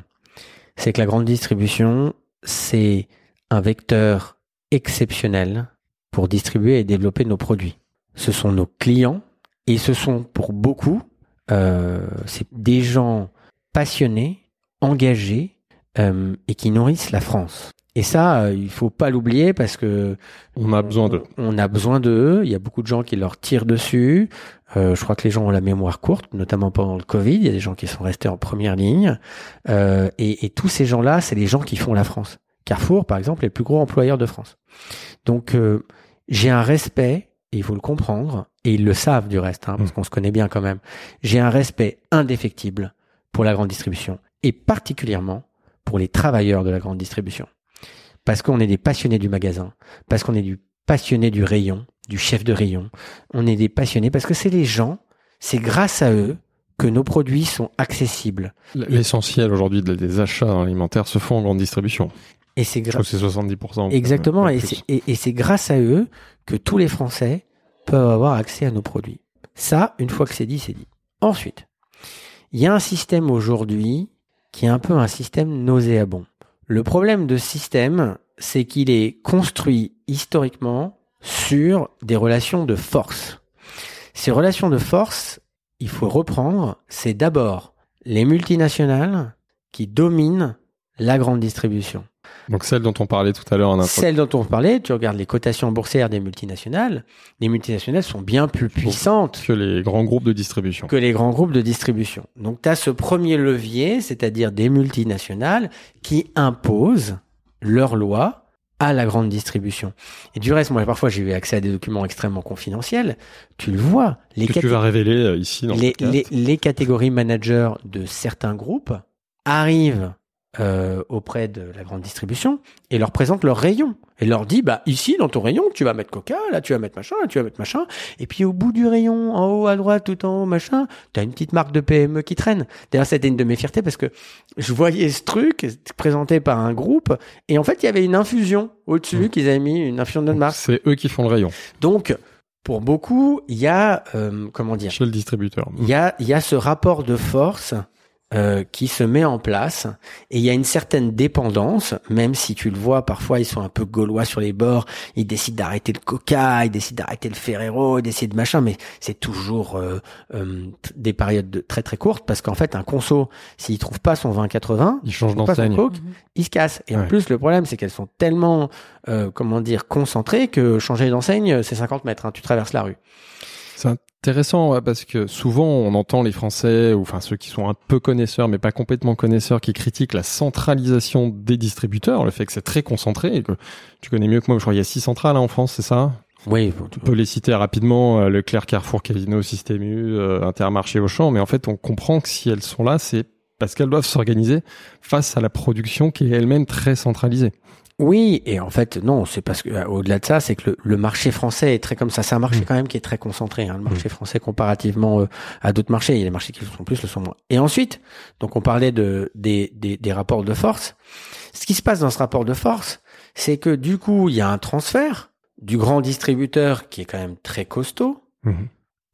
c'est que la grande distribution c'est un vecteur exceptionnel pour distribuer et développer nos produits. Ce sont nos clients et ce sont pour beaucoup euh, c'est des gens passionnés, engagés euh, et qui nourrissent la France. Et ça, euh, il faut pas l'oublier parce que On a besoin d'eux. On a besoin d'eux. Il y a beaucoup de gens qui leur tirent dessus. Euh, je crois que les gens ont la mémoire courte, notamment pendant le Covid. Il y a des gens qui sont restés en première ligne. Euh, et, et tous ces gens-là, c'est les gens qui font la France. Carrefour, par exemple, est le plus gros employeur de France. Donc, euh, j'ai un respect, et il faut le comprendre, et ils le savent du reste, hein, parce Mm. qu'on se connaît bien quand même. J'ai un respect indéfectible pour la grande distribution, et particulièrement pour les travailleurs de la grande distribution. Parce qu'on est des passionnés du magasin, parce qu'on est du passionné du rayon, du chef de rayon. On est des passionnés parce que c'est les gens, c'est grâce à eux que nos produits sont accessibles. L'essentiel aujourd'hui de- des achats alimentaires se font en grande distribution. Et c'est Je grâce trouve que c'est 70%. Exactement, peut-être et plus. c'est, et, et c'est grâce à eux que tous les Français peuvent avoir accès à nos produits. Ça, une fois que c'est dit, c'est dit. Ensuite, il y a un système aujourd'hui qui est un peu un système nauséabond. Le problème de ce système, c'est qu'il est construit historiquement sur des relations de force. Ces relations de force, il faut reprendre, c'est d'abord les multinationales qui dominent la grande distribution. Donc celle dont on parlait tout à l'heure en intro. Celle dont on parlait, tu regardes les cotations boursières des multinationales, les multinationales sont bien plus puissantes que les grands groupes de distribution. que les grands groupes de distribution. Donc tu as ce premier levier, c'est-à-dire des multinationales qui imposent leurs lois à la grande distribution. Et du reste, moi, parfois, j'ai eu accès à des documents extrêmement confidentiels. Tu le vois. Les que tu vas révéler euh, ici dans les, les, les, catégories managers de certains groupes arrivent euh, auprès de la grande distribution et leur présentent leur rayon et leur dit bah ici dans ton rayon tu vas mettre coca là tu vas mettre machin là tu vas mettre machin. Et puis au bout du rayon en haut à droite tout en haut machin t'as une petite marque de PME qui traîne. D'ailleurs c'était une de mes fiertés parce que je voyais ce truc présenté par un groupe et en fait il y avait une infusion au-dessus mmh. qu'ils avaient mis une infusion de marque. C'est eux qui font le rayon. Donc pour beaucoup il y a euh, comment dire chez le distributeur. Il y a il y a ce rapport de force euh, qui se met en place et il y a une certaine dépendance, même si tu le vois parfois ils sont un peu gaulois sur les bords, ils décident d'arrêter le Coca, ils décident d'arrêter le Ferrero, ils décident de machin, mais c'est toujours euh, euh, des périodes de très très courtes parce qu'en fait un conso s'il trouve pas son 20-80, il change d'enseigne, mhm. il se casse et en plus le problème c'est qu'elles sont tellement comment dire concentrées que changer d'enseigne c'est 50 mètres, hein, tu traverses la rue. C'est intéressant parce que souvent on entend les Français, ou enfin ceux qui sont un peu connaisseurs mais pas complètement connaisseurs, qui critiquent la centralisation des distributeurs, le fait que c'est très concentré et que tu connais mieux que moi. Je crois qu'il y a six centrales hein, en France, c'est ça? Oui. Tu peux les citer rapidement euh, Leclerc, Carrefour, Casino, Système U, euh, Intermarché, Auchan, mais en fait on comprend que si elles sont là, c'est parce qu'elles doivent s'organiser face à la production qui est elle-même très centralisée. Oui, et en fait, non, c'est parce que euh, au-delà de ça, c'est que le, marché français est très comme ça. C'est un marché mm. quand même qui est très concentré. Hein, le marché mm. français comparativement euh, à d'autres marchés, il y a des marchés qui le sont plus, le sont moins. Et ensuite, donc on parlait de des, des, des rapports de force. Ce qui se passe dans ce rapport de force, c'est que du coup, il y a un transfert du grand distributeur qui est quand même très costaud mm-hmm.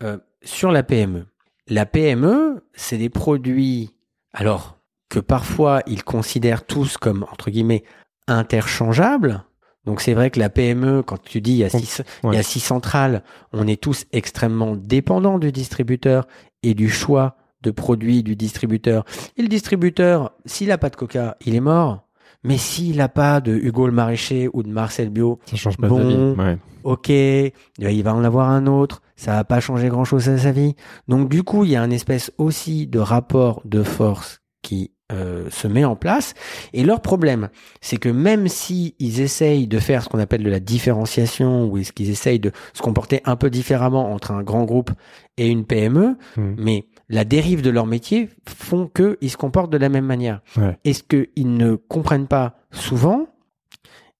euh, sur la PME. La PME, c'est des produits, alors que parfois ils considèrent tous comme entre guillemets interchangeables. Donc c'est vrai que la PME, quand tu dis il y a six, il y a six centrales, on est tous extrêmement dépendants du distributeur et du choix de produits du distributeur. Et le distributeur, s'il n'a pas de Coca, il est mort. Mais s'il n'a pas de Hugo le Maraîcher ou de Marcel Bio, ça change pas bon, vie. ok, il va en avoir un autre, ça va pas changer grand chose à sa vie. Donc du coup, il y a un espèce aussi de rapport de force qui euh, se met en place. Et leur problème, c'est que même si ils essayent de faire ce qu'on appelle de la différenciation, ou est-ce qu'ils essayent de se comporter un peu différemment entre un grand groupe et une PME, mmh. mais la dérive de leur métier font qu'ils se comportent de la même manière. Est-ce qu'ils ne comprennent pas souvent,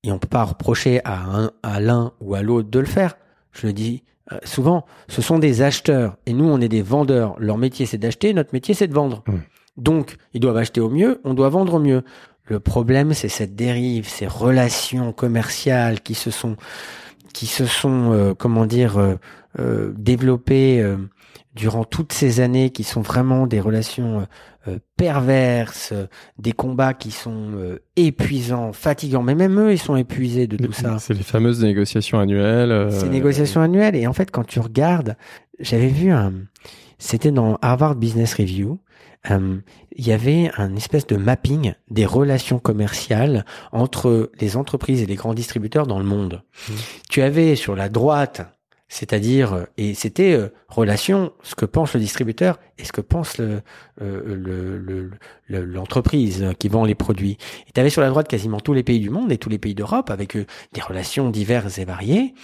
et on peut pas reprocher à, à l'un ou à l'autre de le faire, je le dis euh, souvent, ce sont des acheteurs, et nous on est des vendeurs. Leur métier c'est d'acheter, notre métier c'est de vendre. Mmh. Donc, ils doivent acheter au mieux, on doit vendre au mieux. Le problème, c'est cette dérive, ces relations commerciales qui se sont, qui se sont, euh, comment dire, euh, euh développées euh, durant toutes ces années, qui sont vraiment des relations perverses, des combats qui sont épuisants, fatigants. Mais même eux, ils sont épuisés de tout ça. C'est les fameuses négociations annuelles. Ces négociations annuelles. Et en fait, quand tu regardes, j'avais vu un, c'était dans Harvard Business Review euh, il y avait un espèce de mapping des relations commerciales entre les entreprises et les grands distributeurs dans le monde. Mmh. Tu avais sur la droite, c'est-à-dire et c'était euh, relation ce que pense le distributeur et ce que pense le, euh, l'entreprise qui vend les produits. Et tu avais sur la droite quasiment tous les pays du monde et tous les pays d'Europe avec des relations diverses et variées.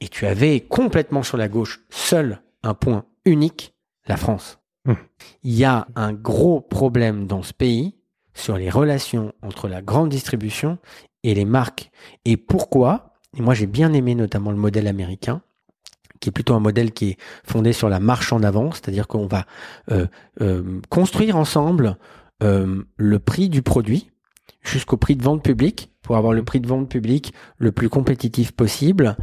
Et tu avais complètement sur la gauche seul un point unique, la France. Il y a un gros problème dans ce pays sur les relations entre la grande distribution et les marques. Et pourquoi? Et Moi, j'ai bien aimé notamment le modèle américain qui est plutôt un modèle qui est fondé sur la marche en avant, c'est-à-dire qu'on va euh, euh, construire ensemble euh, le prix du produit jusqu'au prix de vente public pour avoir le prix de vente public le plus compétitif possible.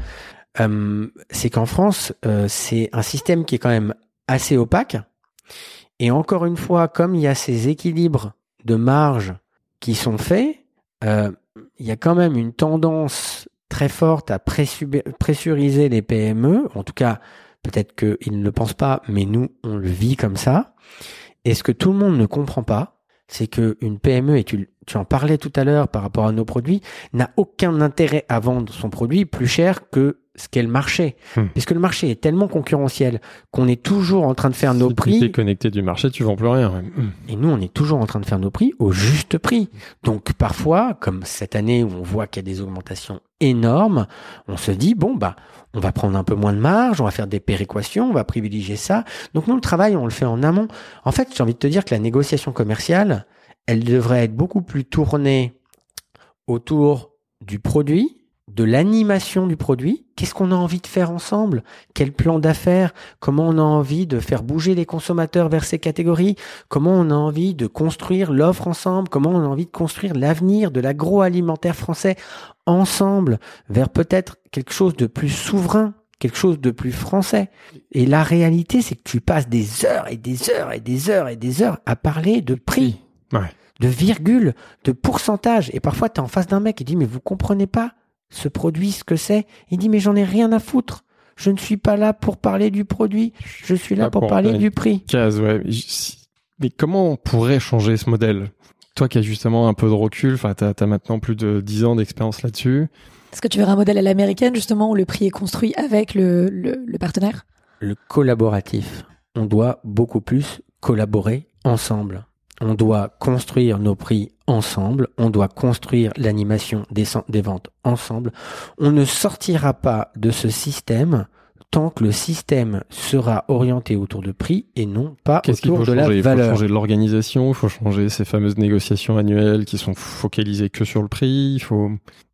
c'est qu'en France, c'est un système qui est quand même assez opaque et encore une fois, comme il y a ces équilibres de marge qui sont faits, euh, il y a quand même une tendance très forte à pressuriser les PME. En tout cas, peut-être qu'ils ne le pensent pas, mais nous, on le vit comme ça. Et ce que tout le monde ne comprend pas, c'est qu'une PME, et tu, tu en parlais tout à l'heure par rapport à nos produits, n'a aucun intérêt à vendre son produit plus cher que ce qu'est le marché. Hmm. Puisque le marché est tellement concurrentiel qu'on est toujours en train de faire nos si prix. tu es connecté du marché, tu vends plus rien. ouais. Mm. Et nous, on est toujours en train de faire nos prix au juste prix. Donc parfois, comme cette année où on voit qu'il y a des augmentations énormes, on se dit, bon, bah, on va prendre un peu moins de marge, on va faire des péréquations, on va privilégier ça. Donc nous, le travail, on le fait en amont. En fait, j'ai envie de te dire que la négociation commerciale, elle devrait être beaucoup plus tournée autour du produit, de l'animation du produit. Qu'est-ce qu'on a envie de faire ensemble? Quel plan d'affaires? Comment on a envie de faire bouger les consommateurs vers ces catégories? Comment on a envie de construire l'offre ensemble? Comment on a envie de construire l'avenir de l'agroalimentaire français ensemble vers peut-être quelque chose de plus souverain quelque chose de plus français? Et la réalité, c'est que tu passes des heures et des heures et des heures et des heures à parler de prix, Ouais. de virgule, de pourcentage. Et parfois, tu es en face d'un mec qui dit, mais vous comprenez pas ce produit, ce que c'est Il dit, mais j'en ai rien à foutre. Je ne suis pas là pour parler du produit. Je suis là pour pour parler du prix. Case, ouais. Mais comment on pourrait changer ce modèle? Toi qui as justement un peu de recul, enfin, t'as as maintenant plus de 10 ans d'expérience là-dessus. Est-ce que tu verrais un modèle à l'américaine, justement, où le prix est construit avec le, le, le partenaire? Le collaboratif. On doit beaucoup plus collaborer ensemble. On doit construire nos prix ensemble. On doit construire l'animation des, ventes ensemble. On ne sortira pas de ce système tant que le système sera orienté autour de prix et non pas Qu'est-ce qu'il autour faut de changer? La Il faut valeur. changer l'organisation, il faut changer ces fameuses négociations annuelles qui sont focalisées que sur le prix. Il faut.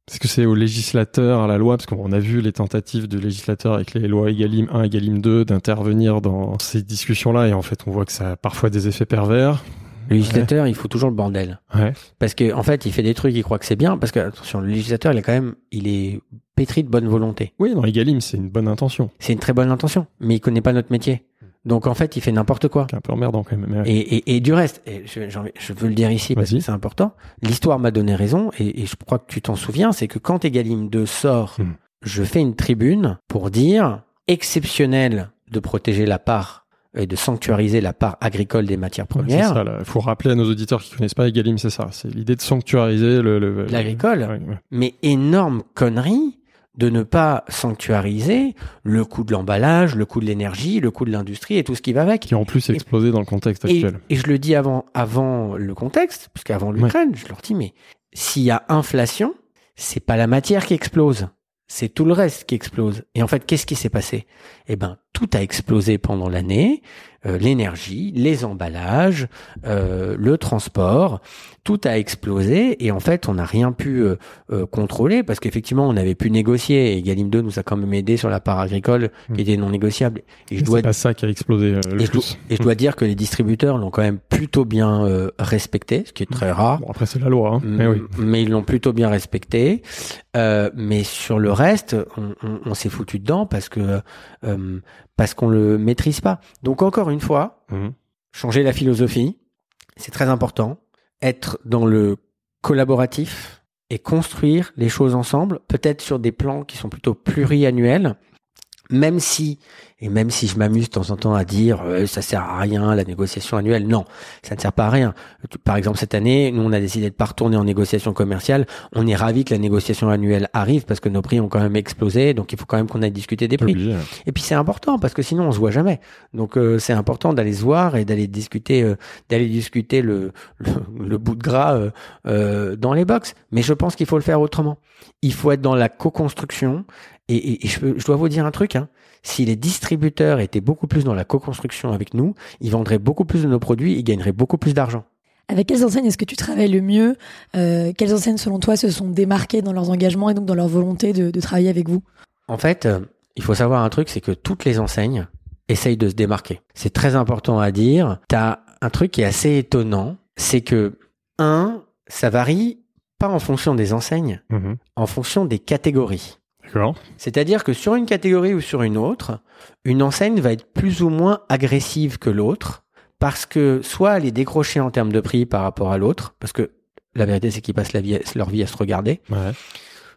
Est-ce que c'est au législateur, à la loi? Parce qu'on a vu les tentatives de législateurs avec les lois Egalim 1, Egalim 2 d'intervenir dans ces discussions-là et en fait on voit que ça a parfois des effets pervers. Le législateur, il faut toujours le bordel. Ouais. Parce que en fait, il fait des trucs, il croit que c'est bien. Parce que attention, le législateur, il est quand même, il est pétri de bonne volonté. Oui, dans Egalim, c'est une bonne intention. C'est une très bonne intention, mais il connaît pas notre métier. Donc en fait, il fait n'importe quoi. C'est un peu emmerdant quand même. ouais. Et, et, et du reste, et je, veux le dire ici parce que c'est important, l'histoire m'a donné raison et, et je crois que tu t'en souviens, c'est que quand Egalim 2 sort, Hmm. je fais une tribune pour dire exceptionnel de protéger la part et de sanctuariser la part agricole des matières premières. Il faut rappeler à nos auditeurs qui connaissent pas Egalim, c'est ça. C'est l'idée de sanctuariser le, le- L'agricole. Ouais. mais énorme connerie de ne pas sanctuariser le coût de l'emballage, le coût de l'énergie, le coût de l'industrie et tout ce qui va avec. Qui en plus explosé dans le contexte Et, actuel. et je le dis avant, avant le contexte, parce qu'avant l'Ukraine, je leur dis, mais s'il y a inflation, c'est pas la matière qui explose, c'est tout le reste qui explose. Et en fait, qu'est-ce qui s'est passé? Eh ben, tout a explosé pendant l'année. Euh, l'énergie, les emballages, euh, le transport, tout a explosé et en fait on n'a rien pu euh, euh, contrôler parce qu'effectivement on avait pu négocier et Galim 2 nous a quand même aidé sur la part agricole Mm. qui était non négociable. Et je dois C'est pas ça qui a explosé euh, le et je, plus. et je dois dire que les distributeurs l'ont quand même plutôt bien euh, respecté, ce qui est très rare. Bon, après, c'est la loi, hein. mais oui. Mais ils l'ont plutôt bien respecté. Euh, mais sur le reste, on, on- on s'est foutu dedans parce que euh, parce qu'on le maîtrise pas. Donc encore une fois, Mhm. changer la philosophie, c'est très important. Être dans le collaboratif et construire les choses ensemble, peut-être sur des plans qui sont plutôt pluriannuels, même si et même si je m'amuse de temps en temps à dire euh, ça sert à rien la négociation annuelle, non, ça ne sert pas à rien. Par exemple cette année, nous on a décidé de pas retourner en négociation commerciale. On est ravi que la négociation annuelle arrive parce que nos prix ont quand même explosé, donc il faut quand même qu'on aille discuter des prix. Obligé. Et puis c'est important parce que sinon on se voit jamais. Donc euh, c'est important d'aller se voir et d'aller discuter, euh, d'aller discuter le, le, le bout de gras euh, euh, dans les box. Mais je pense qu'il faut le faire autrement. Il faut être dans la co-construction. Et, et- et je, peux- je dois vous dire un truc. Hein. Si les distributeurs étaient beaucoup plus dans la co-construction avec nous, ils vendraient beaucoup plus de nos produits, ils gagneraient beaucoup plus d'argent. Avec quelles enseignes est-ce que tu travailles le mieux Euh, Quelles enseignes, selon toi, se sont démarquées dans leurs engagements et donc dans leur volonté de, de travailler avec vous? En fait, euh, il faut savoir un truc, c'est que toutes les enseignes essayent de se démarquer. C'est très important à dire. T'as un truc qui est assez étonnant, c'est que un, ça varie pas en fonction des enseignes, Mhm. en fonction des catégories. C'est-à-dire que sur une catégorie ou sur une autre, une enseigne va être plus ou moins agressive que l'autre parce que soit elle est décrochée en termes de prix par rapport à l'autre, parce que la vérité c'est qu'ils passent la vie, leur vie à se regarder, Ouais.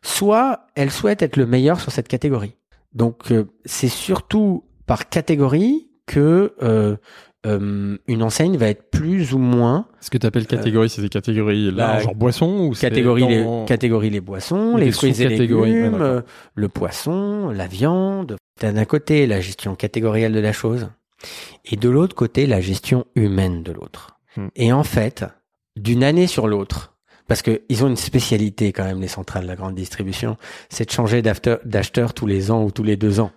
soit elle souhaite être le meilleur sur cette catégorie. Donc euh, c'est surtout par catégorie que euh, euh, une enseigne va être plus ou moins Ce que tu appelles catégorie, c'est des catégories là, bah, genre boisson ou c'est catégorie les, dans- catégorie les boissons, les fruits et ouais, légumes, euh, le poisson, la viande. T'as d'un côté la gestion catégorielle de la chose et de l'autre côté la gestion humaine de l'autre. Hmm. Et en fait, d'une année sur l'autre, parce que ils ont une spécialité quand même les centrales de la grande distribution, c'est de changer d'acheteur tous les ans ou tous les deux ans.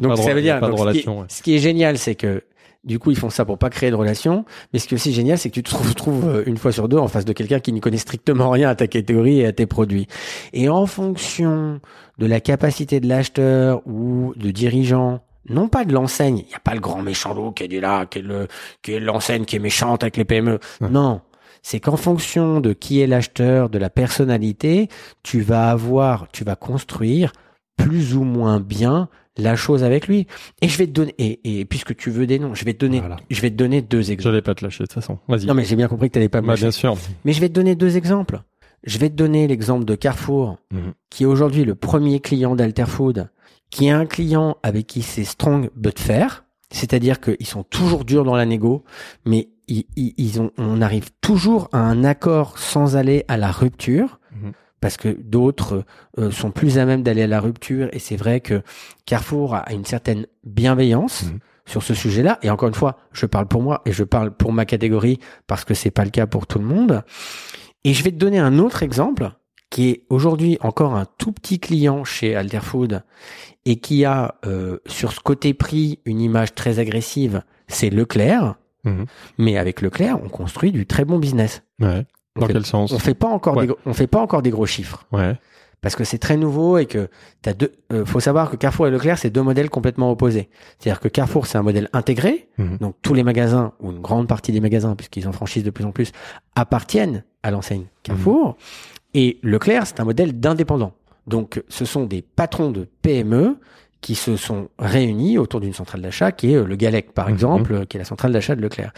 Donc, ça veut dire donc, ce, qui ouais. ce qui est génial, c'est que du coup ils font ça pour pas créer de relation, mais ce qui est aussi génial, c'est que tu te retrouves euh, une fois sur deux en face de quelqu'un qui ne connaît strictement rien à ta catégorie et à tes produits. Et en fonction de la capacité de l'acheteur ou de dirigeant, non pas de l'enseigne, il n'y a pas le grand méchant loup qui est là, qui est le qui est l'enseigne qui est méchante avec les PME. Ouais. Non, c'est qu'en fonction de qui est l'acheteur, de la personnalité, tu vas avoir, tu vas construire plus ou moins bien la chose avec lui. Et je vais te donner, et, et puisque tu veux des noms, je vais te donner, Voilà. je vais te donner deux exemples. J'allais pas te lâcher de toute façon. Vas-y. Non mais j'ai bien compris que tu n'allais pas me Bah, lâcher. bien sûr. Mais je vais te donner deux exemples. Je vais te donner l'exemple de Carrefour, Mhm. qui est aujourd'hui le premier client d'Alterfood, qui est un client avec qui c'est strong but fair, c'est-à-dire qu'ils sont toujours durs dans la négo, mais ils, ils- ils ont, on arrive toujours à un accord sans aller à la rupture, Mhm. Parce que d'autres euh, sont plus à même d'aller à la rupture, et c'est vrai que Carrefour a une certaine bienveillance. Mhm. Sur ce sujet-là, et encore une fois, je parle pour moi et je parle pour ma catégorie parce que c'est pas le cas pour tout le monde. Et je vais te donner un autre exemple qui est aujourd'hui encore un tout petit client chez Alterfood et qui a euh, sur ce côté prix une image très agressive, c'est Leclerc. Mhm. Mais avec Leclerc, on construit du très bon business. Ouais. Dans fait, quel sens on fait pas encore Ouais. des, gros- on fait pas encore des gros chiffres Ouais. parce que c'est très nouveau et que t'as deux. euh, faut savoir que Carrefour et Leclerc c'est deux modèles complètement opposés. C'est-à-dire que Carrefour c'est un modèle intégré, Mhm. donc tous les magasins ou une grande partie des magasins puisqu'ils en franchissent de plus en plus appartiennent à l'enseigne Carrefour. Et Leclerc c'est un modèle d'indépendant. Donc ce sont des patrons de PME qui se sont réunis autour d'une centrale d'achat qui est euh, le Galec par Mhm. exemple, euh, qui est la centrale d'achat de Leclerc.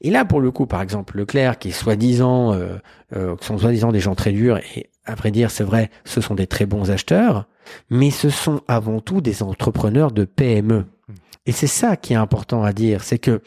Et là pour le coup par exemple Leclerc qui est soi-disant euh, euh, qui sont soi-disant des gens très durs et à vrai dire c'est vrai ce sont des très bons acheteurs mais ce sont avant tout des entrepreneurs de PME et c'est ça qui est important à dire c'est que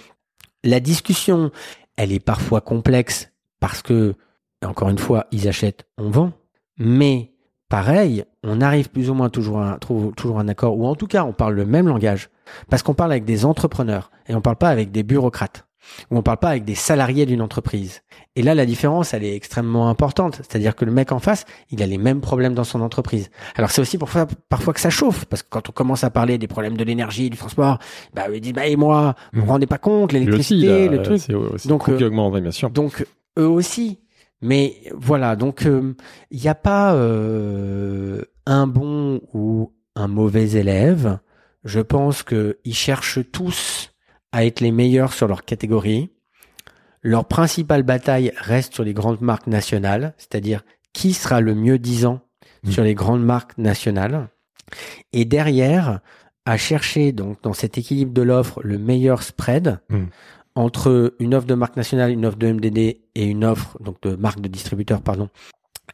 la discussion elle est parfois complexe parce que encore une fois ils achètent on vend mais pareil on arrive plus ou moins toujours à toujours un accord ou en tout cas on parle le même langage parce qu'on parle avec des entrepreneurs et on parle pas avec des bureaucrates ou on parle pas avec des salariés d'une entreprise. Et là, la différence, elle est extrêmement importante. C'est-à-dire que le mec en face, il a les mêmes problèmes dans son entreprise. Alors c'est aussi parfois, parfois que ça chauffe, parce que quand on commence à parler des problèmes de l'énergie, du transport, bah ils disent bah et moi, vous vous Mhm. rendez pas compte, l'électricité, le truc. Donc, euh, augmente, oui, bien sûr. Donc eux aussi. Mais voilà, donc il n'y a pas euh, un bon ou un mauvais élève. Je pense que ils cherchent tous à être les meilleurs sur leur catégorie. Leur principale bataille reste sur les grandes marques nationales, c'est-à-dire qui sera le mieux disant Mhm. sur les grandes marques nationales. Et derrière, à chercher donc dans cet équilibre de l'offre le meilleur spread Mhm. Entre une offre de marque nationale, une offre de MDD et une offre donc de marque de distributeur pardon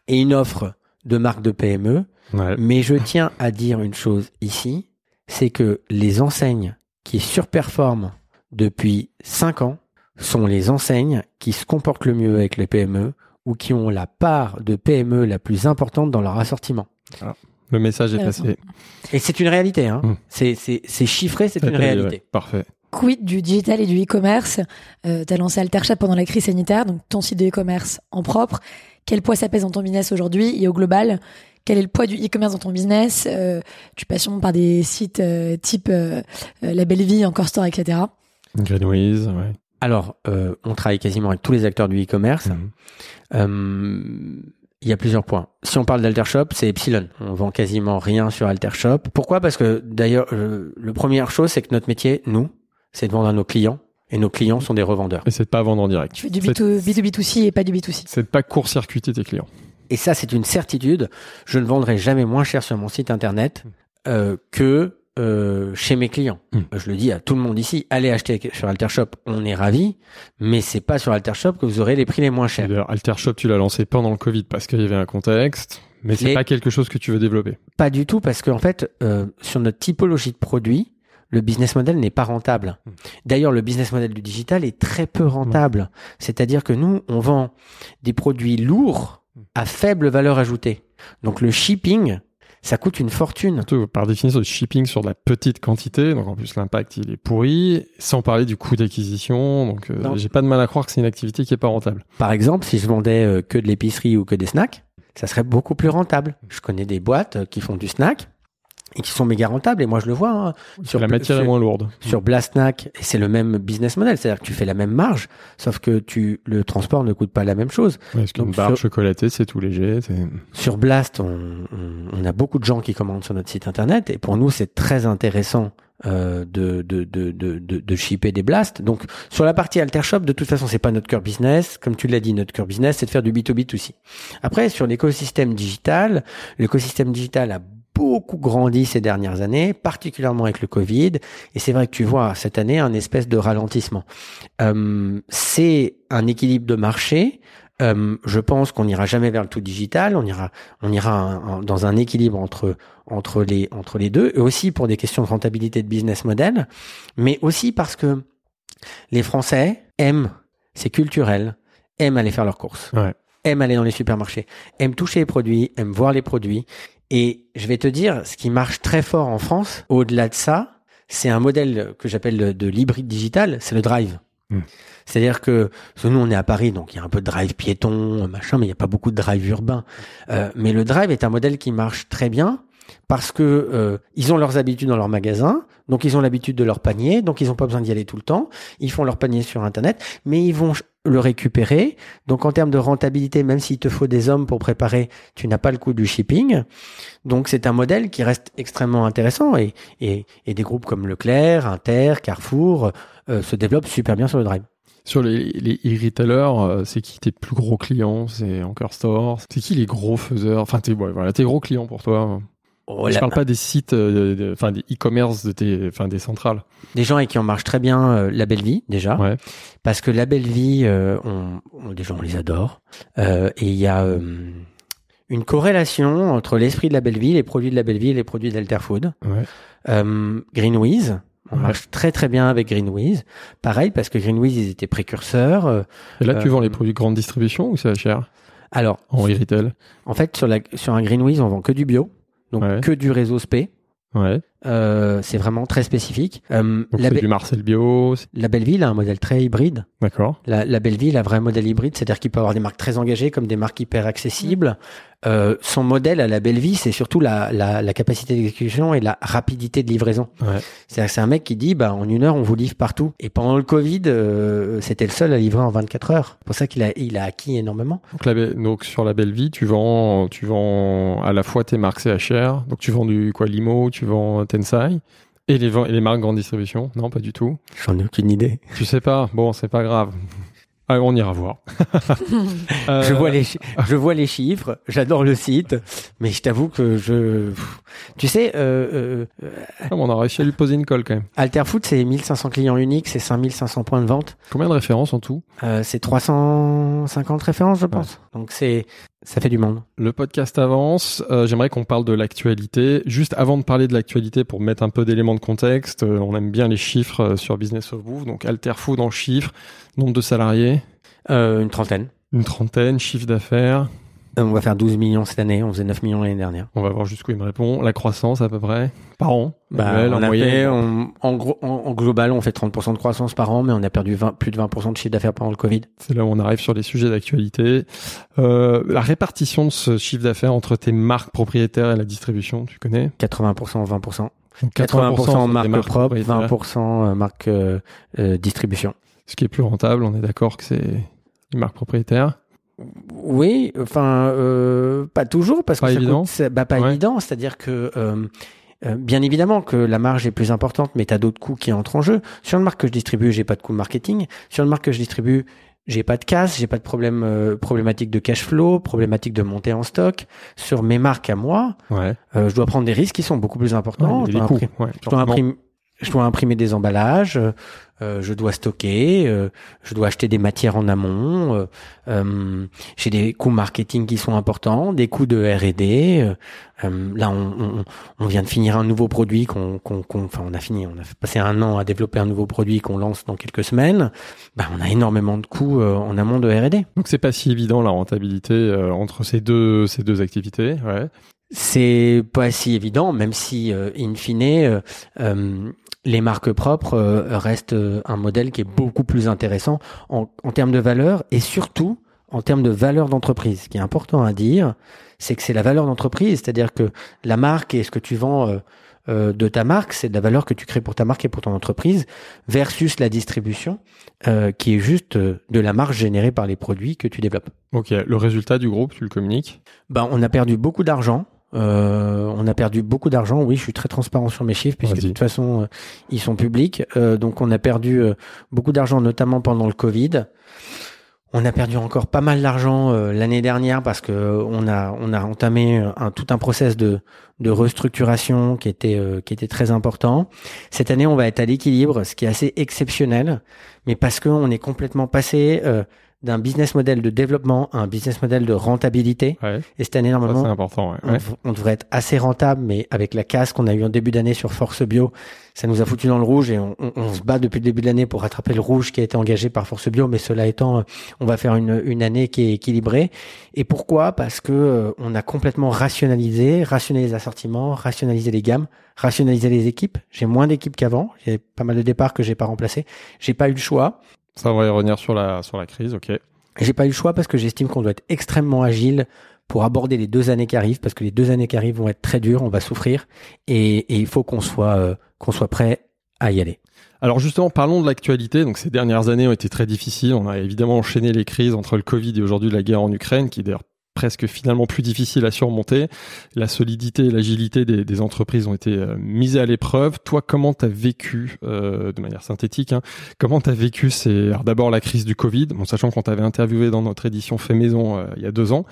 et une offre de marque de PME. Ouais. Mais je tiens à dire une chose ici, c'est que les enseignes qui surperforment depuis 5 ans sont les enseignes qui se comportent le mieux avec les PME ou qui ont la part de PME la plus importante dans leur assortiment. Le message est passé. Et c'est une réalité, hein. Mm. C'est, c'est, c'est chiffré, c'est une Ouais, réalité. Parfait. Quid du digital et du e-commerce euh, Tu as lancé Alterchat pendant la crise sanitaire, donc ton site de e-commerce en propre. Quel poids ça pèse dans ton business aujourd'hui et au global Quel est le poids du e-commerce dans ton business Euh, Tu passes par des sites euh, type euh, euh, La Belle Vie, Encore Store, etc. Greenwiz, ouais. Alors, euh, on travaille quasiment avec tous les acteurs du e-commerce. Mhm. Euh, il y a plusieurs points. Si on parle d'Altershop, c'est Epsilon. On vend quasiment rien sur Altershop. Pourquoi? Parce que d'ailleurs, euh, le première chose, c'est que notre métier, nous, c'est de vendre à nos clients. Et nos clients sont des revendeurs. Et c'est de pas vendre en direct. Tu fais du C'est- B2, B2B2C et pas du B2C. C'est de pas court-circuiter tes clients. Et ça, c'est une certitude. Je ne vendrai jamais moins cher sur mon site internet euh, que euh, chez mes clients. Mm. Je le dis à tout le monde ici, allez acheter sur Altershop, on est ravis, mais c'est pas sur Altershop que vous aurez les prix les moins chers. D'ailleurs, Altershop, tu l'as lancé pendant le Covid parce qu'il y avait un contexte, mais c'est pas quelque chose que tu veux développer. Pas du tout, parce qu'en fait, euh, sur notre typologie de produits, le business model n'est pas rentable. Hmm. D'ailleurs, le business model du digital est très peu rentable. C'est-à-dire que nous, on vend des produits lourds à faible valeur ajoutée. Donc le shipping, ça coûte une fortune. Surtout, par définition, le shipping sur de la petite quantité, donc en plus l'impact il est pourri, sans parler du coût d'acquisition. Donc euh, j'ai pas de mal à croire que c'est une activité qui est pas rentable. Par exemple, si je vendais euh, que de l'épicerie ou que des snacks, ça serait beaucoup plus rentable. Je connais des boîtes euh, qui font du snack et qui sont méga rentables. Et moi, je le vois hein, sur la matière sur- est moins lourde. sur Blastnack, et c'est le même business model, c'est-à-dire que tu fais la même marge, sauf que tu le transport ne coûte pas la même chose. Ouais, parce qu'une barre sur- chocolatée, c'est tout léger. Sur Blast, on, on- on a beaucoup de gens qui commandent sur notre site internet, et pour nous, c'est très intéressant euh, de, de, de, de, de, shipper des blasts. Donc, sur la partie Altershop, de toute façon, c'est pas notre cœur business. Comme tu l'as dit, notre cœur business, c'est de faire du B2B aussi. Après, sur l'écosystème digital, l'écosystème digital a beaucoup grandi ces dernières années, particulièrement avec le Covid. Et c'est vrai que tu vois cette année un espèce de ralentissement. Euh, c'est un équilibre de marché. Euh, je pense qu'on n'ira jamais vers le tout digital. On ira, on ira un- un- dans un équilibre entre entre les entre les deux, et aussi pour des questions de rentabilité de business model, mais aussi parce que les Français aiment, c'est culturel, aiment aller faire leurs courses, Ouais. aiment aller dans les supermarchés, aiment toucher les produits, aiment voir les produits. Et je vais te dire, ce qui marche très fort en France, au-delà de ça, c'est un modèle que j'appelle de, de l'hybride digital, c'est le drive. Hmm. C'est-à-dire que, parce que nous on est à Paris, donc il y a un peu de drive piéton, machin, mais il n'y a pas beaucoup de drive urbain. Euh, mais le drive est un modèle qui marche très bien parce que euh, ils ont leurs habitudes dans leur magasin, donc ils ont l'habitude de leur panier, donc ils n'ont pas besoin d'y aller tout le temps. Ils font leur panier sur Internet, mais ils vont le récupérer. Donc en termes de rentabilité, même s'il te faut des hommes pour préparer, tu n'as pas le coût du shipping. Donc c'est un modèle qui reste extrêmement intéressant et, et, et des groupes comme Leclerc, Inter, Carrefour euh, se développent super bien sur le drive. Sur les, les e-retailers, euh, c'est qui tes plus gros clients? C'est Anchor Store C'est qui les gros faiseurs? Enfin, voilà, tes gros clients pour toi Oh, Je la- parle pas des sites, euh, enfin des e-commerce de tes, enfin des centrales. des gens avec qui on marche très bien euh, la belle vie déjà Ouais. parce que la belle vie euh, on, on- déjà on les adore Euh, et il y a euh, une corrélation entre l'esprit de la belle vie les produits de la belle vie et les produits d'Alterfood Ouais. euh, Greenwiz on Ouais. marche très très bien avec Greenwiz pareil parce que Greenwiz ils étaient précurseurs euh, Et là, tu vends les produits de grande distribution ou c'est cher? Alors en e-retail en fait sur la sur un Greenwiz on vend que du bio donc Ouais. que du réseau SP Ouais. Euh, c'est vraiment très spécifique Euh, la, du Marcel Bio. la belle ville a un modèle très hybride D'accord. La, la Belleville a un vrai modèle hybride, c'est-à-dire qu'il peut avoir des marques très engagées comme des marques hyper accessibles. Euh, son modèle à la Belleville, c'est surtout la, la, la capacité d'exécution et la rapidité de livraison. Ouais. C'est-à-dire que c'est un mec qui dit, bah, en une heure, on vous livre partout. Et pendant le Covid, euh, c'était le seul à livrer en 24 heures. C'est pour ça qu'il a, il a acquis énormément. Donc, la donc sur la belle vie, tu vends, tu vends à la fois tes marques CHR. Donc tu vends du quoi Limo, tu vends Tensai. Et les, vend- et les marques grande distribution Non, pas du tout. J'en ai aucune idée. Tu sais pas Bon, c'est pas grave. Ah, on ira voir. Euh, <laughs> Je vois les, chi- je vois les chiffres, j'adore le site, mais je t'avoue que je, tu sais, euh, euh, ah, On a réussi à lui poser une colle quand même. Alterfood, c'est 1500 clients uniques, c'est 5500 points de vente. Combien de références en tout? Euh, c'est 350 références, je pense. Donc c'est, ça fait du monde. Le podcast avance. Euh, J'aimerais qu'on parle de l'actualité. Juste avant de parler de l'actualité, pour mettre un peu d'éléments de contexte, euh, on aime bien les chiffres euh, sur Business of Bouffe. Donc Alterfood en chiffres, nombre de salariés, une trentaine. une trentaine, chiffre d'affaires. Euh, on va faire 12 millions cette année, on faisait 9 millions l'année dernière. On va voir jusqu'où il me répond. La croissance à peu près par an. Bah, annuel, on en a moyenne. fait, on- en gros, en, en global, on fait 30% de croissance par an, mais on a perdu 20, plus de 20% de chiffre d'affaires pendant le Covid. C'est là où on arrive sur les sujets d'actualité. Euh, la répartition de ce chiffre d'affaires entre tes marques propriétaires et la distribution, tu connais? 80%, 20%. Donc 80% sont des marque marques propre, propriétaires. 20% euh, marque euh, euh, distribution. Ce qui est plus rentable, on est d'accord que c'est les marques propriétaires. Oui, enfin, euh, pas toujours, parce Pas que ça évident. coûte- c'est- bah, pas Ouais. évident, c'est-à-dire que euh, euh, bien évidemment que la marge est plus importante, mais tu as d'autres coûts qui entrent en jeu. Sur une marque que je distribue, j'ai pas de coût marketing. Sur une marque que je distribue, j'ai pas de casse, j'ai pas de problème euh, problématique de cash flow, problématique de montée en stock. Sur mes marques à moi, Ouais. euh, je dois prendre des risques qui sont beaucoup plus importants. Ouais, je dois Ouais, je dois. Je dois imprimer des emballages, euh, je dois stocker, euh, je dois acheter des matières en amont, euh, j'ai des coûts marketing qui sont importants, des coûts de R&D. là, on, on, vient de finir un nouveau produit qu'on, qu'on, enfin, on a fini, on a passé un an à développer un nouveau produit qu'on lance dans quelques semaines. Bah, on a énormément de coûts en amont de R&D. Donc c'est pas si évident la rentabilité entre ces deux ces deux activités. Ouais. C'est pas si évident, même si, in fine, euh, les marques propres euh, restent euh, un modèle qui est beaucoup plus intéressant en, termes de valeur et surtout en termes de valeur d'entreprise. Ce qui est important à dire, c'est que c'est la valeur d'entreprise, c'est-à-dire que la marque et ce que tu vends euh, de ta marque, c'est de la valeur que tu crées pour ta marque et pour ton entreprise, versus la distribution, qui est juste de la marge générée par les produits que tu développes. Ok, le résultat du groupe, tu le communiques? Ben, on a perdu beaucoup d'argent euh, on a perdu beaucoup d'argent. Oui, je suis très transparent sur mes chiffres puisque de toute façon euh, ils sont publics. Euh, donc on a perdu beaucoup d'argent, notamment pendant le Covid. On a perdu encore pas mal d'argent l'année dernière parce que on a on a entamé un, tout un process de de restructuration qui était qui était très important. Cette année, on va être à l'équilibre, ce qui est assez exceptionnel, mais parce qu'on est complètement passé d'un business model de développement à un business model de rentabilité. Et cette année, normalement, important, on, devrait être assez rentable, mais avec la casse qu'on a eu en début d'année sur Force Bio, ça nous a foutu dans le rouge et on, on, se bat depuis le début de l'année pour rattraper le rouge qui a été engagé par Force Bio. Mais cela étant, on va faire une, une année qui est équilibrée. Et pourquoi? Parce que euh, on a complètement rationalisé, rationalisé les assortiments, rationalisé les gammes, rationalisé les équipes. J'ai moins d'équipes qu'avant. J'ai pas mal de départs que j'ai pas remplacés. J'ai pas eu le choix. Ça, va y revenir sur la, sur la crise, ok. J'ai pas eu le choix parce que j'estime qu'on doit être extrêmement agile pour aborder les deux années qui arrivent, parce que les deux années qui arrivent vont être très dures, on va souffrir, et, et il faut qu'on soit, euh, qu'on soit prêt à y aller. Alors justement, parlons de l'actualité. Donc ces dernières années ont été très difficiles. On a évidemment enchaîné les crises entre le Covid et aujourd'hui la guerre en Ukraine, qui d'ailleurs presque finalement plus difficile à surmonter. La solidité et l'agilité des, entreprises ont été euh, mises à l'épreuve. Toi, comment tu as vécu, euh, de manière synthétique, hein, comment tu as vécu c'est d'abord la crise du Covid, bon, sachant qu'on t'avait interviewé dans notre édition Fait Maison euh, il y a deux ans,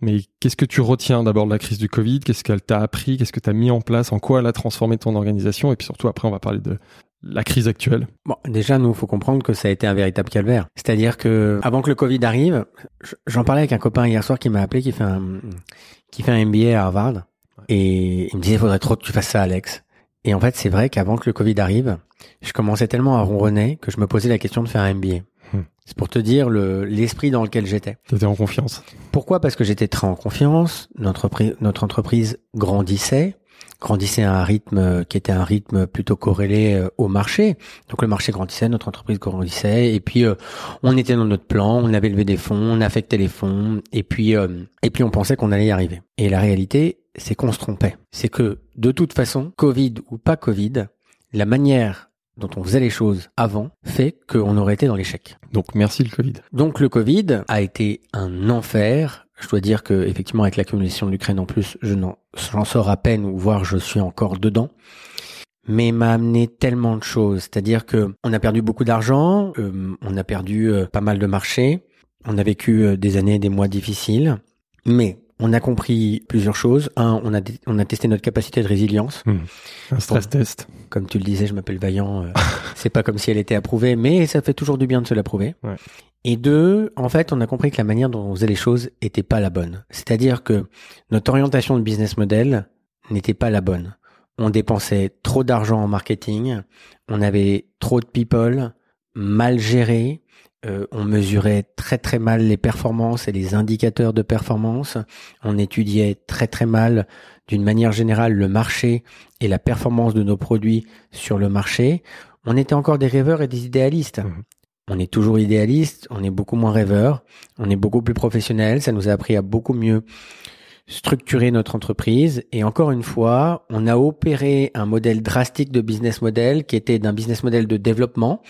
mais qu'est-ce que tu retiens d'abord de la crise du Covid? Qu'est-ce qu'elle t'a appris? Qu'est-ce que tu as mis en place? En quoi elle a transformé ton organisation? Et puis surtout, après, on va parler de la crise actuelle Bon, déjà, nous, faut comprendre que ça a été un véritable calvaire. C'est-à-dire que avant que le Covid arrive, j'en parlais avec un copain hier soir qui m'a appelé, qui fait un, qui fait un MBA à Harvard, et il me disait, il faudrait trop que tu fasses ça, Alex. Et en fait, c'est vrai qu'avant que le Covid arrive, je commençais tellement à ronronner que je me posais la question de faire un MBA. Hmm. C'est pour te dire le l'esprit dans lequel j'étais. T'étais en confiance. Pourquoi? Parce que j'étais très en confiance. Notre, notre entreprise grandissait grandissait à un rythme qui était un rythme plutôt corrélé euh, au marché. Donc le marché grandissait, notre entreprise grandissait, et puis euh, on était dans notre plan, on avait levé des fonds, on affectait les fonds, et puis euh, et puis on pensait qu'on allait y arriver. Et la réalité, c'est qu'on se trompait. C'est que de toute façon, Covid ou pas Covid, la manière dont on faisait les choses avant fait qu'on aurait été dans l'échec. Donc merci le Covid. Donc le Covid a été un enfer je dois dire que effectivement avec l'accumulation de l'Ukraine en plus, je n'en j'en sors à peine ou voire je suis encore dedans. Mais m'a amené tellement de choses, c'est-à-dire que on a perdu beaucoup d'argent, euh, on a perdu euh, pas mal de marchés, on a vécu euh, des années, des mois difficiles, mais on a compris plusieurs choses. Un, on a on a testé notre capacité de résilience. Hmm. Un stress test. Comme tu le disais, je m'appelle Vaillant. <laughs> c'est pas comme si elle était approuvée, mais ça fait toujours du bien de se l'approuver. Ouais. Et deux, en fait, on a compris que la manière dont on faisait les choses était pas la bonne. C'est-à-dire que notre orientation de business model n'était pas la bonne. On dépensait trop d'argent en marketing, on avait trop de people, mal gérés, euh, on mesurait très très mal les performances et les indicateurs de performance, on étudiait très très mal d'une manière générale le marché et la performance de nos produits sur le marché. On était encore des rêveurs et des idéalistes. Mmh on est toujours idéaliste, on est beaucoup moins rêveur, on est beaucoup plus professionnel, ça nous a appris à beaucoup mieux structurer notre entreprise. Et encore une fois, on a opéré un modèle drastique de business model qui était d'un business model de développement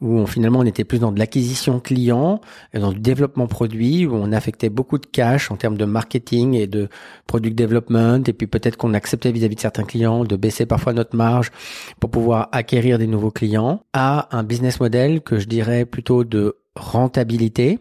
où finalement on était plus dans de l'acquisition client, et dans du développement produit, où on affectait beaucoup de cash en termes de marketing et de product development. Et puis peut-être qu'on acceptait vis-à-vis de certains clients de baisser parfois notre marge pour pouvoir acquérir des nouveaux clients à un business model que je dirais plutôt de rentabilité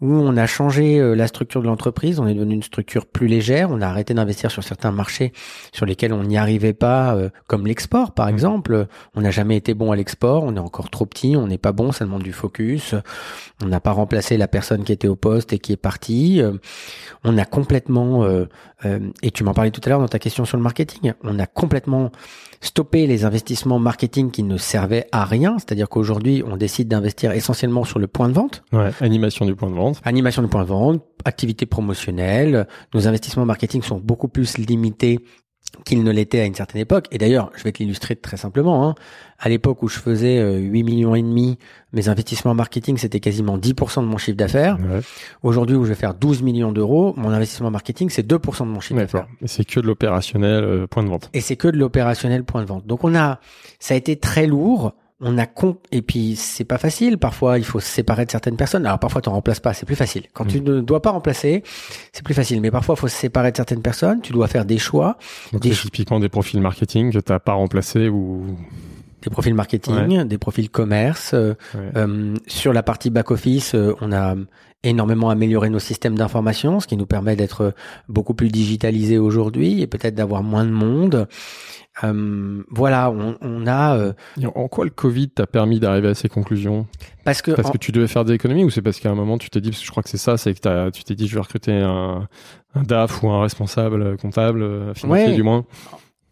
où on a changé euh, la structure de l'entreprise, on est devenu une structure plus légère, on a arrêté d'investir sur certains marchés sur lesquels on n'y arrivait pas, euh, comme l'export par Mmh. exemple. On n'a jamais été bon à l'export, on est encore trop petit, on n'est pas bon, ça demande du focus. On n'a pas remplacé la personne qui était au poste et qui est partie. On a complètement, euh, euh, et tu m'en parlais tout à l'heure dans ta question sur le marketing, on a complètement stoppé les investissements marketing qui ne servaient à rien. C'est-à-dire qu'aujourd'hui, on décide d'investir essentiellement sur le point de vente. Ouais, animation du point de vente. Animation du point de vente, activité promotionnelle. Nos investissements marketing sont beaucoup plus limités qu'ils ne l'étaient à une certaine époque. Et d'ailleurs, je vais te l'illustrer très simplement. Hein. À l'époque où je faisais euh, 8 millions et demi, mes investissements marketing, c'était quasiment 10% de mon chiffre d'affaires. Ouais, Aujourd'hui, où je vais faire 12 millions d'euros, mon investissement marketing, c'est 2% de mon chiffre d'affaires. Et c'est que de l'opérationnel euh, point de vente. Et c'est que de l'opérationnel point de vente. Donc on a, ça a été très lourd. On a con, et puis c'est pas facile. Parfois, il faut se séparer de certaines personnes. Alors parfois, t'en remplaces pas. C'est plus facile. Quand tu ne dois pas remplacer, c'est plus facile. Mais parfois, il faut se séparer de certaines personnes. Tu dois faire des choix, Donc Des c'est ch- typiquement des profils marketing que t'as pas remplacé ou des profils marketing, des profils commerce. euh, Ouais. Euh, sur la partie back office, euh, on a énormément amélioré nos systèmes d'information, ce qui nous permet d'être beaucoup plus digitalisés aujourd'hui et peut-être d'avoir moins de monde. Voilà, on, on a en quoi le Covid t'a permis d'arriver à ces conclusions? Parce que Parce en- que tu devais faire des économies ou c'est parce qu'à un moment tu t'es dit, parce que je crois que c'est ça, c'est que tu t'es dit je vais recruter un, un DAF ou un responsable comptable, financier Ouais. du moins?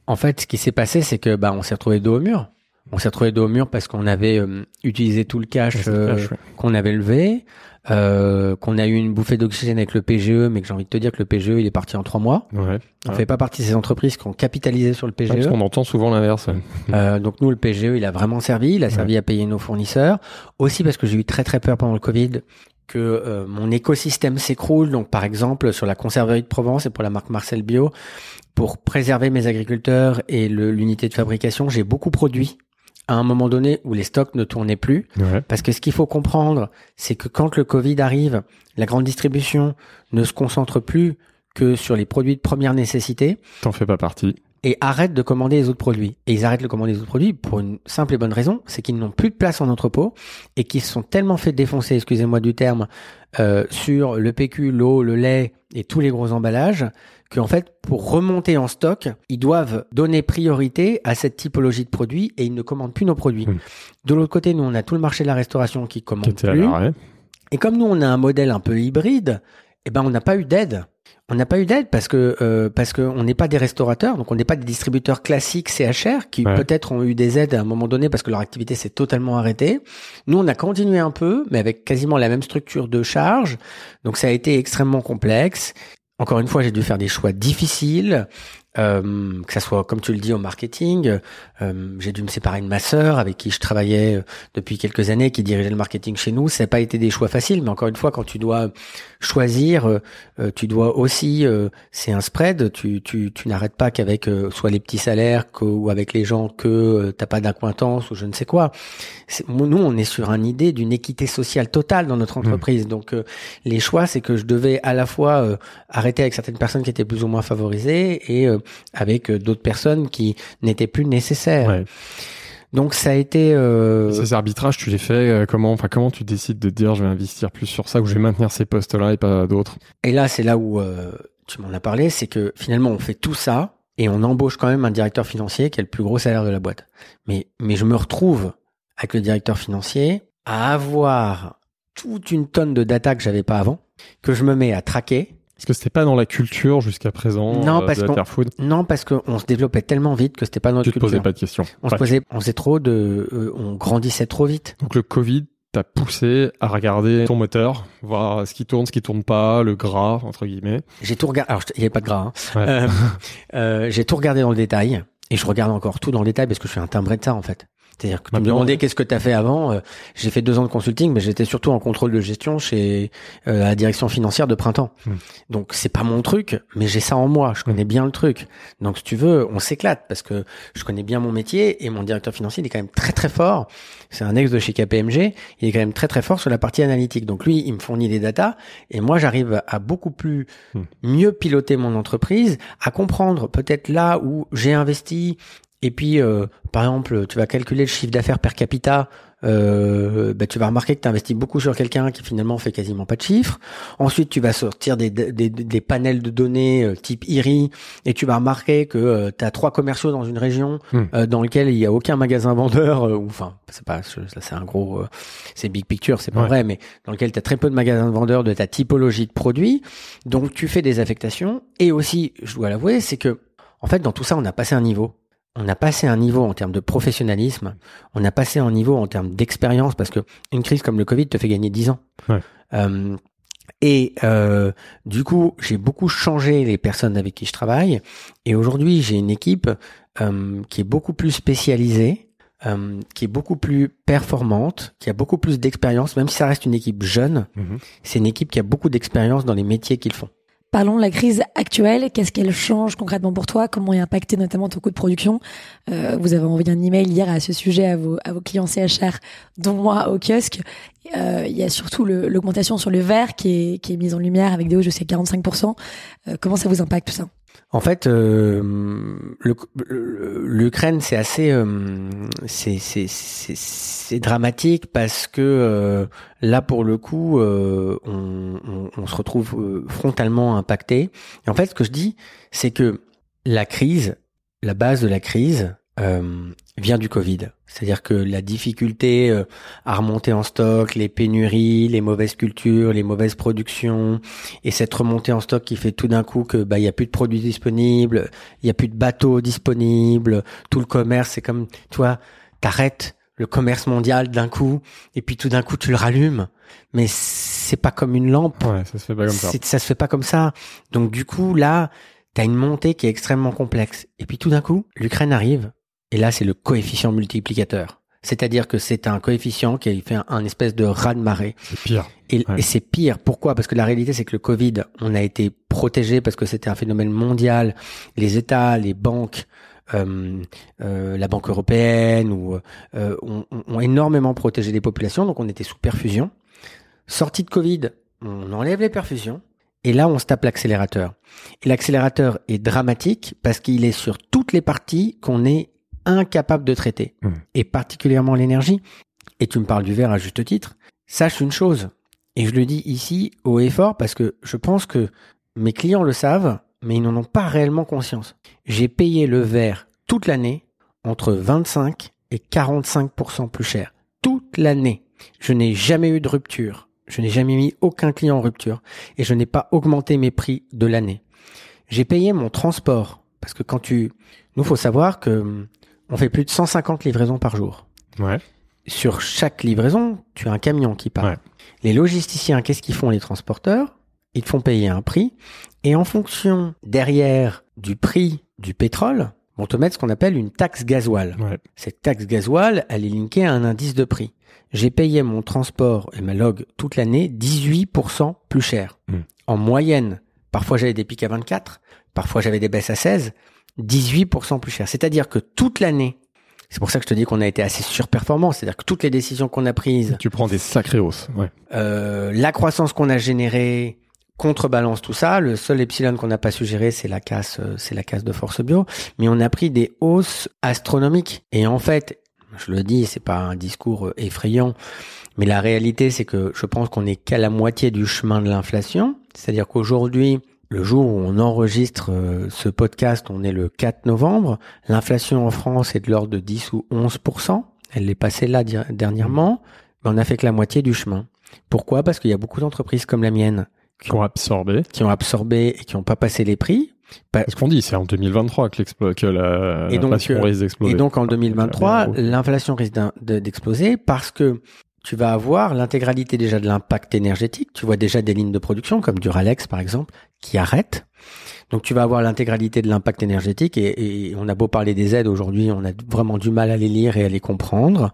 En fait, ce qui s'est passé, c'est que bah on s'est retrouvé dos au mur. On s'est retrouvé dos au mur parce qu'on avait euh, utilisé tout le cash, euh, cash, ouais. qu'on avait levé, euh, qu'on a eu une bouffée d'oxygène avec le PGE, mais que j'ai envie de te dire que le PGE il est parti en trois mois. Ouais. On Ouais. fait pas partie de ces entreprises qui ont capitalisé sur le Ouais, parce PGE. qu'on entend souvent l'inverse. <laughs> Euh, donc nous, le PGE, il a vraiment servi. Il a servi à payer nos fournisseurs. Aussi parce que j'ai eu très très peur pendant le Covid que euh, mon écosystème s'écroule. Donc par exemple sur la conserverie de Provence et pour la marque Marcel Bio, pour préserver mes agriculteurs et l'unité de fabrication, j'ai beaucoup produit à un moment donné où les stocks ne tournaient plus. Ouais. Parce que ce qu'il faut comprendre, c'est que quand le Covid arrive, la grande distribution ne se concentre plus que sur les produits de première nécessité T'en fais pas partie. et arrêtent de commander les autres produits. Et ils arrêtent de commander les autres produits pour une simple et bonne raison, c'est qu'ils n'ont plus de place en entrepôt et qu'ils se sont tellement fait défoncer, excusez-moi du terme, euh, sur le PQ, l'eau, le lait et tous les gros emballages, qu'en fait, pour remonter en stock, ils doivent donner priorité à cette typologie de produits et ils ne commandent plus nos produits. De l'autre côté, nous, on a tout le marché de la restauration qui commande plus. Et comme nous, on a un modèle un peu hybride, eh ben, on n'a pas eu d'aide. On n'a pas eu d'aide parce que euh, parce que on n'est pas des restaurateurs, donc on n'est pas des distributeurs classiques CHR qui Ouais. peut-être ont eu des aides à un moment donné parce que leur activité s'est totalement arrêtée. Nous, on a continué un peu, mais avec quasiment la même structure de charge. Donc ça a été extrêmement complexe. Encore une fois, j'ai dû faire des choix difficiles. Euh, que ça soit comme tu le dis au marketing, euh, j'ai dû me séparer de ma sœur avec qui je travaillais euh, depuis quelques années, qui dirigeait le marketing chez nous. Ça n'a pas été des choix faciles, mais encore une fois, quand tu dois choisir, euh, tu dois aussi, c'est un spread. Tu tu, tu n'arrêtes pas qu'avec soit les petits salaires que, ou avec les gens que t'as pas d'acquaintance ou je ne sais quoi. Nous, on est sur une idée d'une équité sociale totale dans notre entreprise. Donc les choix, c'est que je devais à la fois arrêter avec certaines personnes qui étaient plus ou moins favorisées et avec euh, d'autres personnes qui n'étaient plus nécessaires. Ouais. Donc ça a été euh, Ces arbitrages, tu les fais euh, comment Enfin, comment tu décides de dire je vais investir plus sur ça ou je vais maintenir ces postes-là et pas d'autres? Et là c'est là où euh, tu m'en as parlé, c'est que finalement on fait tout ça et on embauche quand même un directeur financier qui a le plus gros salaire de la boîte. Mais mais je me retrouve avec le directeur financier à avoir toute une tonne de data que j'avais pas avant, que je me mets à traquer Parce que c'était pas dans la culture jusqu'à présent Non, euh, parce de. Non, parce qu'on se développait tellement vite que c'était pas notre Tu te culture. posais pas de questions. On se posait, on faisait trop de, euh, on grandissait trop vite. Donc le Covid t'a poussé à regarder ton moteur, voir ce qui tourne, ce qui tourne pas, le gras entre guillemets. J'ai tout regardé. Alors, il y avait pas de gras. hein. Ouais. Euh, <laughs> euh, j'ai tout regardé dans le détail et je regarde encore tout dans le détail parce que je suis un timbré de ça en fait. C'est-à-dire que tu me demandais qu'est-ce que tu as fait avant. euh, j'ai fait deux ans de consulting, mais j'étais surtout en contrôle de gestion chez euh, la direction financière de printemps. Hmm. Donc c'est pas mon truc, mais j'ai ça en moi. Je connais bien le truc. Donc si tu veux, on s'éclate parce que je connais bien mon métier et mon directeur financier il est quand même très très fort. C'est un ex de chez KPMG. Il est quand même très très fort sur la partie analytique. Donc lui, il me fournit des datas et moi j'arrive à beaucoup plus Hmm. mieux piloter mon entreprise, à comprendre peut-être là où j'ai investi et puis, euh, par exemple, tu vas calculer le chiffre d'affaires per capita euh, bah, tu vas remarquer que tu investis beaucoup sur quelqu'un qui finalement fait quasiment pas de chiffres. Ensuite, tu vas sortir des, des, des panels de données euh, type IRI et tu vas remarquer que tu as trois commerciaux dans une région Hmm. dans lequel il y a aucun magasin vendeur ou enfin c'est pas ça c'est un gros c'est big picture c'est pas Ouais. vrai mais dans lequel tu as très peu de magasins de vendeurs de ta typologie de produits donc tu fais des affectations et aussi je dois l'avouer c'est que en fait dans tout ça on a passé un niveau on a passé un niveau en termes de professionnalisme, on a passé un niveau en termes d'expérience parce que une crise comme le Covid te fait gagner 10 ans. Ouais. Euh, et euh, du coup, j'ai beaucoup changé les personnes avec qui je travaille. Et aujourd'hui, j'ai une équipe euh, qui est beaucoup plus spécialisée, euh, qui est beaucoup plus performante, qui a beaucoup plus d'expérience. Même si ça reste une équipe jeune, Mhm. c'est une équipe qui a beaucoup d'expérience dans les métiers qu'ils font. Parlons de la crise actuelle. Qu'est-ce qu'elle change concrètement pour toi? Comment est impacté notamment ton coût de production? Euh, Vous avez envoyé un email hier à ce sujet à vos, à vos clients CHR, dont moi au kiosque. Euh, il y a surtout l'augmentation sur le verre qui est, qui est mise en lumière avec des hausses jusqu'à 45%. Euh, comment ça vous impacte tout ça? En fait, euh, l'Ukraine, c'est assez, euh, c'est dramatique parce que euh, là, pour le coup, euh, on, on, se retrouve frontalement impacté. Et en fait, ce que je dis, c'est que la crise, la base de la crise, euh, vient du Covid. C'est-à-dire que la difficulté euh, à remonter en stock, les pénuries, les mauvaises cultures, les mauvaises productions, et cette remontée en stock qui fait tout d'un coup que bah il y a plus de produits disponibles, il y a plus de bateaux disponibles, tout le commerce c'est comme tu vois, t'arrêtes le commerce mondial d'un coup et puis tout d'un coup tu le rallumes, mais c'est pas comme une lampe, Ouais, ça se fait pas comme ça. ça se fait pas comme ça. Donc du coup là, t'as une montée qui est extrêmement complexe et puis tout d'un coup l'Ukraine arrive et là c'est le coefficient multiplicateur. C'est-à-dire que c'est un coefficient qui fait un, un espèce de raz-de-marée. C'est pire. Et, Ouais. et c'est pire. Pourquoi? Parce que la réalité, c'est que le Covid, on a été protégé parce que c'était un phénomène mondial. Les États, les banques, euh, euh, la Banque européenne, ou euh, ont, ont énormément protégé les populations. Donc, on était sous perfusion. Sortie de Covid, on enlève les perfusions. Et là, on se tape l'accélérateur. Et l'accélérateur est dramatique parce qu'il est sur toutes les parties qu'on est incapable de traiter. Mhm. Et particulièrement l'énergie. Et tu me parles du verre à juste titre. Sache une chose, et je le dis ici haut et fort parce que je pense que mes clients le savent, mais ils n'en ont pas réellement conscience. J'ai payé le verre toute l'année entre 25 et 45% plus cher. Toute l'année. Je n'ai jamais eu de rupture. Je n'ai jamais mis aucun client en rupture. Et je n'ai pas augmenté mes prix de l'année. J'ai payé mon transport. Parce que quand tu... Nous, faut savoir que hum, on fait plus de 150 livraisons par jour Ouais. sur chaque livraison, tu as un camion qui part. Ouais. Les logisticiens, qu'est-ce qu'ils font les transporteurs? Ils te font payer un prix et en fonction derrière du prix du pétrole, vont te mettre ce qu'on appelle une taxe gasoil. Ouais. Cette taxe gasoil, elle est linkée à un indice de prix. J'ai payé mon transport et ma log toute l'année 18% plus cher. Mm. En moyenne, parfois j'avais des pics à 24, parfois j'avais des baisses à 16, 18% plus cher. C'est-à-dire que toute l'année, c'est pour ça que je te dis qu'on a été assez surperformant, c'est-à-dire que toutes les décisions qu'on a prises, Tu prends des sacrées hausses. Ouais. euh, la croissance qu'on a générée contrebalance tout ça. Le seul epsilon qu'on n'a pas suggéré, c'est la casse, euh, c'est la casse de force bio. Mais on a pris des hausses astronomiques. Et en fait, je le dis, c'est pas un discours euh, effrayant, mais la réalité, c'est que je pense qu'on est qu'à la moitié du chemin de l'inflation. C'est-à-dire qu'aujourd'hui, le jour où on enregistre euh, ce podcast, on est le 4 novembre. L'inflation en France est de l'ordre de 10 ou 11% Elle est passée là dernièrement, mais on a fait que la moitié du chemin. Pourquoi? Parce qu'il y a beaucoup d'entreprises comme la mienne Qui ont absorbé. qui ont absorbé et qui n'ont pas passé les prix. Pa- C'est ce qu'on dit, c'est en 2023 que, l'inflation euh, risque d'exploser. Et donc en Enfin, 2023, la- la- l'inflation risque d'exploser parce que tu vas avoir l'intégralité déjà de l'impact énergétique. Tu vois déjà des lignes de production comme Duralex par exemple qui arrêtent. Donc tu vas avoir l'intégralité de l'impact énergétique et, et on a beau parler des aides aujourd'hui, on a vraiment du mal à les lire et à les comprendre.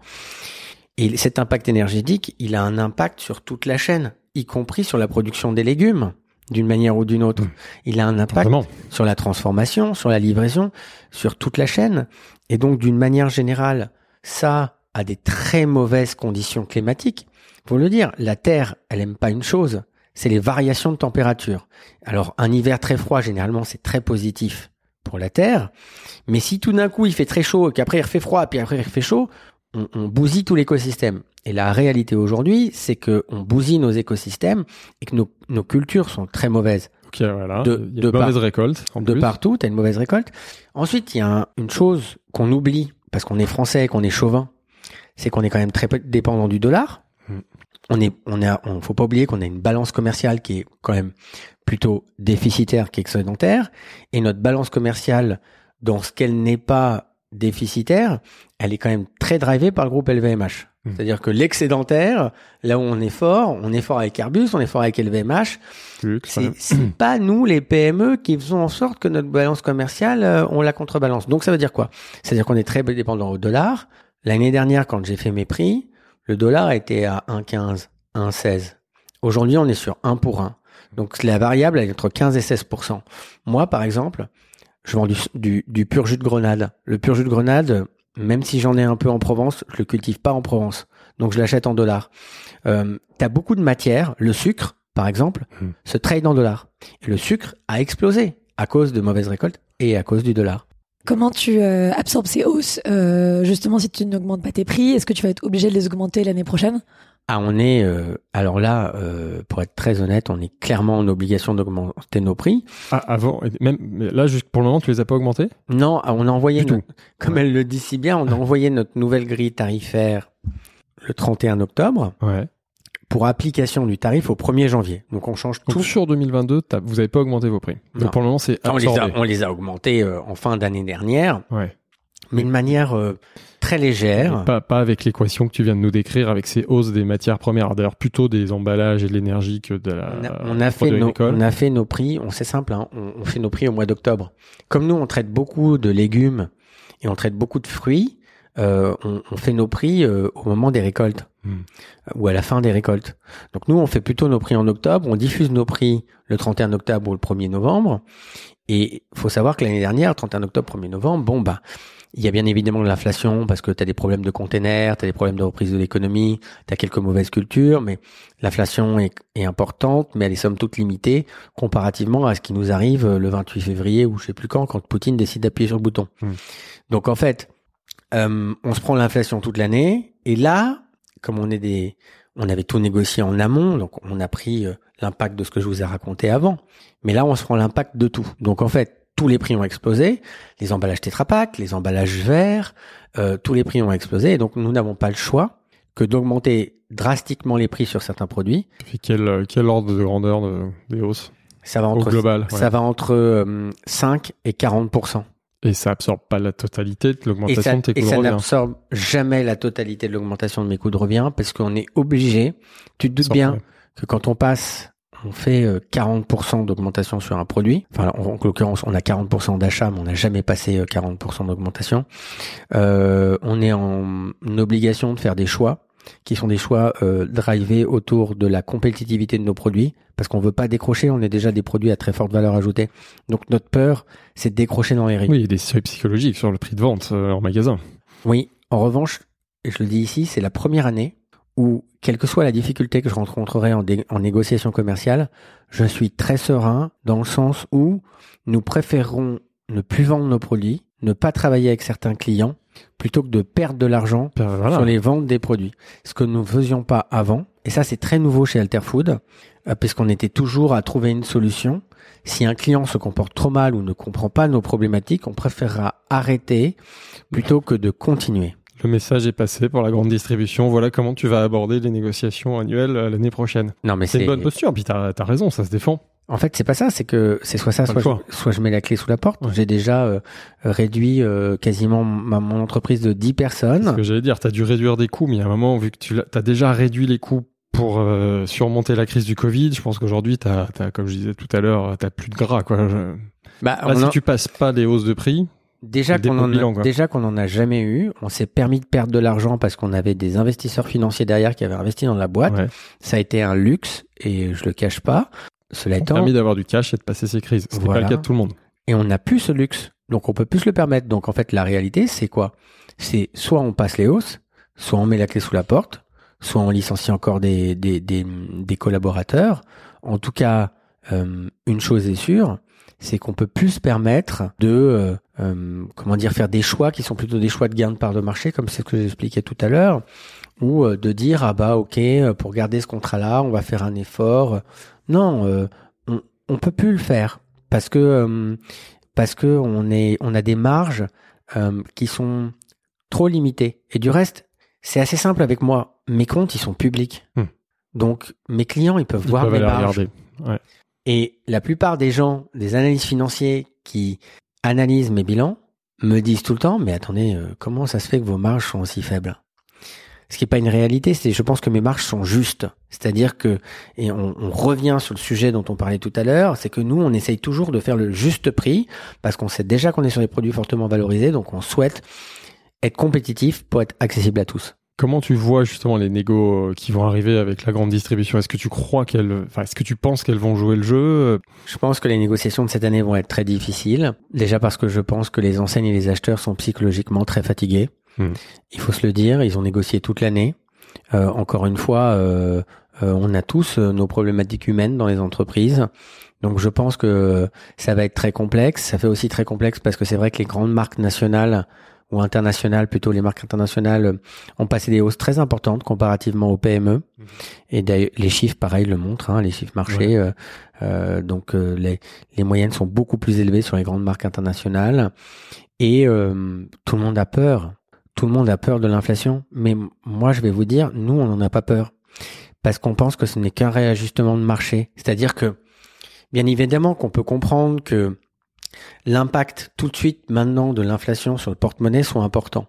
Et cet impact énergétique, il a un impact sur toute la chaîne, y compris sur la production des légumes, d'une manière ou d'une autre. Mm. Il a un impact sur la transformation, sur la livraison, sur toute la chaîne. Et donc, d'une manière générale, ça a des très mauvaises conditions climatiques. Faut le dire, la Terre, elle aime pas une chose, c'est les variations de température. Alors, un hiver très froid, généralement, c'est très positif pour la Terre. Mais si tout d'un coup, il fait très chaud, et qu'après, il refait froid, puis après, il refait chaud, on, on bousille tout l'écosystème. Et la réalité aujourd'hui, c'est que on bousille nos écosystèmes et que nos, nos cultures sont très mauvaises. Ok, voilà. De- il y a de une mauvaise récolte. En de plus. partout, tu as une mauvaise récolte. Ensuite, il y a un- une chose qu'on oublie parce qu'on est français et qu'on est chauvin, c'est qu'on est quand même très dépendant du dollar. Mm. On est, on a, on faut pas oublier qu'on a une balance commerciale qui est quand même plutôt déficitaire qu'excédentaire, et notre balance commerciale, dans ce qu'elle n'est pas déficitaire, elle est quand même très drivée par le groupe LVMH. Mm. C'est-à-dire que l'excédentaire, là où on est fort, on est fort avec Airbus, on est fort avec LVMH, c'est pas nous les PME qui faisons en sorte que notre balance commerciale euh, on la contrebalance. Donc ça veut dire quoi? C'est-à-dire qu'on est très dépendant au dollar. L'année dernière quand j'ai fait mes prix, le dollar était à 1,15, 1,16. Aujourd'hui, on est sur 1 pour 1. Donc la variable elle est entre 15 et 16% Moi par exemple, je vends du, du, du pur jus de grenade. Le pur jus de grenade, même si j'en ai un peu en Provence, je le cultive pas en Provence. Donc je l'achète en dollars. Euh, T'as beaucoup de matières, le sucre par exemple, Hmm. se trade en dollars. Et le sucre a explosé à cause de mauvaises récoltes et à cause du dollar. Comment tu euh, absorbes ces hausses euh, Justement, si tu n'augmentes pas tes prix, est-ce que tu vas être obligé de les augmenter l'année prochaine? Ah, on est euh, alors là, euh, pour être très honnête, on est clairement en obligation d'augmenter nos prix. Ah, avant, même mais là, juste pour le moment, tu les as pas augmentés? Non, ah, on a envoyé, Du notre- comme elle le dit si bien, on a envoyé notre nouvelle grille tarifaire le 31 octobre. Ouais. Pour application du tarif au 1er janvier. Donc on change Donc tout. sur 2022, t'as- vous avez pas augmenté vos prix. Non. Donc pour le moment, c'est on, on les a augmentés euh, en fin d'année dernière, Ouais. mais de manière euh, très légère. Pas, pas avec l'équation que tu viens de nous décrire, avec ces hausses des matières premières. D'ailleurs, plutôt des emballages et de l'énergie que de la. On a, on a fait nos, on a fait nos prix, on c'est simple, hein, on, on fait nos prix au mois d'octobre. Comme nous, on traite beaucoup de légumes et on traite beaucoup de fruits, euh, on, on fait nos prix au moment des récoltes Hmm. euh, ou à la fin des récoltes. Donc nous, on fait plutôt nos prix en octobre, on diffuse nos prix le 31 octobre ou le 1er novembre. Et faut savoir que l'année dernière, 31 octobre, 1er novembre, bon bah, il y a bien évidemment de l'inflation parce que tu as des problèmes de containers, tu as des problèmes de reprise de l'économie, tu as quelques mauvaises cultures, mais l'inflation est, est importante, mais elle est somme toute limitée comparativement à ce qui nous arrive le 28 février ou je sais plus quand, quand Poutine décide d'appuyer sur le bouton. Hmm. Donc en fait, euh, on se prend l'inflation toute l'année, et là, comme on est des, on avait tout négocié en amont, donc on a pris euh, l'impact de ce que je vous ai raconté avant, mais là on se prend l'impact de tout. Donc en fait, tous les prix ont explosé, les emballages Tetra Pak, les emballages verts, euh, tous les prix ont explosé, et donc nous n'avons pas le choix que d'augmenter drastiquement les prix sur certains produits. Et quel, quel ordre de grandeur de, des hausses Ça va au entre global ouais. ça va entre euh, 5 et 40 Et ça absorbe pas la totalité de l'augmentation ça, de tes coûts de ça revient. n'absorbe jamais la totalité de l'augmentation de mes coûts de revient parce qu'on est obligé. Tu te doutes bien problème. que quand on passe, on fait euh, 40% d'augmentation sur un produit. Enfin, en, en l'occurrence, on a 40% d'achat, mais on n'a jamais passé euh, 40% d'augmentation. Euh, on est en obligation de faire des choix qui sont des choix euh, drivés autour de la compétitivité de nos produits, parce qu'on veut pas décrocher, on est déjà des produits à très forte valeur ajoutée. Donc notre peur, c'est de décrocher dans les rayons. Oui, il y a des seuils psychologiques sur le prix de vente euh, en magasin. Oui, en revanche, et je le dis ici, c'est la première année où, quelle que soit la difficulté que je rencontrerai en, en négociation commerciale, je suis très serein dans le sens où nous préférerons ne plus vendre nos produits, ne pas travailler avec certains clients, plutôt que de perdre de l'argent Ben, voilà. sur les ventes des produits. Ce que nous ne faisions pas avant, et ça c'est très nouveau chez Alterfood, euh, puisqu'on était toujours à trouver une solution. Si un client se comporte trop mal ou ne comprend pas nos problématiques, on préférera arrêter plutôt que de continuer. Le message est passé pour la grande distribution. Voilà comment tu vas aborder les négociations annuelles euh, l'année prochaine. Non mais C'est c'est une bonne posture. Puis t'as as raison, ça se défend. En fait, c'est pas ça, c'est que c'est soit ça, soit je, choix. soit je mets la clé sous la porte. Ouais. J'ai déjà euh, réduit euh, quasiment ma, mon entreprise de 10 Ce personnes. que j'allais dire, t'as dû réduire des coûts, mais a un moment, vu que tu as déjà réduit les coûts pour euh, surmonter la crise du Covid, je pense qu'aujourd'hui, t'as, as, comme je disais tout à l'heure, t'as plus de gras. Quoi. Je- Bah, Là, si en- tu passes pas des hausses de prix, déjà qu'on en, a- déjà qu'on en a jamais eu, on s'est permis de perdre de l'argent parce qu'on avait des investisseurs financiers derrière qui avaient investi dans la boîte. ouais, Ça a été un luxe et je le cache pas. Cela étant, permis d'avoir du cash et de passer ces crises. C'était Voilà. pas le cas de tout le monde. et on n'a plus ce luxe. Donc on peut plus se le permettre. Donc en fait, la réalité, c'est quoi? C'est soit on passe les hausses, soit on met la clé sous la porte, soit on licencie encore des, des, des, des collaborateurs. En tout cas, euh, une chose est sûre, c'est qu'on peut plus se permettre de, euh, euh, comment dire, faire des choix qui sont plutôt des choix de gain de part de marché, comme c'est ce que j'expliquais tout à l'heure, ou euh, de dire ah bah ok, pour garder ce contrat-là, on va faire un effort. Non, on, on peut plus le faire parce que parce que on est, on a des marges qui sont trop limitées. Et du reste, c'est assez simple avec moi. Mes comptes, ils sont publics. Hmm. Donc mes clients, ils peuvent voir mes marges. Ouais. Et la plupart des gens, des analystes financiers qui analysent mes bilans, me disent tout le temps, mais attendez, euh, comment ça se fait que vos marges sont aussi faibles? Ce qui n'est pas une réalité, c'est je pense que mes marges sont justes. C'est-à-dire que, et on, on, revient sur le sujet dont on parlait tout à l'heure, c'est que nous, on essaye toujours de faire le juste prix, parce qu'on sait déjà qu'on est sur des produits fortement valorisés, donc on souhaite être compétitif pour être accessible à tous. Comment tu vois justement les négos euh, qui vont arriver avec la grande distribution? Est-ce que tu crois qu'elles, enfin, est-ce que tu penses qu'elles vont jouer le jeu? Je pense que les négociations de cette année vont être très difficiles. Déjà parce que je pense que les enseignes et les acheteurs sont psychologiquement très fatigués. Hmm. Il faut se le dire, ils ont négocié toute l'année. Euh, encore une fois, euh, euh, on a tous nos problématiques humaines dans les entreprises. Donc je pense que ça va être très complexe. Ça fait aussi très complexe parce que c'est vrai que les grandes marques nationales ou internationales, plutôt les marques internationales, ont passé des hausses très importantes comparativement aux PME. Et les chiffres, pareil, le montrent, hein, les chiffres marchés. Euh, euh, donc les, les moyennes sont beaucoup plus élevées sur les grandes marques internationales. Et tout le monde a peur. Tout le monde a peur de l'inflation. Mais moi, je vais vous dire, nous, on n'en a pas peur. Parce qu'on pense que ce n'est qu'un réajustement de marché. C'est-à-dire que, bien évidemment, qu'on peut comprendre que l'impact tout de suite maintenant de l'inflation sur le porte-monnaie soit important.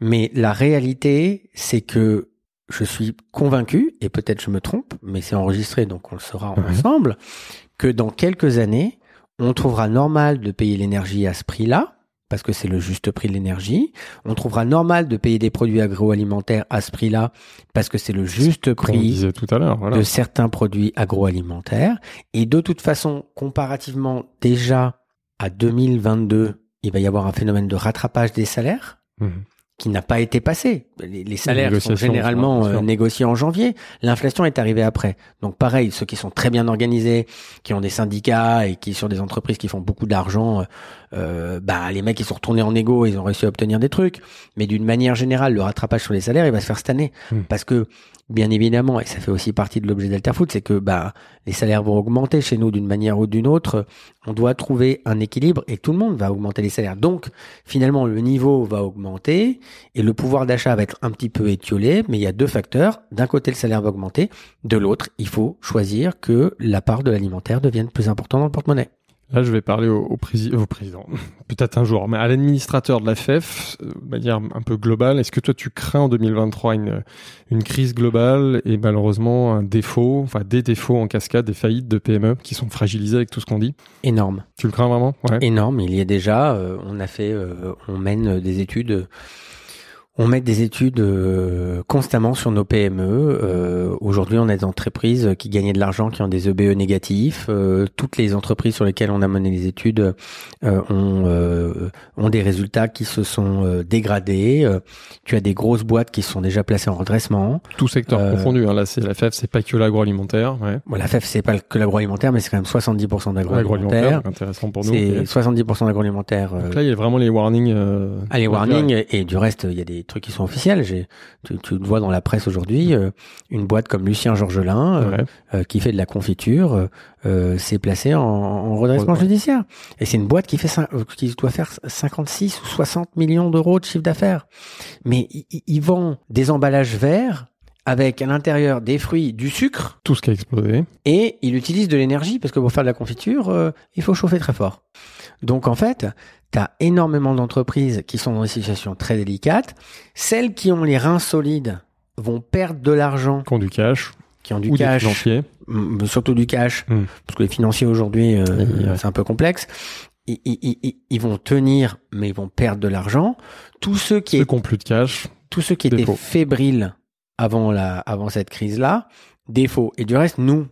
Mais la réalité, c'est que je suis convaincu, et peut-être je me trompe, mais c'est enregistré donc on le saura ensemble, que dans quelques années, on trouvera normal de payer l'énergie à ce prix-là, parce que c'est le juste prix de l'énergie. On trouvera normal de payer des produits agroalimentaires à ce prix-là, parce que c'est le juste prix tout à voilà. de certains produits agroalimentaires. Et de toute façon, comparativement déjà à 2022, il va y avoir un phénomène de rattrapage des salaires mmh. Qui n'a pas été passé. Les, salaires sont généralement euh, négociés en janvier. L'inflation est arrivée après. Donc pareil, ceux qui sont très bien organisés, qui ont des syndicats et qui sur des entreprises qui font beaucoup d'argent, euh, euh, bah les mecs ils sont retournés en négo, ils ont réussi à obtenir des trucs. Mais d'une manière générale, le rattrapage sur les salaires, il va se faire cette année mmh. parce que bien évidemment, et ça fait aussi partie de l'objet d'Alterfoot, c'est que bah les salaires vont augmenter chez nous d'une manière ou d'une autre. On doit trouver un équilibre et tout le monde va augmenter les salaires. Donc finalement, le niveau va augmenter et le pouvoir d'achat va être un petit peu étiolé. Mais il y a deux facteurs. D'un côté, le salaire va augmenter. De l'autre, il faut choisir que la part de l'alimentaire devienne plus importante dans le porte-monnaie. Là, je vais parler au, au, au président, <laughs> peut-être un jour, mais à l'administrateur de la FEF, euh, de manière un peu globale. Est-ce que toi, tu crains en 2023 une, une crise globale et malheureusement un défaut, enfin des défauts en cascade, des faillites de PME qui sont fragilisées avec tout ce qu'on dit? Énorme. Tu le crains vraiment? Ouais. Énorme. Il y a déjà, euh, on a fait, euh, on mène des études on met des études euh, constamment sur nos PME. Euh, aujourd'hui, on a des entreprises qui gagnaient de l'argent, qui ont des EBE négatifs. Euh, toutes les entreprises sur lesquelles on a mené les études ont, ont des résultats qui se sont dégradés. tu as des grosses boîtes qui sont déjà placées en redressement. Tout secteur confondu. Hein. Là, c'est la FEF, c'est pas que l'agroalimentaire. Ouais. Bon, la FEF, c'est pas que l'agroalimentaire, mais c'est quand même 70% d'agroalimentaire. Intéressant pour nous. C'est 70% d'agroalimentaire. Donc là, il y a vraiment les warnings. ah, les warnings et du reste, il y a des trucs qui sont officiels. J'ai, tu, tu, le vois dans la presse aujourd'hui, euh, une boîte comme Lucien Georgelin euh, euh, qui fait de la confiture s'est placée en, en redressement judiciaire. Et c'est une boîte qui fait qui doit faire 56 ou 60 millions d'euros de chiffre d'affaires. Mais ils vendent des emballages verts avec à l'intérieur des fruits, du sucre. Tout ce qui a explosé. Et il utilise de l'énergie parce que pour faire de la confiture, il faut chauffer très fort. Donc en fait, tu as énormément d'entreprises qui sont dans des situations très délicates. Celles qui ont les reins solides vont perdre de l'argent. Qui ont du cash. Qui ont du cash. surtout du cash. Hmm. Parce que les financiers aujourd'hui, euh, c'est un peu complexe. Ils, ils, ils, vont tenir, mais ils vont perdre de l'argent. Tous ceux qui, ceux qui ont plus de cash. Tous ceux qui étaient fébriles avant la, avant cette crise-là, défaut. Et du reste, nous,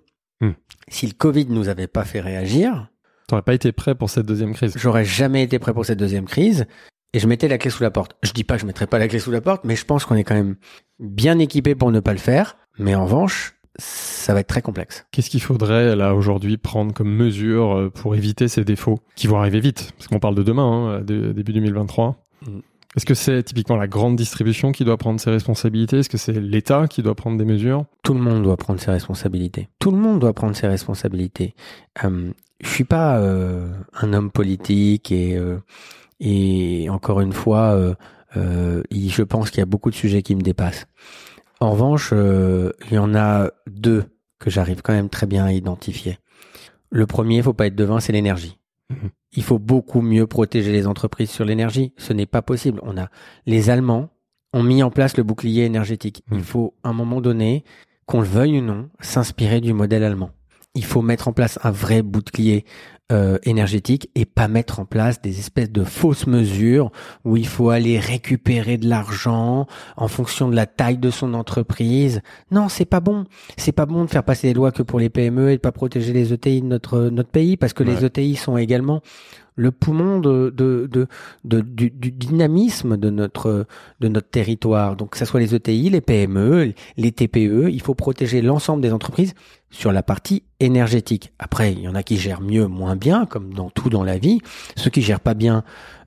si le Covid nous avait pas fait réagir, T'aurais pas été prêt pour cette deuxième crise. J'aurais jamais été prêt pour cette deuxième crise. Et je mettais la clé sous la porte. Je dis pas que je mettrais pas la clé sous la porte, mais je pense qu'on est quand même bien équipé pour ne pas le faire. Mais en revanche, ça va être très complexe. Qu'est-ce qu'il faudrait là aujourd'hui prendre comme mesure euh, pour éviter ces défauts qui vont arriver vite? Parce qu'on parle de demain, hein, dé- début 2023. Mm. Est-ce que c'est typiquement la grande distribution qui doit prendre ses responsabilités? Est-ce que c'est l'État qui doit prendre des mesures? Tout le monde doit prendre ses responsabilités. Tout le monde doit prendre ses responsabilités. Euh, je suis pas euh, un homme politique et euh, et encore une fois, euh, euh, je pense qu'il y a beaucoup de sujets qui me dépassent. En revanche, euh, il y en a deux que j'arrive quand même très bien à identifier. Le premier, faut pas être devin, c'est l'énergie. Mhm. Il faut beaucoup mieux protéger les entreprises sur l'énergie. Ce n'est pas possible. On a les Allemands ont mis en place le bouclier énergétique. Mhm. Il faut, à un moment donné, qu'on le veuille ou non, s'inspirer du modèle allemand. Il faut mettre en place un vrai bouclier euh, énergétique et pas mettre en place des espèces de fausses mesures où il faut aller récupérer de l'argent en fonction de la taille de son entreprise. Non, c'est pas bon. C'est pas bon de faire passer des lois que pour les PME et de pas protéger les ETI de notre notre pays parce que les. ETI sont également le poumon de, de, de, de- du, du dynamisme de notre de notre territoire. Donc que ce soit les ETI, les PME, les TPE, il faut protéger l'ensemble des entreprises sur la partie énergétique. Après, il y en a qui gèrent mieux, moins bien, comme dans tout dans la vie. Ceux qui gèrent pas bien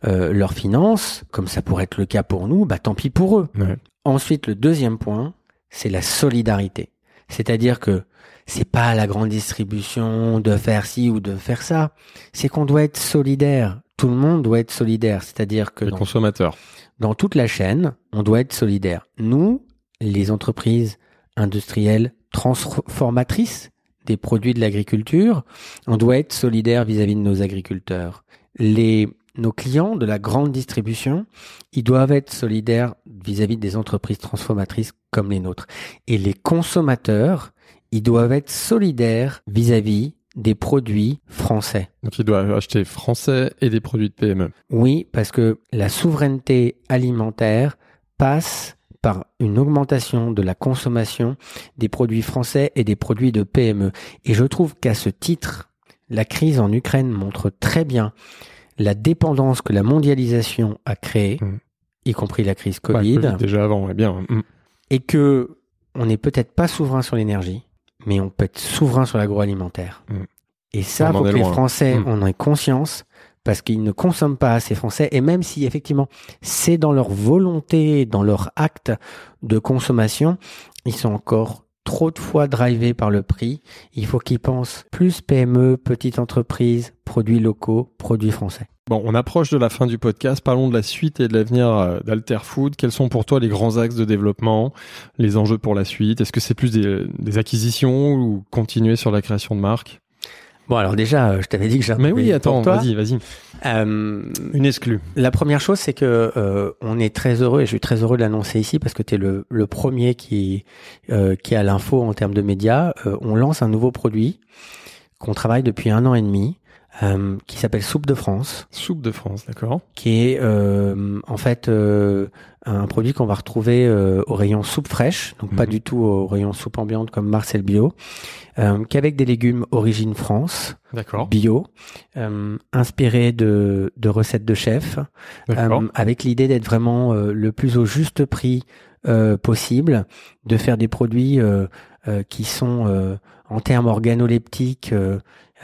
euh, leurs finances, comme ça pourrait être le cas pour nous, bah tant pis pour eux. Ouais. Ensuite, le deuxième point, c'est la solidarité. C'est-à-dire que c'est pas la grande distribution de faire ci ou de faire ça. C'est qu'on doit être solidaire. Tout le monde doit être solidaire. C'est-à-dire que Les dans consommateurs. dans toute la chaîne, on doit être solidaire. Nous, les entreprises industrielles transformatrices des produits de l'agriculture, on doit être solidaire vis-à-vis de nos agriculteurs. Les, nos clients de la grande distribution, ils doivent être solidaires vis-à-vis des entreprises transformatrices comme les nôtres. Et les consommateurs, ils doivent être solidaires vis-à-vis des produits français. Donc ils doivent acheter français et des produits de PME. Oui, parce que la souveraineté alimentaire passe par une augmentation de la consommation des produits français et des produits de PME. Et je trouve qu'à ce titre, la crise en Ukraine montre très bien la dépendance que la mondialisation a créée, Mm. y compris la crise Bah, Covid, déjà avant, ouais, bien. Mm. et que on n'est peut-être pas souverain sur l'énergie, mais on peut être souverain sur l'agroalimentaire. Mm. Et ça, On en faut est que les. Français en aient conscience, parce qu'ils ne consomment pas assez français, et même si effectivement c'est dans leur volonté, dans leur acte de consommation, ils sont encore trop de fois drivés par le prix. Il faut qu'ils pensent plus PME, petite entreprise, produits locaux, produits français. Bon, on approche de la fin du podcast. Parlons de la suite et de l'avenir euh, d'Alter Food. Quels sont pour toi les grands axes de développement, les enjeux pour la suite? Est-ce que c'est plus des, des acquisitions ou continuer sur la création de marques? Bon, alors déjà, euh, je t'avais dit que j'avais. Mais oui, attends, vas-y, vas-y. Euh, Une exclue. La première chose, c'est que euh, on est très heureux et je suis très heureux de l'annoncer ici parce que tu es le, le premier qui euh, qui a l'info en termes de médias. Euh, on lance un nouveau produit qu'on travaille depuis un an et demi, euh, qui s'appelle Soupe de France, Soupe de France, d'accord. qui est euh, en fait euh, un produit qu'on va retrouver euh, au rayon soupe fraîche, donc pas Mhm. du tout au rayon soupe ambiante comme Marcel Bio, euh, qu'avec des légumes origine France, D'accord. bio, euh, inspiré de, de recettes de chefs. Avec l'idée d'être vraiment euh, le plus au juste prix euh, possible, de faire des produits euh, euh, qui sont euh, en termes organoleptiques,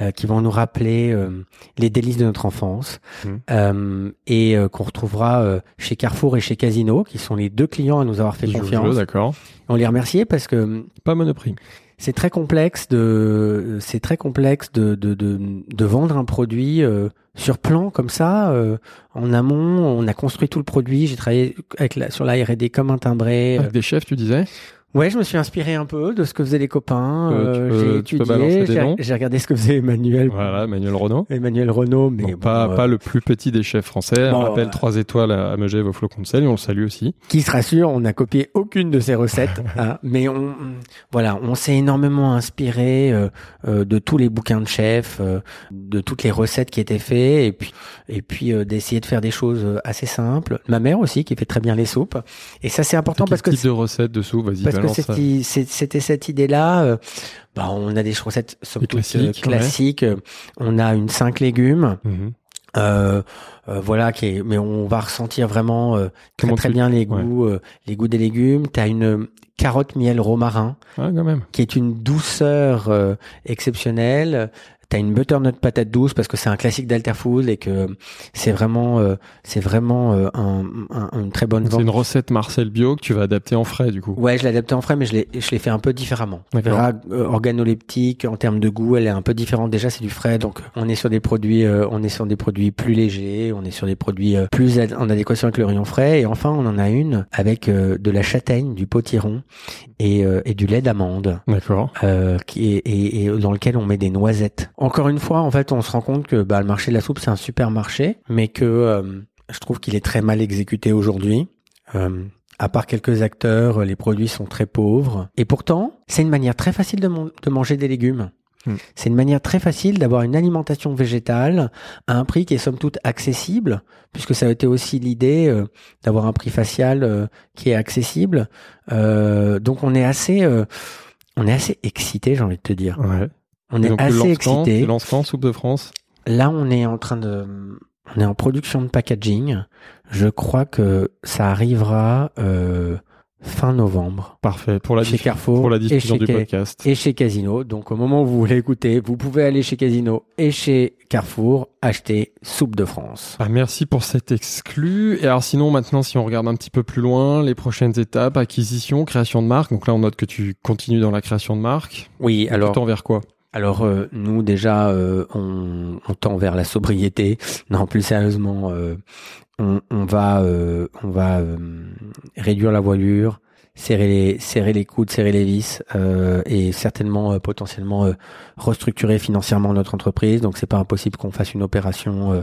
euh, qui vont nous rappeler euh, les délices de notre enfance, Mhm. euh, et qu'on retrouvera chez Carrefour et chez Casino, qui sont les deux clients à nous avoir fait le confiance. d'accord. On les remercier parce que Pas Monoprix. c'est très complexe de c'est très complexe de de, de, de vendre un produit sur plan comme ça euh, en amont on a construit tout le produit j'ai travaillé avec la, sur la R&D comme un timbré Avec des chefs, tu disais? Ouais je me suis inspiré un peu de ce que faisaient les copains Euh, euh, j'ai étudié j'ai regardé ce que faisait Emmanuel Voilà, Emmanuel Renault. Emmanuel Renault mais bon, pas, euh, pas le plus petit des chefs français. On rappelle euh, 3 étoiles à, à Megève au flocon de sel et on le salue aussi. qui se rassure, on n'a copié aucune de ses recettes, <laughs> hein, mais on, voilà, on s'est énormément inspiré euh, de tous les bouquins de chefs, euh, de toutes les recettes qui étaient faites, et puis et puis euh, d'essayer de faire des choses assez simples. Ma mère aussi qui fait très bien les soupes, et ça c'est important Quel parce que type de recette de soupe Vas-y, que c'était cette idée-là. euh, bah, on a des recettes somme toute, classiques, ouais. On a une cinq légumes Mhm. Euh, euh, voilà, qui est, mais on va ressentir vraiment euh, très très bien les goûts, euh, les goûts des légumes. T'as une carotte miel romarin Ah, quand même. qui est une douceur euh, exceptionnelle. T'as une butternut patate douce parce que c'est un classique d'Alterfood et que c'est vraiment, euh, c'est vraiment euh, un, un- une très bonne C'est vente. une recette Marcel Bio que tu vas adapter en frais, du coup. Ouais, je l'ai adapté en frais, mais je l'ai, je l'ai fait un peu différemment. Verras, euh, organoleptique, en termes de goût, elle est un peu différente. Déjà, c'est du frais, donc on est sur des produits, euh, on est sur des produits plus légers, on est sur des produits euh, plus ad- en adéquation avec le rayon frais. Et enfin, on en a une avec euh, de la châtaigne, du potiron et, euh, et du lait d'amande. D'accord. Euh, qui est, et, et dans lequel on met des noisettes. Encore une fois, en fait, on se rend compte que bah, le marché de la soupe c'est un super marché, mais que euh, je trouve qu'il est très mal exécuté aujourd'hui. Euh, à part quelques acteurs, les produits sont très pauvres. Et pourtant, c'est une manière très facile de, manger des légumes. Hmm. C'est une manière très facile d'avoir une alimentation végétale à un prix qui est somme toute accessible, puisque ça a été aussi l'idée euh, d'avoir un prix facial euh, qui est accessible. Euh, donc on est assez, euh, on est assez excité, j'ai envie de te dire. Ouais. On est donc, assez excité. lancement Soupe de France? Là, on est en train de, on est en production de packaging. Je crois que ça arrivera euh, fin novembre Parfait. Pour la, chez Carrefour pour la diffusion du Ca- podcast. et chez Casino. Donc, au moment où vous voulez écouter, vous pouvez aller chez Casino et chez Carrefour acheter soupe de France. Ah, merci pour cet exclu. Et alors sinon, maintenant, si on regarde un petit peu plus loin, les prochaines étapes, acquisition, création de marque. Donc là, on note que tu continues dans la création de marque. Oui, alors. Tu vers quoi? Alors euh, nous déjà euh, on, on tend vers la sobriété. <laughs> Non, plus sérieusement, euh, on, on va euh, on va euh, réduire la voilure, serrer les serrer les coudes, serrer les vis euh, et certainement euh, potentiellement euh, restructurer financièrement notre entreprise. Donc c'est pas impossible qu'on fasse une opération euh,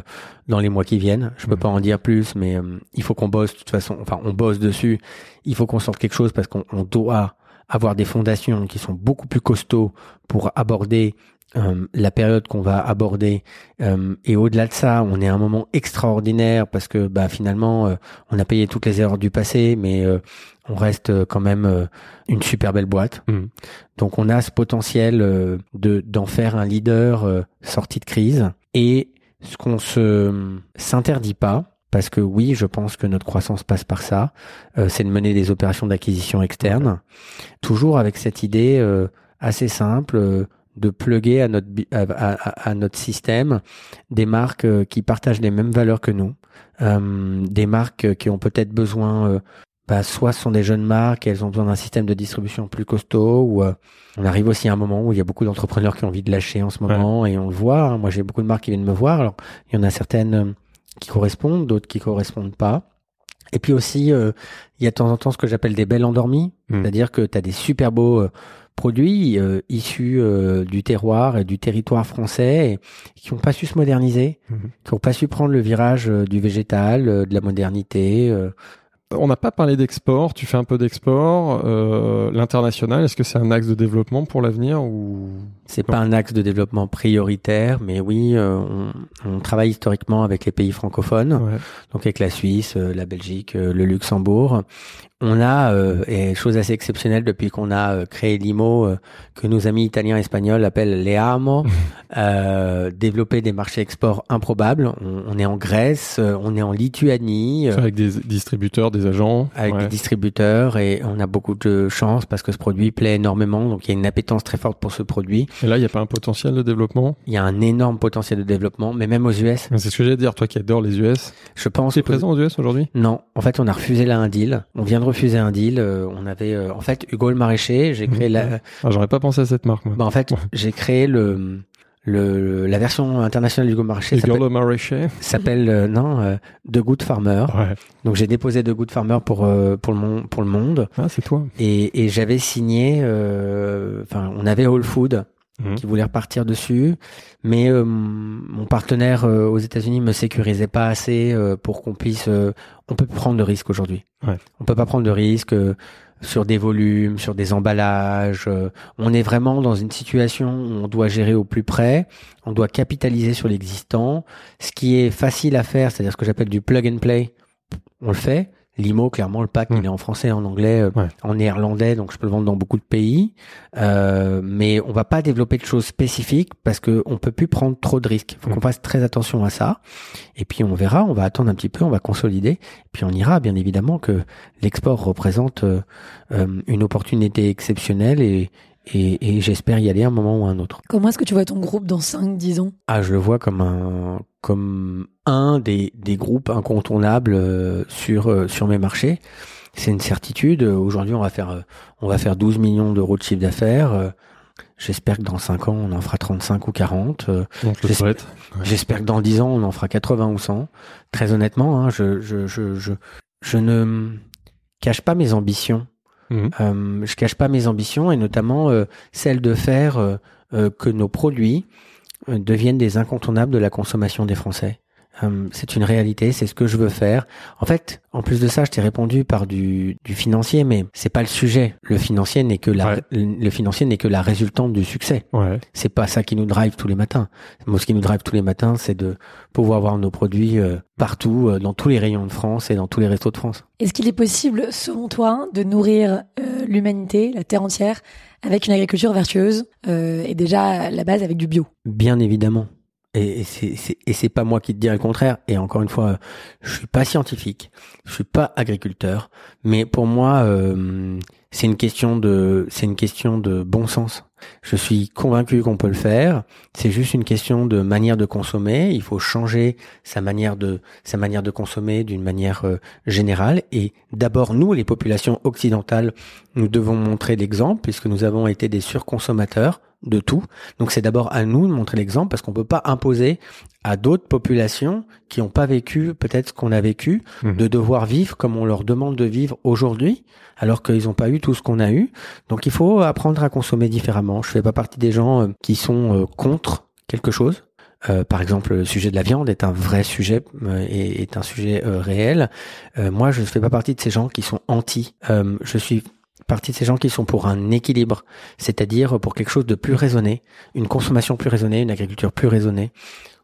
dans les mois qui viennent. Je peux Mhm. pas en dire plus, mais euh, il faut qu'on bosse de toute façon. Enfin, on bosse dessus. Il faut qu'on sorte quelque chose parce qu'on on doit avoir des fondations qui sont beaucoup plus costauds pour aborder euh, la période qu'on va aborder Euh, et au-delà de ça on est à un moment extraordinaire parce que bah finalement euh, on a payé toutes les erreurs du passé mais euh, on reste euh, quand même euh, une super belle boîte Mhm. donc on a ce potentiel euh, de d'en faire un leader euh, sorti de crise et ce qu'on se s'interdit pas parce que oui, je pense que notre croissance passe par ça, euh, c'est de mener des opérations d'acquisition externe, toujours avec cette idée euh, assez simple euh, de plugger à notre à, à- à notre système des marques qui partagent les mêmes valeurs que nous, des marques qui ont peut-être besoin bah, soit ce sont des jeunes marques, et elles ont besoin d'un système de distribution plus costaud, ou euh, on arrive aussi à un moment où il y a beaucoup d'entrepreneurs qui ont envie de lâcher en ce moment, et on le voit. hein. Moi, j'ai beaucoup de marques qui viennent me voir. Alors, il y en a certaines qui correspondent, d'autres qui correspondent pas. Et puis aussi, euh, il y a de temps en temps ce que j'appelle des belles endormies, Mm. c'est-à-dire que tu as des super beaux euh, produits euh, issus euh, du terroir et du territoire français et qui n'ont pas su se moderniser, Mhm. qui n'ont pas su prendre le virage du végétal, euh, de la modernité. On n'a pas parlé d'export. Tu fais un peu d'export. Euh, L'international, est-ce que c'est un axe de développement pour l'avenir ou C'est pas un axe de développement prioritaire, mais oui, euh, on, on travaille historiquement avec les pays francophones, Ouais. donc avec la Suisse, euh, la Belgique, euh, le Luxembourg. On a, euh, et chose assez exceptionnelle depuis qu'on a euh, créé l'IMO, euh, que nos amis italiens et espagnols appellent l'EAMO, <laughs> euh, développé des marchés export improbables. On, on est en Grèce, euh, on est en Lituanie. avec des distributeurs, des agents avec Ouais. des distributeurs et on a beaucoup de chance parce que ce produit plaît énormément donc il y a une appétence très forte pour ce produit Et là, il n'y a pas un potentiel de développement? Il y a un énorme potentiel de développement, mais même aux US, C'est ce que j'allais dire. Toi qui adores les US. je pense. Tu es que- présent aux US aujourd'hui? Non, en fait, on a refusé là un deal. On vient de refuser un deal. euh, on avait, euh, en fait, Hugo le maraîcher. J'ai créé la. ah, J'aurais pas pensé à cette marque, moi. Bah, en fait, Ouais. j'ai créé le, le la version internationale d'Hugo s'appelle- Maraîcher. S'appelle euh, non euh, The Good Farmer. Ouais. Donc j'ai déposé The Good Farmer pour euh, pour le monde pour le monde Ah, c'est toi. et, et j'avais signé. euh, Enfin, on avait Whole Food Mhm. qui voulait repartir dessus, mais euh, mon partenaire euh, aux États-Unis me sécurisait pas assez euh, pour qu'on puisse. euh, on peut plus prendre de risques aujourd'hui. Ouais. On peut pas prendre de risques euh, sur des volumes, sur des emballages. euh, on est vraiment dans une situation où on doit gérer au plus près. On doit capitaliser sur l'existant. Ce qui est facile à faire, c'est-à-dire ce que j'appelle du plug and play. On le fait. Limo, clairement, le pack, Mm. il est en français, en anglais, euh, Ouais. en néerlandais, donc je peux le vendre dans beaucoup de pays. Euh, mais on va pas développer de choses spécifiques parce que on peut plus prendre trop de risques. Faut Mm. qu'on fasse très attention à ça. Et puis on verra, on va attendre un petit peu, on va consolider. Et puis on ira, bien évidemment, que l'export représente euh, euh, une opportunité exceptionnelle et, et, et j'espère y aller un moment ou un autre. Comment est-ce que tu vois ton groupe dans 5, 10 ans? Ah, je le vois comme un comme un des, des groupes incontournables euh, sur euh, sur mes marchés. C'est une certitude. Aujourd'hui, on va faire euh, on va faire 12 millions d'euros de chiffre d'affaires. Euh, J'espère que dans 5 ans, on en fera 35 ou 40. Euh, On te le J'espère-. J'espère que dans 10 ans, on en fera 80 ou 100. Très honnêtement, hein, je, je, je, je, je ne cache pas mes ambitions. Mhm. Euh, je cache pas mes ambitions et notamment euh, celle de faire euh, euh, que nos produits deviennent des incontournables de la consommation des Français. Euh, c'est une réalité, c'est ce que je veux faire. En fait, en plus de ça, je t'ai répondu par du, du financier, mais c'est pas le sujet. Le financier n'est que la, Ouais. le financier n'est que la résultante du succès Ouais. c'est pas ça qui nous drive tous les matins. Moi, ce qui nous drive tous les matins, c'est de pouvoir voir nos produits euh, partout, euh, dans tous les rayons de France et dans tous les restos de France. Est-ce qu'il est possible, selon toi, de nourrir euh, l'humanité, la Terre entière, avec une agriculture vertueuse euh, et déjà à la base avec du bio? Bien évidemment. Et, et c'est- pas moi qui te dirai le contraire. Et encore une fois, je suis pas scientifique, je suis pas agriculteur, mais pour moi, euh, c'est une question de c'est une question de bon sens. Je suis convaincu qu'on peut le faire. C'est juste une question de manière de consommer. Il faut changer sa manière de sa manière de consommer d'une manière euh, générale. Et d'abord, nous, les populations occidentales, nous devons montrer l'exemple puisque nous avons été des surconsommateurs de tout. Donc c'est d'abord à nous de montrer l'exemple parce qu'on peut pas imposer à d'autres populations qui n'ont pas vécu peut-être ce qu'on a vécu Mhm. de devoir vivre comme on leur demande de vivre aujourd'hui alors qu'ils n'ont pas eu tout ce qu'on a eu. Donc il faut apprendre à consommer différemment. Je fais pas partie des gens euh, qui sont euh, contre quelque chose. Euh, par exemple, le sujet de la viande est un vrai sujet euh, et est un sujet euh, réel. Euh, moi, je ne fais pas partie de ces gens qui sont anti. Euh, je suis partie de ces gens qui sont pour un équilibre, c'est-à-dire pour quelque chose de plus raisonné, une consommation plus raisonnée, une agriculture plus raisonnée.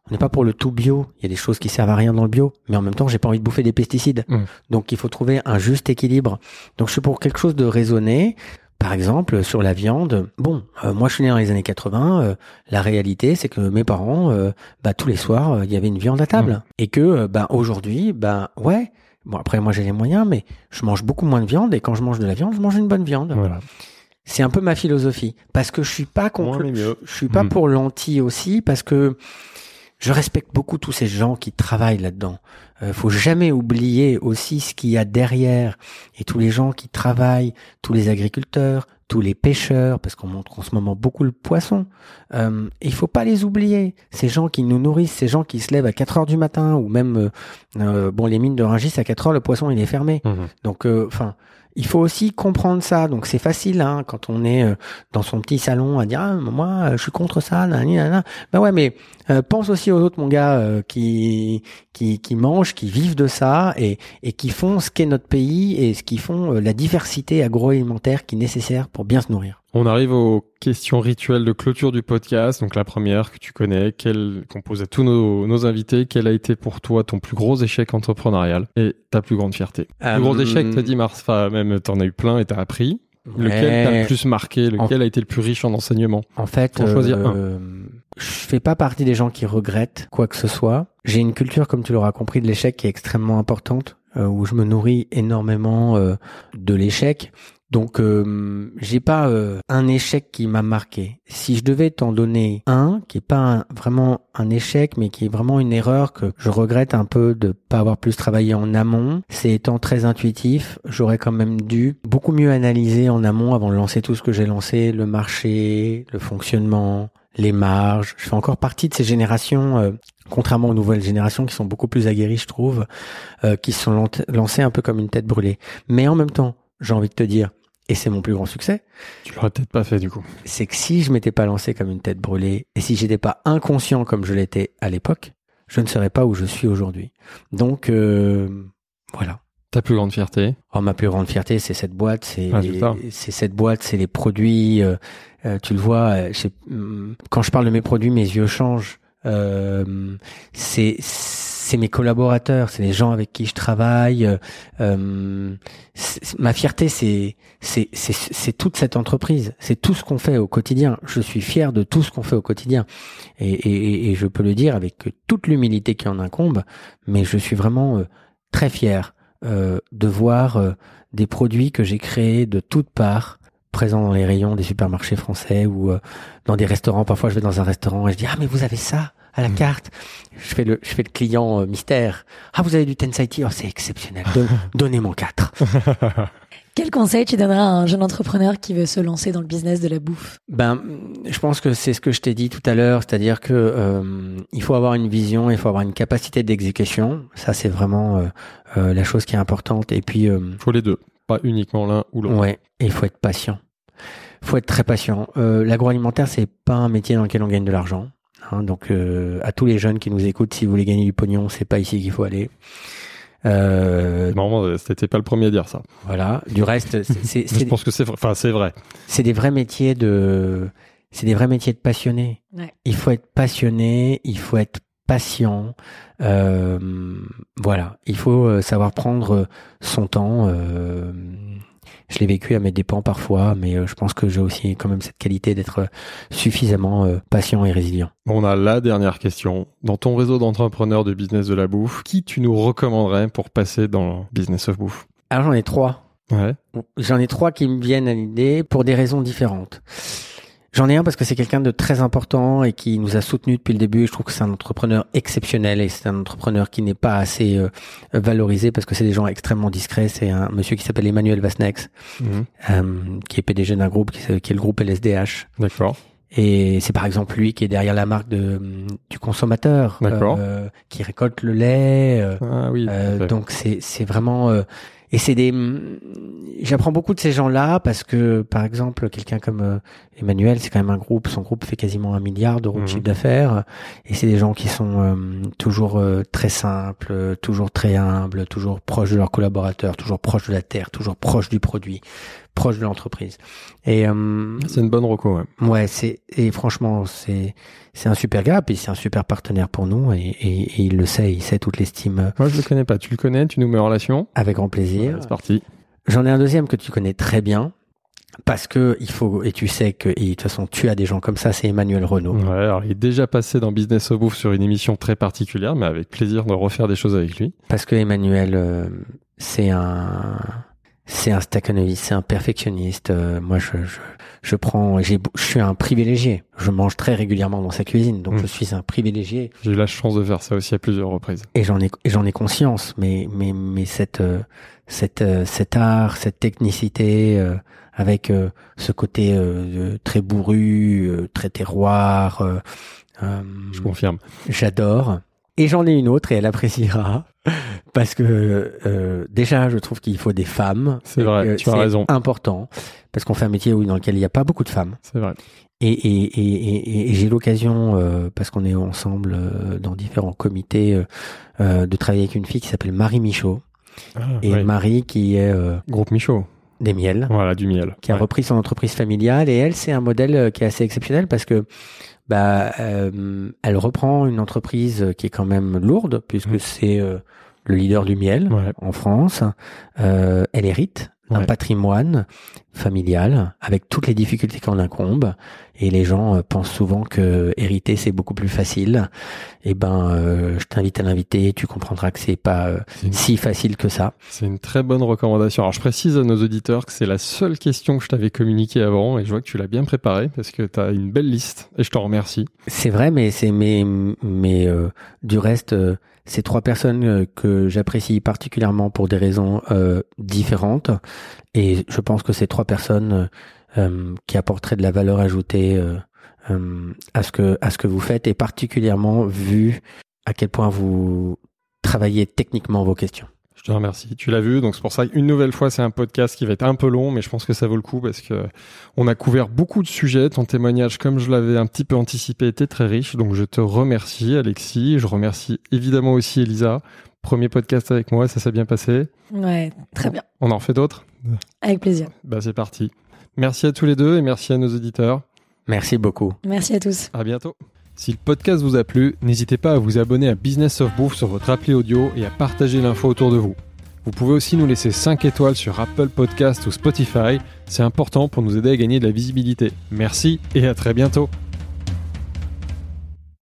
On n'est pas pour le tout bio. Il y a des choses qui servent à rien dans le bio, mais en même temps, j'ai pas envie de bouffer des pesticides. Mm. Donc, il faut trouver un juste équilibre. Donc, je suis pour quelque chose de raisonné. Par exemple, sur la viande, bon, euh, moi je suis né dans les années 80. euh, la réalité, c'est que mes parents, euh, bah, tous les soirs, euh, il y avait une viande à table, et que, euh, bah, aujourd'hui, bah, ouais. Bon, après, moi j'ai les moyens, mais je mange beaucoup moins de viande, et quand je mange de la viande, je mange une bonne viande. Voilà. C'est un peu ma philosophie, parce que je suis pas contre, je suis pas Mm. pour l'anti aussi, parce que je respecte beaucoup tous ces gens qui travaillent là-dedans. Euh, faut jamais oublier aussi ce qu'il y a derrière et tous les gens qui travaillent, tous les agriculteurs, tous les pêcheurs, parce qu'on montre en ce moment beaucoup le poisson. Euh, il faut pas les oublier. Ces gens qui nous nourrissent, ces gens qui se lèvent à 4 heures du matin ou même, euh, euh, bon, les mines de Rungis à 4 heures, le poisson il est fermé. Mhm. Donc, euh, enfin, il faut aussi comprendre ça. Donc, c'est facile hein, quand on est euh, dans son petit salon à dire ah, moi, euh, je suis contre ça. Nanana. Ben ouais, mais euh, pense aussi aux autres, mon gars, qui qui qui mangent, qui vivent de ça et et qui font ce qu'est notre pays et ce qui font la diversité agroalimentaire qui est nécessaire pour bien se nourrir. On arrive aux questions rituelles de clôture du podcast. Donc la première que tu connais, quelle qu'on pose à tous nos, nos invités, quel a été pour toi ton plus gros échec entrepreneurial et ta plus grande fierté? Euh, Plus gros échec, t'as dit Mars, enfin même t'en as eu plein et t'as appris. Lequel t'a le plus marqué? Lequel a été le plus riche en enseignement En fait, Faut en choisir euh, je fais pas partie des gens qui regrettent quoi que ce soit. J'ai une culture, comme tu l'auras compris, de l'échec qui est extrêmement importante, euh, où je me nourris énormément euh, de l'échec. Donc, euh, j'ai pas euh, un échec qui m'a marqué. Si je devais t'en donner un, qui est pas vraiment un échec, mais qui est vraiment une erreur que je regrette un peu de pas avoir plus travaillé en amont, c'est étant très intuitif, j'aurais quand même dû beaucoup mieux analyser en amont avant de lancer tout ce que j'ai lancé, le marché, le fonctionnement, les marges. Je fais encore partie de ces générations, euh, contrairement aux nouvelles générations qui sont beaucoup plus aguerries, je trouve, euh, qui se sont lancées un peu comme une tête brûlée. Mais en même temps, j'ai envie de te dire, et c'est mon plus grand succès, Tu l'aurais peut-être pas fait du coup. c'est que si je m'étais pas lancé comme une tête brûlée et si j'étais pas inconscient comme je l'étais à l'époque, je ne serais pas où je suis aujourd'hui. Donc euh, voilà. Ta plus grande fierté Oh, ma plus grande fierté, c'est cette boîte, c'est Ah, c'est cette boîte, c'est les produits. euh, euh, tu le vois, hum, quand je parle de mes produits, mes yeux changent. C'est c'est mes collaborateurs, c'est les gens avec qui je travaille. euh, euh, ma fierté, c'est toute cette entreprise, c'est tout ce qu'on fait au quotidien. Je suis fier de tout ce qu'on fait au quotidien, et, je peux le dire avec toute l'humilité qui en incombe. Mais je suis vraiment euh, très fier de voir des produits que j'ai créés de toutes parts présents dans les rayons des supermarchés français ou dans des restaurants. Parfois, je vais dans un restaurant et je dis ah mais vous avez ça à la Mhm. carte. Je fais le je fais le client euh, mystère. Ah vous avez du Tensaiti, oh c'est exceptionnel. Don- <laughs> Donnez-moi quatre. <laughs> Quel conseil tu donneras à un jeune entrepreneur qui veut se lancer dans le business de la bouffe? Ben, je pense que c'est ce que je t'ai dit tout à l'heure, c'est-à-dire que euh, il faut avoir une vision, il faut avoir une capacité d'exécution. Ça, c'est vraiment euh, euh, la chose qui est importante. Et puis, euh, faut les deux, pas uniquement l'un ou l'autre. ouais, et il faut être patient. Il faut être très patient. Euh, L'agroalimentaire, c'est pas un métier dans lequel on gagne de l'argent. Hein. donc, euh, à tous les jeunes qui nous écoutent, si vous voulez gagner du pognon, c'est pas ici qu'il faut aller. Euh, Normalement, c'était pas le premier à dire ça. voilà. Du reste, c'est- Je pense que c'est vrai. Enfin, c'est vrai. c'est des vrais métiers de c'est des vrais métiers de passionnés. Ouais. Il faut être passionné, il faut être patient. Euh, voilà, il faut euh, savoir prendre son temps. euh, je l'ai vécu à mes dépens parfois, mais euh, je pense que j'ai aussi quand même cette qualité d'être suffisamment euh, patient et résilient. On a la dernière question. Dans ton réseau d'entrepreneurs de business de la bouffe, qui tu nous recommanderais pour passer dans le business of bouffe? Alors j'en ai trois. Ouais. J'en ai trois qui me viennent à l'idée pour des raisons différentes. J'en ai un parce que c'est quelqu'un de très important et qui nous a soutenus depuis le début. Je trouve que c'est un entrepreneur exceptionnel et c'est un entrepreneur qui n'est pas assez euh, valorisé parce que c'est des gens extrêmement discrets. C'est un monsieur qui s'appelle Emmanuel Vasnex, Mhm. euh, qui est PDG d'un groupe qui, est- qui est le groupe LSDH. D'accord. Et c'est par exemple lui qui est derrière la marque de, du consommateur, D'accord. euh, qui récolte le lait. Ah oui. donc c'est c'est vraiment et c'est des mm, j'apprends beaucoup de ces gens-là parce que par exemple quelqu'un comme euh, Emmanuel c'est quand même un groupe son groupe fait quasiment un milliard d'euros de chiffre d'affaires. Et c'est des gens qui sont euh, toujours euh, très simples toujours très humbles toujours proches de leurs collaborateurs toujours proches de la terre toujours proches du produit proches de l'entreprise et euh, C'est une bonne reco. Ouais. ouais c'est et franchement c'est c'est un super gars puis c'est un super partenaire pour nous et, et, et il le sait il sait toute l'estime Moi, je le connais pas. Tu le connais Tu nous mets en relation avec grand plaisir Ouais, C'est parti. J'en ai un deuxième que tu connais très bien. Parce que il faut, et tu sais que, et de toute façon, tu as des gens comme ça, c'est Emmanuel Renault. Ouais, alors, il est déjà passé dans Business of Bouffe sur une émission très particulière, mais avec plaisir de refaire des choses avec lui. Parce que Emmanuel, euh, c'est un, c'est un stacanoviste, c'est un perfectionniste. Euh, moi, je, je, je prends, j'ai, je suis un privilégié. Je mange très régulièrement dans sa cuisine, donc Mm. je suis un privilégié. J'ai eu la chance de faire ça aussi à plusieurs reprises. Et j'en ai, et j'en ai conscience. Mais, mais, mais cette, euh, cette, euh, cet art, cette technicité, euh, avec euh, ce côté euh, très bourru, euh, très terroir. Je confirme. J'adore. Et j'en ai une autre et elle appréciera <laughs> parce que euh, déjà je trouve qu'il faut des femmes. C'est vrai, tu as c'est raison. Important parce qu'on fait un métier où, dans lequel il n'y a pas beaucoup de femmes. C'est vrai. Et, et, et, j'ai l'occasion euh, parce qu'on est ensemble euh, dans différents comités de travailler avec une fille qui s'appelle Marie Michaud Ah, et ouais. Marie qui est Groupe Michaud. des miels Voilà, du miel. qui a Ouais. repris son entreprise familiale et elle c'est un modèle qui est assez exceptionnel parce que bah euh, elle reprend une entreprise qui est quand même lourde puisque Mm. c'est euh, le leader du miel Ouais. en France. Euh, elle hérite d'un Ouais. patrimoine familial avec toutes les difficultés qu'on incombe et les gens euh, pensent souvent que hériter c'est beaucoup plus facile. Et ben euh, je t'invite à l'inviter, tu comprendras que c'est pas euh, une- si facile que ça. C'est une très bonne recommandation. Alors, je précise à nos auditeurs que c'est la seule question que je t'avais communiquée avant et je vois que tu l'as bien préparée parce que tu as une belle liste et je t'en remercie. C'est vrai, mais c'est mais mais euh, du reste, c'est trois personnes que j'apprécie particulièrement pour des raisons euh, différentes, et je pense que c'est trois personnes euh, euh, qui apporteraient de la valeur ajoutée euh, euh, à ce que à ce que vous faites, et particulièrement vu à quel point vous travaillez techniquement vos questions. Je te remercie. Tu l'as vu, donc c'est pour ça qu'une nouvelle fois, c'est un podcast qui va être un peu long, mais je pense que ça vaut le coup parce que on a couvert beaucoup de sujets. Ton témoignage, comme je l'avais un petit peu anticipé, était très riche. Donc je te remercie, Alexis. Je remercie évidemment aussi Elisa. Premier podcast avec moi, ça s'est bien passé. Ouais, très bien. On en refait d'autres? Avec plaisir. Bah c'est parti. Merci à tous les deux et merci à nos auditeurs. Merci beaucoup. Merci à tous. À bientôt. Si le podcast vous a plu, n'hésitez pas à vous abonner à Business of Bouffe sur votre appli audio et à partager l'info autour de vous. Vous pouvez aussi nous laisser 5 étoiles sur Apple Podcast ou Spotify, c'est important pour nous aider à gagner de la visibilité. Merci et à très bientôt